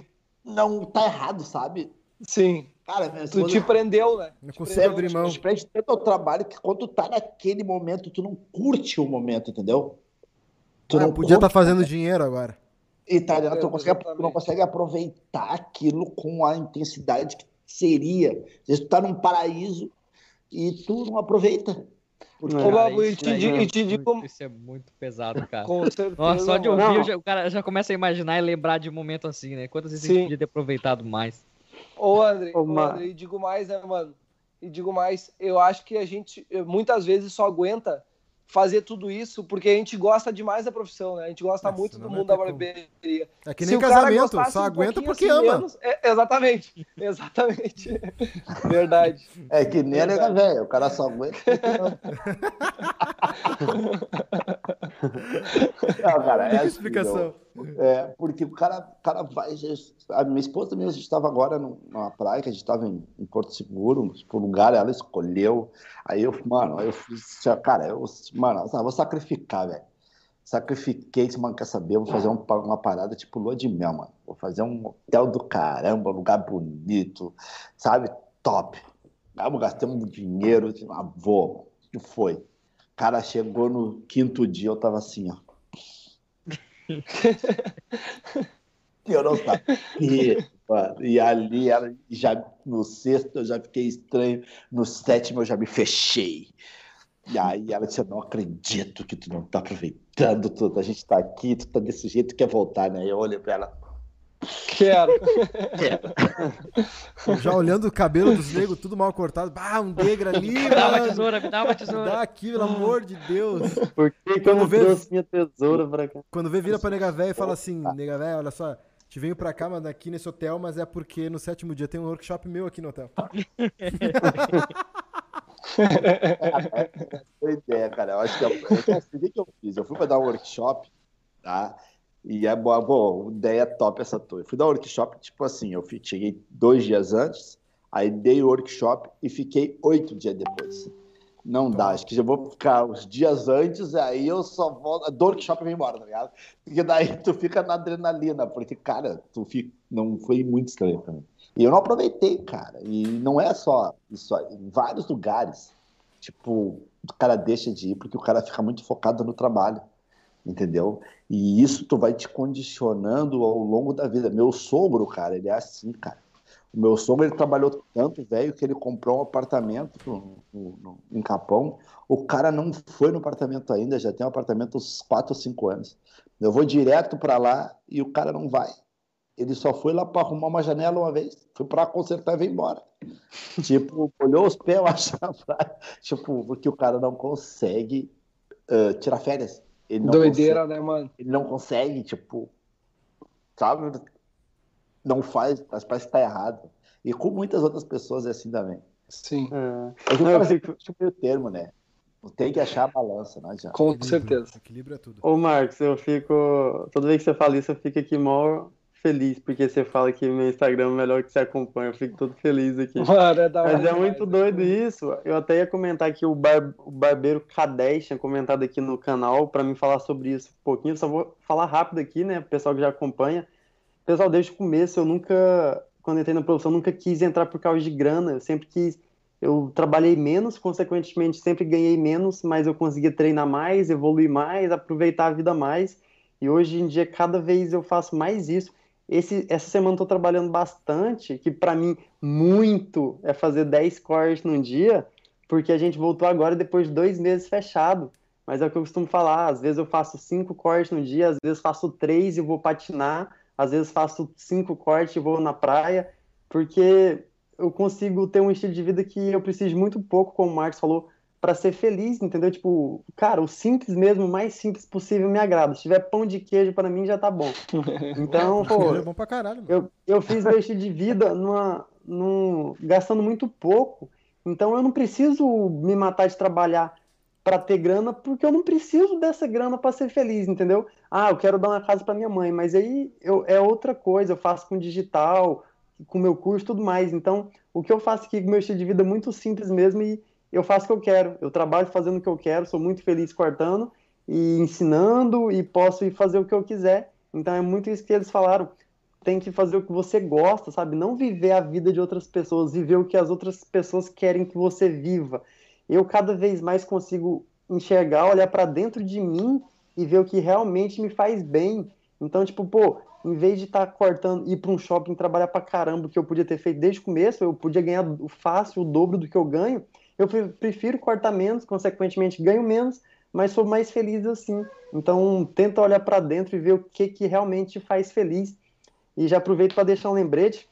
Não tá errado, sabe? Sim. Cara, tu te prendeu, né? Não consigo abrir mão. Prende tanto ao trabalho que quando tu tá naquele momento, tu não curte o momento, entendeu? Tu ah, não podia estar tá fazendo dinheiro agora. E tá, tu, não consegue, tu não consegue aproveitar aquilo com a intensidade que seria. Às vezes tu tá num paraíso e tu não aproveita. Porque... Ô, Babu, e te, é, te digo. Isso é muito pesado, cara. Com certeza. Nossa, só de ouvir, já, o cara já começa a imaginar e lembrar de um momento assim, né? Quantas vezes Sim. a gente podia ter aproveitado mais? Ô, André, ô, ô, André, e digo mais, né, mano? E digo mais, eu acho que a gente muitas vezes só aguenta fazer tudo isso porque a gente gosta demais da profissão, né? A gente gosta muito do mundo da barbearia. É que nem casamento, só aguenta um porque assim ama. Menos, é, exatamente, exatamente. Verdade. É que nem a nega velha, o cara só aguenta porque ama. Não, cara, é assim, explicação. É, porque o cara, o cara vai. A minha esposa também, a gente estava agora numa praia, que a gente estava em, em, Porto Seguro, tipo, lugar, ela escolheu. Aí eu, mano, eu fiz, cara, eu, mano, eu vou sacrificar, velho. Sacrifiquei, se mano quer saber, eu vou fazer um, uma parada tipo lua de mel, mano. Vou fazer um hotel do caramba, lugar bonito, sabe? Top. Aí gastamos dinheiro, ah, vou. O que foi? Cara, chegou no quinto dia, eu tava assim, ó. eu não sabia. E ali, já, no sexto, eu já fiquei estranho. No sétimo, eu já me fechei. E aí ela disse: Eu não acredito que tu não tá aproveitando tudo. A gente tá aqui, tu tá desse jeito, quer voltar, né? Eu olhei pra ela. Quero. Quero. Já olhando o cabelo dos negros, tudo mal cortado. Ah, um negra ali. Me dá uma tesoura, me dá uma tesoura. Dá aqui, pelo amor de Deus. Por que, eu não vê, trouxe minha tesoura pra cá? Quando vê, vira pra nega véia e fala assim: Nega véia, olha só, te venho pra cá, mas aqui nesse hotel, mas é porque no sétimo dia tem um workshop meu aqui no hotel. Boa ideia, cara. Eu acho que eu, eu, que eu fiz. Eu fui pra dar um workshop, tá? E é boa, boa, ideia top essa tua. Eu fui dar workshop, tipo assim, eu cheguei dois dias antes, aí dei o workshop e fiquei oito dias depois. Não dá, acho que já vou ficar os dias antes, aí eu só vou. A dor que shopping vem embora, tá ligado? Porque daí tu fica na adrenalina, porque, cara, tu fica. Não foi muito estranho pra mim. E eu não aproveitei, cara. E não é só isso. Em vários lugares, tipo, o cara deixa de ir porque o cara fica muito focado no trabalho. Entendeu? E isso tu vai te condicionando ao longo da vida. Meu sogro, cara, ele é assim, cara. O meu sogro ele trabalhou tanto, velho, que ele comprou um apartamento no, no, no, em Capão. O cara não foi no apartamento ainda, já tem um apartamento uns 4 ou 5 anos. Eu vou direto para lá e o cara não vai. Ele só foi lá para arrumar uma janela uma vez, foi para consertar e veio embora. tipo, olhou os pés, achou na praia. Tipo, porque o cara não consegue uh, tirar férias. Doideira, consegue, né, mano? Ele não consegue, tipo, sabe? não faz, parece que tá errado. E com muitas outras pessoas é assim também. Sim. É. Não, eu fico... meio termo, né? Tem que achar a balança, né, já. Com certeza. Equilíbrio é tudo. Ô, Marcos, eu fico. Toda vez que você fala isso, eu fico aqui mó feliz, porque você fala que meu Instagram é o melhor que você acompanha. Eu fico todo feliz aqui. Mano, é da Mas é muito doido isso. Eu até ia comentar que o, bar... o barbeiro K10 tinha comentado aqui no canal para mim falar sobre isso um pouquinho. Eu só vou falar rápido aqui, né? Pessoal que já acompanha. Pessoal, desde o começo eu nunca, quando entrei na profissão, nunca quis entrar por causa de grana. Eu sempre quis, eu trabalhei menos, consequentemente sempre ganhei menos, mas eu conseguia treinar mais, evoluir mais, aproveitar a vida mais. E hoje em dia cada vez eu faço mais isso. Esse, essa semana estou trabalhando bastante, que para mim muito é fazer 10 cortes num dia, porque a gente voltou agora depois de dois meses fechado. Mas é o que eu costumo falar, às vezes eu faço cinco cortes no dia, às vezes faço três e vou patinar, às vezes faço cinco cortes e vou na praia, porque eu consigo ter um estilo de vida que eu preciso muito pouco, como o Marcos falou, para ser feliz, entendeu? Tipo, cara, o simples mesmo, o mais simples possível me agrada. Se tiver pão de queijo para mim já tá bom. Então, pô, é bom pra caralho, eu, eu fiz meu estilo de vida numa, num, gastando muito pouco. Então eu não preciso me matar de trabalhar para ter grana, porque eu não preciso dessa grana para ser feliz, entendeu? Ah, eu quero dar uma casa para minha mãe, mas aí eu, é outra coisa, eu faço com digital, com meu curso tudo mais. Então, o que eu faço aqui, meu estilo de vida é muito simples mesmo e eu faço o que eu quero. Eu trabalho fazendo o que eu quero, sou muito feliz cortando e ensinando e posso ir fazer o que eu quiser. Então, é muito isso que eles falaram. Tem que fazer o que você gosta, sabe? Não viver a vida de outras pessoas, viver o que as outras pessoas querem que você viva eu cada vez mais consigo enxergar, olhar para dentro de mim e ver o que realmente me faz bem. Então, tipo, pô, em vez de estar tá cortando, ir para um shopping trabalhar para caramba, que eu podia ter feito desde o começo, eu podia ganhar fácil o dobro do que eu ganho, eu prefiro cortar menos, consequentemente ganho menos, mas sou mais feliz assim. Então, tenta olhar para dentro e ver o que, que realmente faz feliz. E já aproveito para deixar um lembrete.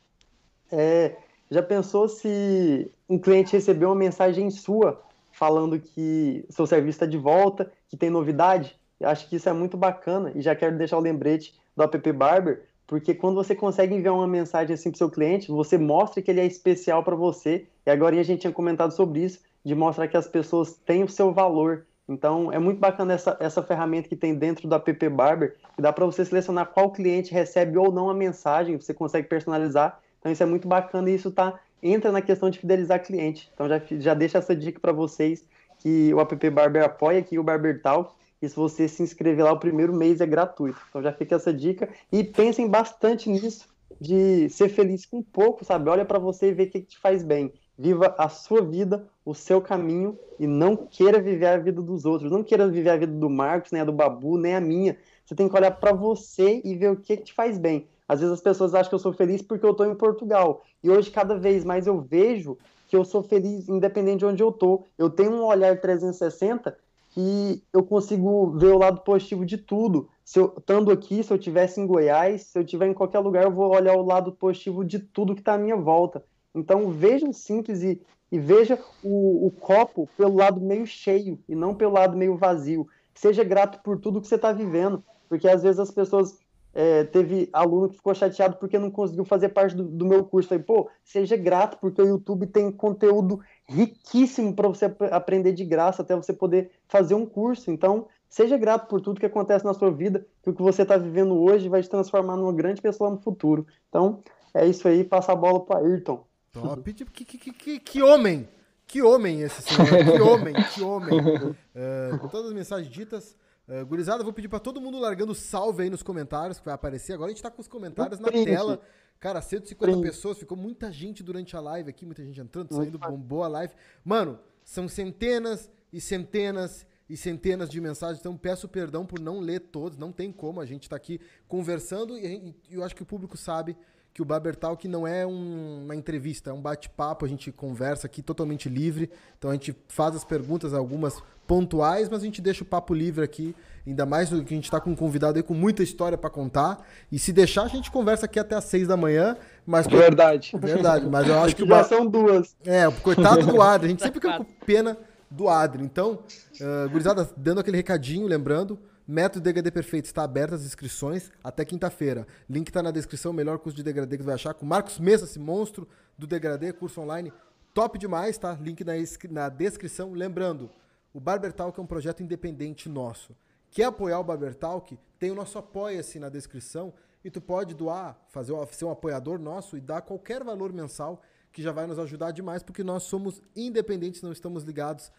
É, já pensou se um cliente recebeu uma mensagem sua falando que seu serviço está de volta, que tem novidade. Eu acho que isso é muito bacana e já quero deixar o lembrete do app Barber, porque quando você consegue enviar uma mensagem assim para seu cliente, você mostra que ele é especial para você. E agora a gente tinha comentado sobre isso, de mostrar que as pessoas têm o seu valor. Então é muito bacana essa, essa ferramenta que tem dentro do app Barber, que dá para você selecionar qual cliente recebe ou não a mensagem, você consegue personalizar. Então isso é muito bacana e isso está entra na questão de fidelizar cliente. Então já, já deixa essa dica para vocês que o app Barber apoia aqui o Barber Talk. E se você se inscrever lá, o primeiro mês é gratuito. Então já fica essa dica. E pensem bastante nisso, de ser feliz com pouco, sabe? Olha para você e vê o que, que te faz bem. Viva a sua vida, o seu caminho e não queira viver a vida dos outros. Não queira viver a vida do Marcos, nem a do Babu, nem a minha. Você tem que olhar para você e ver o que, que te faz bem. Às vezes as pessoas acham que eu sou feliz porque eu estou em Portugal. E hoje, cada vez mais, eu vejo que eu sou feliz independente de onde eu estou. Eu tenho um olhar 360 que eu consigo ver o lado positivo de tudo. Se eu estando aqui, se eu estivesse em Goiás, se eu estiver em qualquer lugar, eu vou olhar o lado positivo de tudo que está à minha volta. Então veja simples e, e veja o, o, copo pelo lado meio cheio e não pelo lado meio vazio. Seja grato por tudo que você está vivendo, porque às vezes as pessoas é, teve aluno que ficou chateado porque não conseguiu fazer parte do, do meu curso. Falei, pô, seja grato, porque o YouTube tem conteúdo riquíssimo para você aprender de graça, até você poder fazer um curso. Então, seja grato por tudo que acontece na sua vida, que o que você está vivendo hoje vai te transformar numa grande pessoa no futuro. Então, é isso aí, passa a bola para Ayrton. Top, que, que, que, que homem! Que homem esse senhor, que homem, que homem. Uh, todas as mensagens ditas. Uh, gurizada, vou pedir para todo mundo largando salve aí nos comentários, que vai aparecer. Agora a gente tá com os comentários na tela. Cara, 150 Print. pessoas, ficou muita gente durante a live aqui, muita gente entrando, saindo, bombou a live. Mano, são centenas e centenas e centenas de mensagens, então peço perdão por não ler todos, não tem como, a gente tá aqui conversando e, e eu acho que o público sabe que o Barber Talk não é um, uma entrevista, é um bate-papo, a gente conversa aqui totalmente livre. Então a gente faz as perguntas, algumas pontuais, mas a gente deixa o papo livre aqui. Ainda mais do que a gente está com um convidado aí com muita história para contar. E se deixar, a gente conversa aqui até às seis da manhã. Mas, verdade. Verdade, mas eu acho que. Já são duas. É, coitado do Adri. A gente sempre fica com pena do Adri. Então, uh, gurizada, dando aquele recadinho, lembrando, Método Degradê Perfeito está aberto as inscrições até quinta-feira. Link está na descrição, melhor curso de degradê que você vai achar com Marcos Mesa, esse monstro do degradê, curso online top demais, tá? Link na, na descrição. Lembrando, o Barber Talk é um projeto independente nosso. Quer apoiar o Barber Talk? Tem o nosso apoia-se na descrição e tu pode doar, fazer ser um apoiador nosso e dar qualquer valor mensal que já vai nos ajudar demais, porque nós somos independentes, não estamos ligados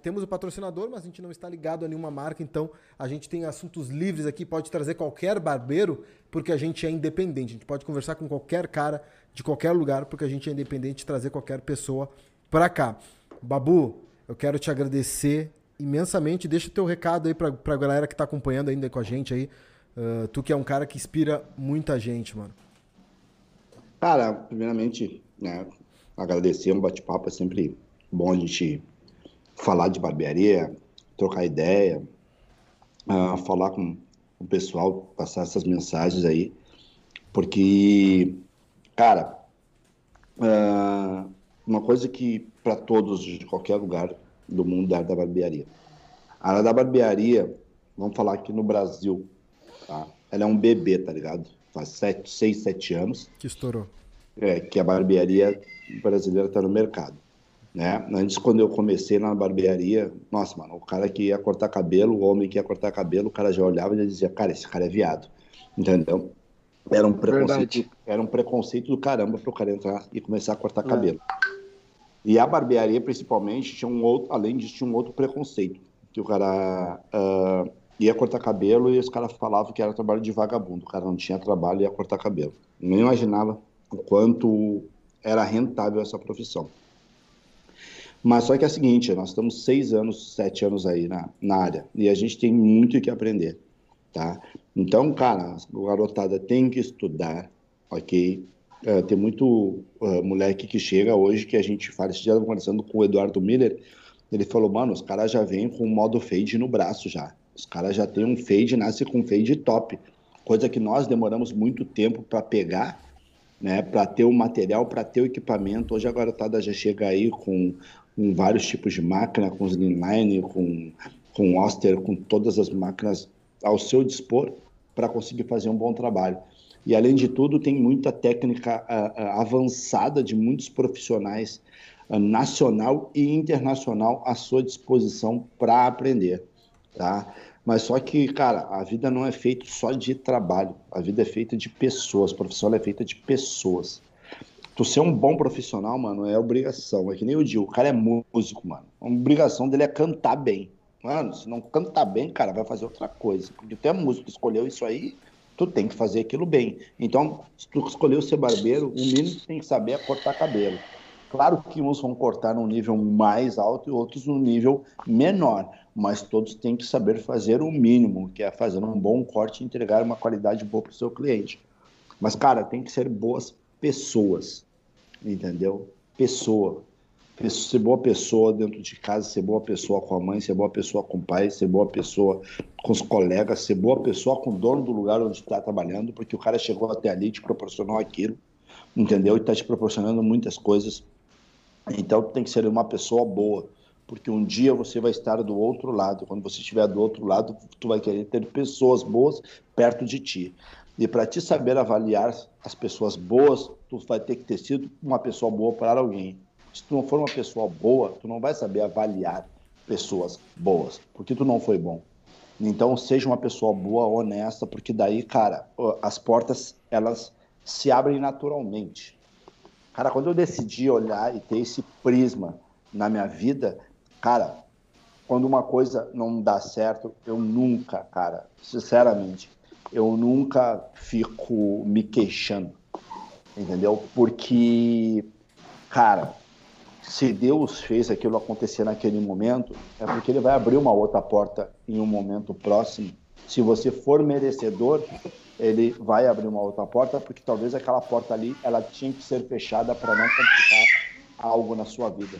temos o patrocinador, mas a gente não está ligado a nenhuma marca, então a gente tem assuntos livres aqui, pode trazer qualquer barbeiro, porque a gente é independente. A gente pode conversar com qualquer cara de qualquer lugar, porque a gente é independente de trazer qualquer pessoa para cá. Babu, eu quero te agradecer imensamente. Deixa o teu recado aí para a galera que está acompanhando ainda com a gente aí. Uh, tu que é um cara que inspira muita gente, mano. Cara, primeiramente, né, agradecer um bate-papo, é sempre bom a gente falar de barbearia, trocar ideia, uh, falar com o pessoal, passar essas mensagens aí, porque, cara, uh, uma coisa que para todos de qualquer lugar do mundo é a área da barbearia. A área da barbearia, vamos falar aqui no Brasil, tá? Ela é um bebê, tá ligado? Faz sete, seis, sete anos. Que estourou. É, que a barbearia brasileira está no mercado. Né? Antes, quando eu comecei na barbearia, nossa, mano, o cara que ia cortar cabelo, o homem que ia cortar cabelo, o cara já olhava e já dizia, cara, esse cara é viado. Entendeu? Era um preconceito, era um preconceito do caramba para o cara entrar e começar a cortar é. cabelo. E a barbearia, principalmente, tinha um outro, além disso, tinha um outro preconceito. Que o cara uh, ia cortar cabelo e os caras falavam que era trabalho de vagabundo. O cara não tinha trabalho e ia cortar cabelo. Nem imaginava o quanto era rentável essa profissão. Mas só que é o seguinte, nós estamos seis anos, sete anos aí na, na área e a gente tem muito que aprender, tá? Então, cara, a garotada tem que estudar, ok? Uh, tem muito uh, moleque que chega hoje que a gente fala, esse dia eu conversando com o Eduardo Miller, ele falou, mano, os caras já vêm com o modo fade no braço já. Os caras já têm um fade, nasce com fade top. Coisa que nós demoramos muito tempo para pegar, né? Para ter o material, para ter o equipamento. Hoje a garotada já chega aí com com vários tipos de máquina, com Slimline, com, com Oster, com todas as máquinas ao seu dispor para conseguir fazer um bom trabalho. E, além de tudo, tem muita técnica uh, avançada de muitos profissionais uh, nacional e internacional à sua disposição para aprender, tá? Mas só que, cara, a vida não é feita só de trabalho, a vida é feita de pessoas, a profissão é feita de pessoas tu ser um bom profissional, mano, é obrigação. É que nem o Dil, o cara é músico, mano. A obrigação dele é cantar bem. Mano, se não cantar bem, cara, vai fazer outra coisa. Porque tu é músico, escolheu isso aí, tu tem que fazer aquilo bem. Então, se tu escolheu ser barbeiro, o mínimo que tu tem que saber é cortar cabelo. Claro que uns vão cortar num nível mais alto e outros num nível menor, mas todos têm que saber fazer o mínimo, que é fazer um bom corte e entregar uma qualidade boa para o seu cliente. Mas, cara, tem que ser boas pessoas entendeu? Pessoa. Ser boa pessoa dentro de casa, ser boa pessoa com a mãe, ser boa pessoa com o pai, ser boa pessoa com os colegas, ser boa pessoa com o dono do lugar onde está trabalhando, porque o cara chegou até ali e te proporcionou aquilo, entendeu? E está te proporcionando muitas coisas. Então, tem que ser uma pessoa boa, porque um dia você vai estar do outro lado. Quando você estiver do outro lado, tu vai querer ter pessoas boas perto de ti. E para te saber avaliar as pessoas boas, tu vai ter que ter sido uma pessoa boa para alguém. Se tu não for uma pessoa boa, tu não vai saber avaliar pessoas boas, porque tu não foi bom. Então, seja uma pessoa boa, honesta, porque daí, cara, as portas, elas se abrem naturalmente. Cara, quando eu decidi olhar e ter esse prisma na minha vida, cara, quando uma coisa não dá certo, eu nunca, cara, sinceramente, eu nunca fico me queixando, entendeu? Porque, cara, se Deus fez aquilo acontecer naquele momento, é porque Ele vai abrir uma outra porta em um momento próximo. Se você for merecedor, Ele vai abrir uma outra porta, porque talvez aquela porta ali ela tinha que ser fechada para não complicar algo na sua vida.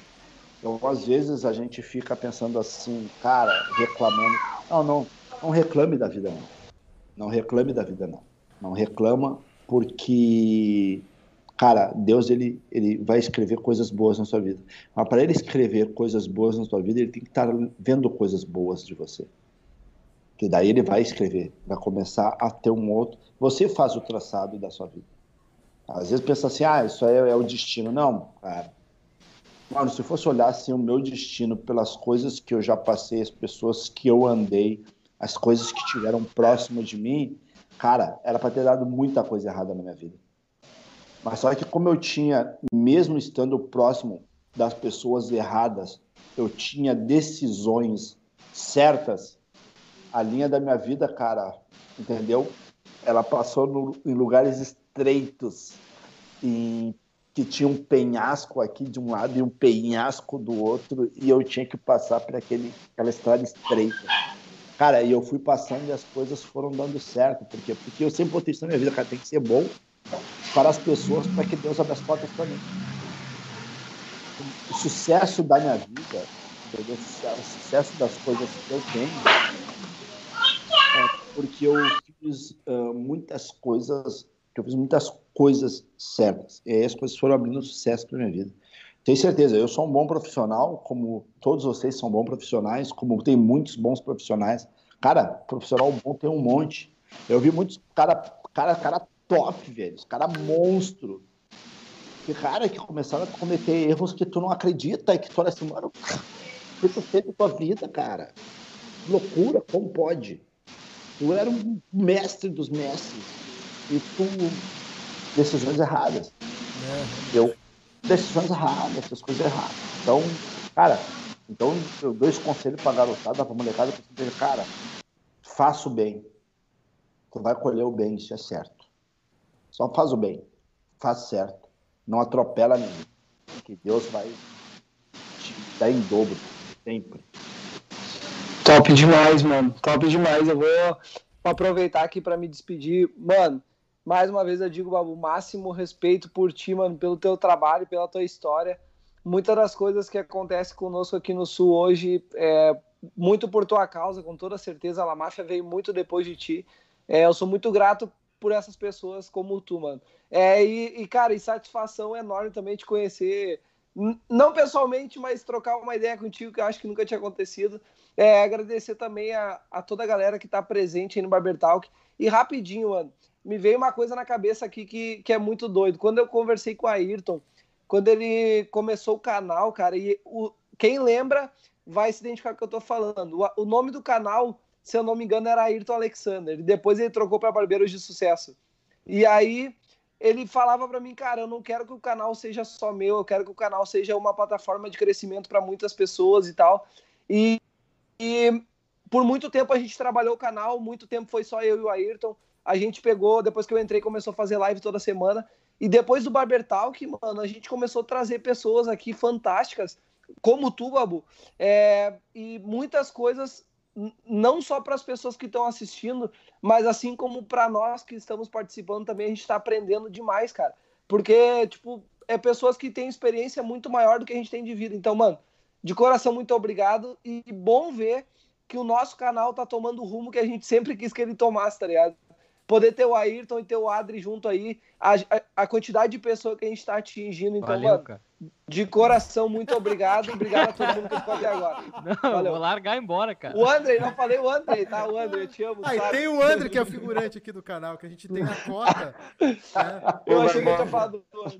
Então, às vezes a gente fica pensando assim, cara, reclamando. Não, não, não reclame da vida, não. Não reclame da vida, não. Não reclama, porque, cara, Deus ele, ele vai escrever coisas boas na sua vida. Mas para ele escrever coisas boas na sua vida, ele tem que estar vendo coisas boas de você. Que daí ele vai escrever, vai começar a ter um outro. Você faz o traçado da sua vida. Às vezes pensa assim, ah, isso aí é o destino. Não, cara. Mano, se fosse olhar assim o meu destino pelas coisas que eu já passei, as pessoas que eu andei, as coisas que estiveram próximo de mim, cara, era para ter dado muita coisa errada na minha vida. Mas só que como eu tinha, mesmo estando próximo das pessoas erradas, eu tinha decisões certas, a linha da minha vida, cara, entendeu? Ela passou no, em lugares estreitos, em, que tinha um penhasco aqui de um lado e um penhasco do outro, e eu tinha que passar por aquele, aquela estrada estreita. Cara, e eu fui passando e as coisas foram dando certo. Por quê? Porque eu sempre botei isso na minha vida, cara, tem que ser bom para as pessoas, para que Deus abra as portas para mim. O sucesso da minha vida, entendeu? o sucesso das coisas que eu tenho, é porque eu fiz uh, muitas coisas, eu fiz muitas coisas certas. E aí as coisas foram abrindo sucesso para minha vida. Tenho certeza, eu sou um bom profissional, como todos vocês são bons profissionais, como tem muitos bons profissionais. Cara, profissional bom tem um monte. Eu vi muitos cara, cara, cara top, velho, os cara monstro. Que cara que começaram a cometer erros que tu não acredita e que tu olha assim, mano, o que tu fez na tua vida, cara? Loucura, como pode? Tu era um mestre dos mestres e tu decisões erradas. É. Eu decisões erradas, essas coisas erradas. Então, cara, então eu dou esse conselho pra garotada, pra molecada, pra dizer, cara, faça o bem. Tu vai colher o bem, isso é certo. Só faz o bem, faz certo. Não atropela ninguém. Que Deus vai te dar em dobro, sempre. Top demais, mano. Top demais. Eu vou aproveitar aqui para me despedir. Mano, mais uma vez eu digo, Babu, máximo respeito por ti, mano, pelo teu trabalho, pela tua história. Muitas das coisas que acontecem conosco aqui no Sul hoje é muito por tua causa, com toda certeza. A La Máfia veio muito depois de ti. É, eu sou muito grato por essas pessoas como tu, mano. É, e, e, cara, e satisfação enorme também te conhecer, não pessoalmente, mas trocar uma ideia contigo que eu acho que nunca tinha acontecido. É, agradecer também a, a toda a galera que tá presente aí no Barber Talk. E rapidinho, mano, me veio uma coisa na cabeça aqui que, que é muito doido. Quando eu conversei com a Ayrton, quando ele começou o canal, cara, e o, quem lembra vai se identificar com o que eu tô falando. O, o, nome do canal, se eu não me engano, era Ayrton Alexander. Depois ele trocou para Barbeiros de Sucesso. E aí ele falava para mim, cara, eu não quero que o canal seja só meu, eu quero que o canal seja uma plataforma de crescimento para muitas pessoas e tal. E, e por muito tempo a gente trabalhou o canal, muito tempo foi só eu e o Ayrton a gente pegou, depois que eu entrei, começou a fazer live toda semana. E depois do Barber Talk, mano, a gente começou a trazer pessoas aqui fantásticas, como tu, Babu. É, e muitas coisas, não só para as pessoas que estão assistindo, mas assim como para nós que estamos participando também, a gente está aprendendo demais, cara. Porque, tipo, é pessoas que têm experiência muito maior do que a gente tem de vida. Então, mano, de coração, muito obrigado. E bom ver que o nosso canal tá tomando o rumo que a gente sempre quis que ele tomasse, tá ligado? Poder ter o Ayrton e ter o Adri junto aí, a, a, a quantidade de pessoas que a gente está atingindo. Então, Valeu, mano, cara. De coração, muito obrigado. Obrigado a todo mundo que ficou até agora. Não, Valeu. vou largar embora, cara. O André, não falei o André, tá? O André, eu te amo. Ah, tem o André, que é o figurante aqui do canal, que a gente tem a cota. Né? Eu achei que eu tinha falado do André.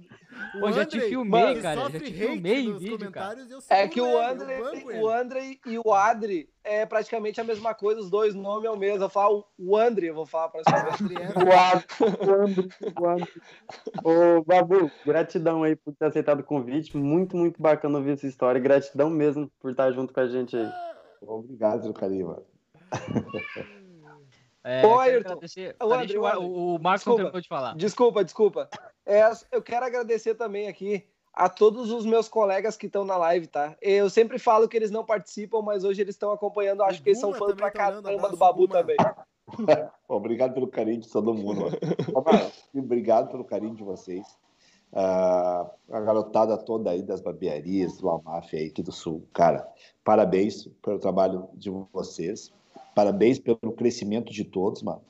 Pô, já te filmei, cara. Já te filmei em vídeo, cara. É que o André, o André e o Adri é praticamente a mesma coisa, os dois nomes é o mesmo. Eu falo o André, eu vou falar para você. o André, o André, o André. Ô, Babu, gratidão aí por ter aceitado o convite. Convite. Muito, muito bacana ouvir essa história. Gratidão mesmo por estar junto com a gente aí. Obrigado pelo carinho, mano. É, Ô, Ayrton. O, André, o, o Marcos desculpa, não de falar. Desculpa, desculpa. É, eu quero agradecer também aqui a todos os meus colegas que estão na live, tá? Eu sempre falo que eles não participam, mas hoje eles estão acompanhando. Acho que eles são fãs pra caramba do Babu também. obrigado pelo carinho de todo mundo. obrigado pelo carinho de vocês. Uh, a garotada toda aí das barbearias, do Amaf aí aqui do Sul. Cara, parabéns pelo trabalho de vocês. Parabéns pelo crescimento de todos, mano.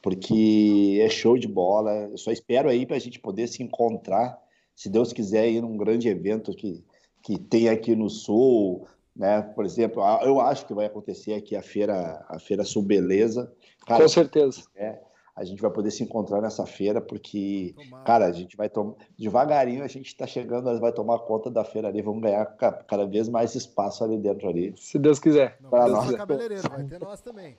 Porque é show de bola. Eu só espero aí para a gente poder se encontrar, se Deus quiser, ir num grande evento que, que tem aqui no Sul, né? Por exemplo, eu acho que vai acontecer aqui a feira, a feira Sul Beleza. Cara, Com certeza. É, a gente vai poder se encontrar nessa feira, porque, Tomar. cara, a gente vai tomar. Devagarinho a gente está chegando, nós vai tomar conta da feira ali, vamos ganhar cada vez mais espaço ali dentro ali. Se Deus quiser. Não, pra nós. cabeleireiro, vai ter nós também.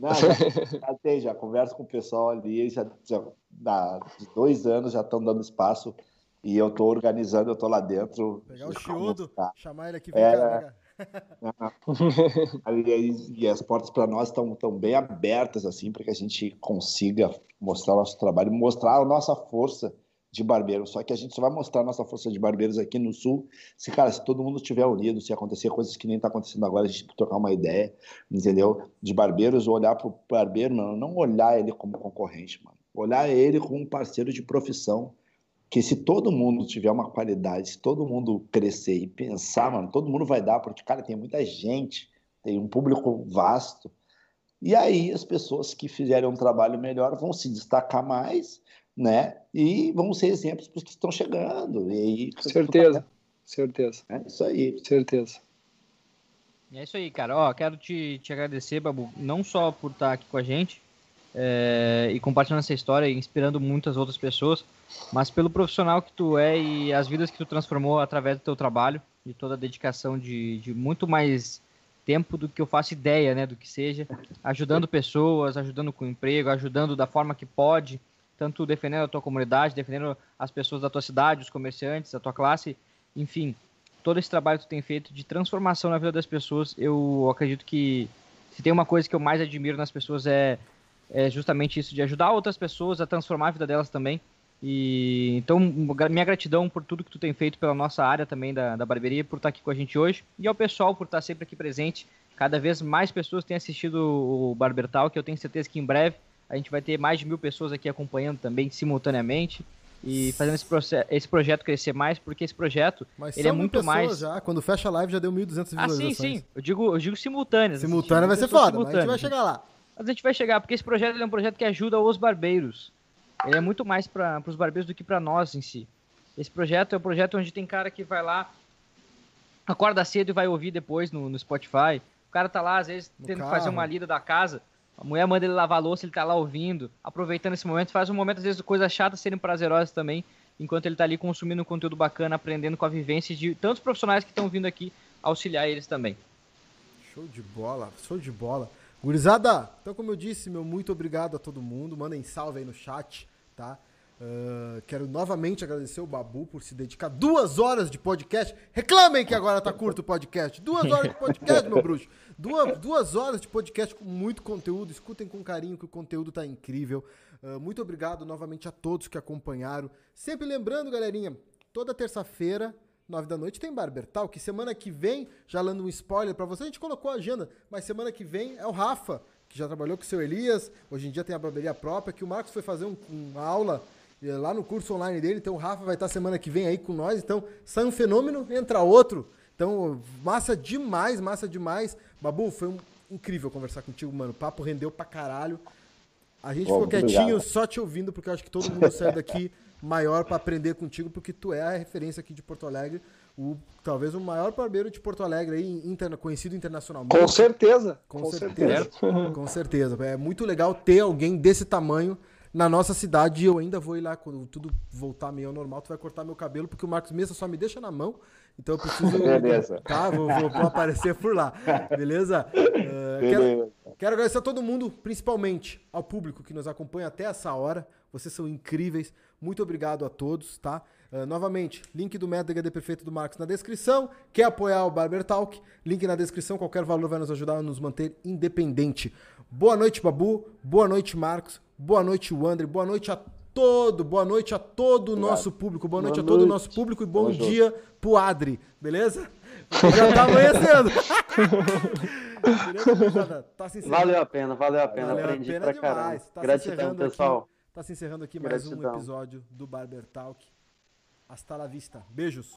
Não, já, já tem, já converso com o pessoal ali, já, já há dois anos já estão dando espaço e eu estou organizando, eu estou lá dentro. Pegar o Chiodo, chamar ele aqui, vem é, cá, e, as portas para nós estão tão bem abertas assim para que a gente consiga mostrar o nosso trabalho, mostrar a nossa força de barbeiro. Só que a gente só vai mostrar a nossa força de barbeiros aqui no sul se, cara, se todo mundo estiver unido, se acontecer coisas que nem está acontecendo agora, a gente trocar uma ideia, entendeu? De barbeiros, olhar para o barbeiro, mano, não olhar ele como concorrente, mano. Olhar ele como um parceiro de profissão que se todo mundo tiver uma qualidade, se todo mundo crescer e pensar, mano, todo mundo vai dar, porque, cara, tem muita gente, tem um público vasto. E aí as pessoas que fizerem um trabalho melhor vão se destacar mais, né? E vão ser exemplos para os que estão chegando. E aí, certeza, certeza. É isso aí. Certeza. É isso aí, cara. Ó, quero te, te agradecer, Babu, não só por estar aqui com a gente, é, e compartilhando essa história e inspirando muitas outras pessoas, mas pelo profissional que tu é e as vidas que tu transformou através do teu trabalho e toda a dedicação de, de muito mais tempo do que eu faço ideia, né, do que seja, ajudando pessoas, ajudando com emprego, ajudando da forma que pode, tanto defendendo a tua comunidade, defendendo as pessoas da tua cidade, os comerciantes, a tua classe, enfim, todo esse trabalho que tu tem feito de transformação na vida das pessoas, eu acredito que se tem uma coisa que eu mais admiro nas pessoas é é justamente isso de ajudar outras pessoas a transformar a vida delas também. E então, minha gratidão por tudo que tu tem feito pela nossa área também da, da barbearia, por estar aqui com a gente hoje, e ao pessoal por estar sempre aqui presente. Cada vez mais pessoas têm assistido o Barbertal, que eu tenho certeza que em breve a gente vai ter mais de mil pessoas aqui acompanhando também simultaneamente e fazendo esse, esse projeto crescer mais, porque esse projeto Mas ele é muito mais. Já, quando fecha a live já deu 1.200 visualizações. Ah, sim, sim. Eu digo, eu digo simultâneas. Simultânea vai ser foda, mas a gente vai chegar lá. Mas a gente vai chegar, porque esse projeto é um projeto que ajuda os barbeiros. Ele é muito mais para os barbeiros do que para nós em si. Esse projeto é um projeto onde tem cara que vai lá, acorda cedo e vai ouvir depois no, no Spotify. O cara tá lá, às vezes, no tendo que fazer uma lida da casa. A mulher manda ele lavar a louça, ele tá lá ouvindo, aproveitando esse momento, faz um momento, às vezes, coisas chatas serem prazerosas também, enquanto ele tá ali consumindo um conteúdo bacana, aprendendo com a vivência de tantos profissionais que estão vindo aqui auxiliar eles também. Show de bola, show de bola. Gurizada, então como eu disse, meu muito obrigado a todo mundo. Mandem salve aí no chat, tá? Uh, quero novamente agradecer o Babu por se dedicar duas horas de podcast. Reclamem que agora tá curto o podcast. Duas horas de podcast, meu bruxo. Duas, duas horas de podcast com muito conteúdo. Escutem com carinho que o conteúdo tá incrível. Uh, muito obrigado novamente a todos que acompanharam. Sempre lembrando, galerinha, toda terça-feira 9 da noite tem Barbertal, que semana que vem, já dando um spoiler para você, a gente colocou a agenda, mas semana que vem é o Rafa, que já trabalhou com o seu Elias, hoje em dia tem a barbearia própria, que o Marcos foi fazer um, uma aula eh, lá no curso online dele, então o Rafa vai estar semana que vem aí com nós, então sai um fenômeno, entra outro, então massa demais, massa demais. Babu, foi um, incrível conversar contigo, mano, o papo rendeu pra caralho. A gente ficou quietinho obrigado. só te ouvindo, porque eu acho que todo mundo saiu daqui maior para aprender contigo, porque tu é a referência aqui de Porto Alegre, o, talvez o maior barbeiro de Porto Alegre aí, interna, conhecido internacionalmente. Com certeza. Com, com certeza. certeza. com certeza. É muito legal ter alguém desse tamanho na nossa cidade. Eu ainda vou ir lá, quando tudo voltar meio ao normal, tu vai cortar meu cabelo, porque o Marcos Mesa só me deixa na mão. Então eu preciso. Beleza. Tá, vou, vou, vou aparecer por lá. Beleza? Uh, quero, quero agradecer a todo mundo, principalmente ao público que nos acompanha até essa hora. Vocês são incríveis. Muito obrigado a todos, tá? Uh, novamente, link do método HD Perfeito do Marcos na descrição. Quer apoiar o Barber Talk? Link na descrição. Qualquer valor vai nos ajudar a nos manter independente. Boa noite, Babu. Boa noite, Marcos. Boa noite, Wander. Boa noite a todo, boa noite a todo o nosso público, boa noite boa a todo o nosso público e bom Boa dia noite. pro Adri, beleza? Já tá amanhecendo. beleza, tá valeu a pena, valeu a pena, valeu aprendi a pena pra demais. caramba. Tá Gratidão, pessoal. Aqui, tá se encerrando aqui Gratidão. mais um episódio do Barber Talk. Hasta la vista. Beijos.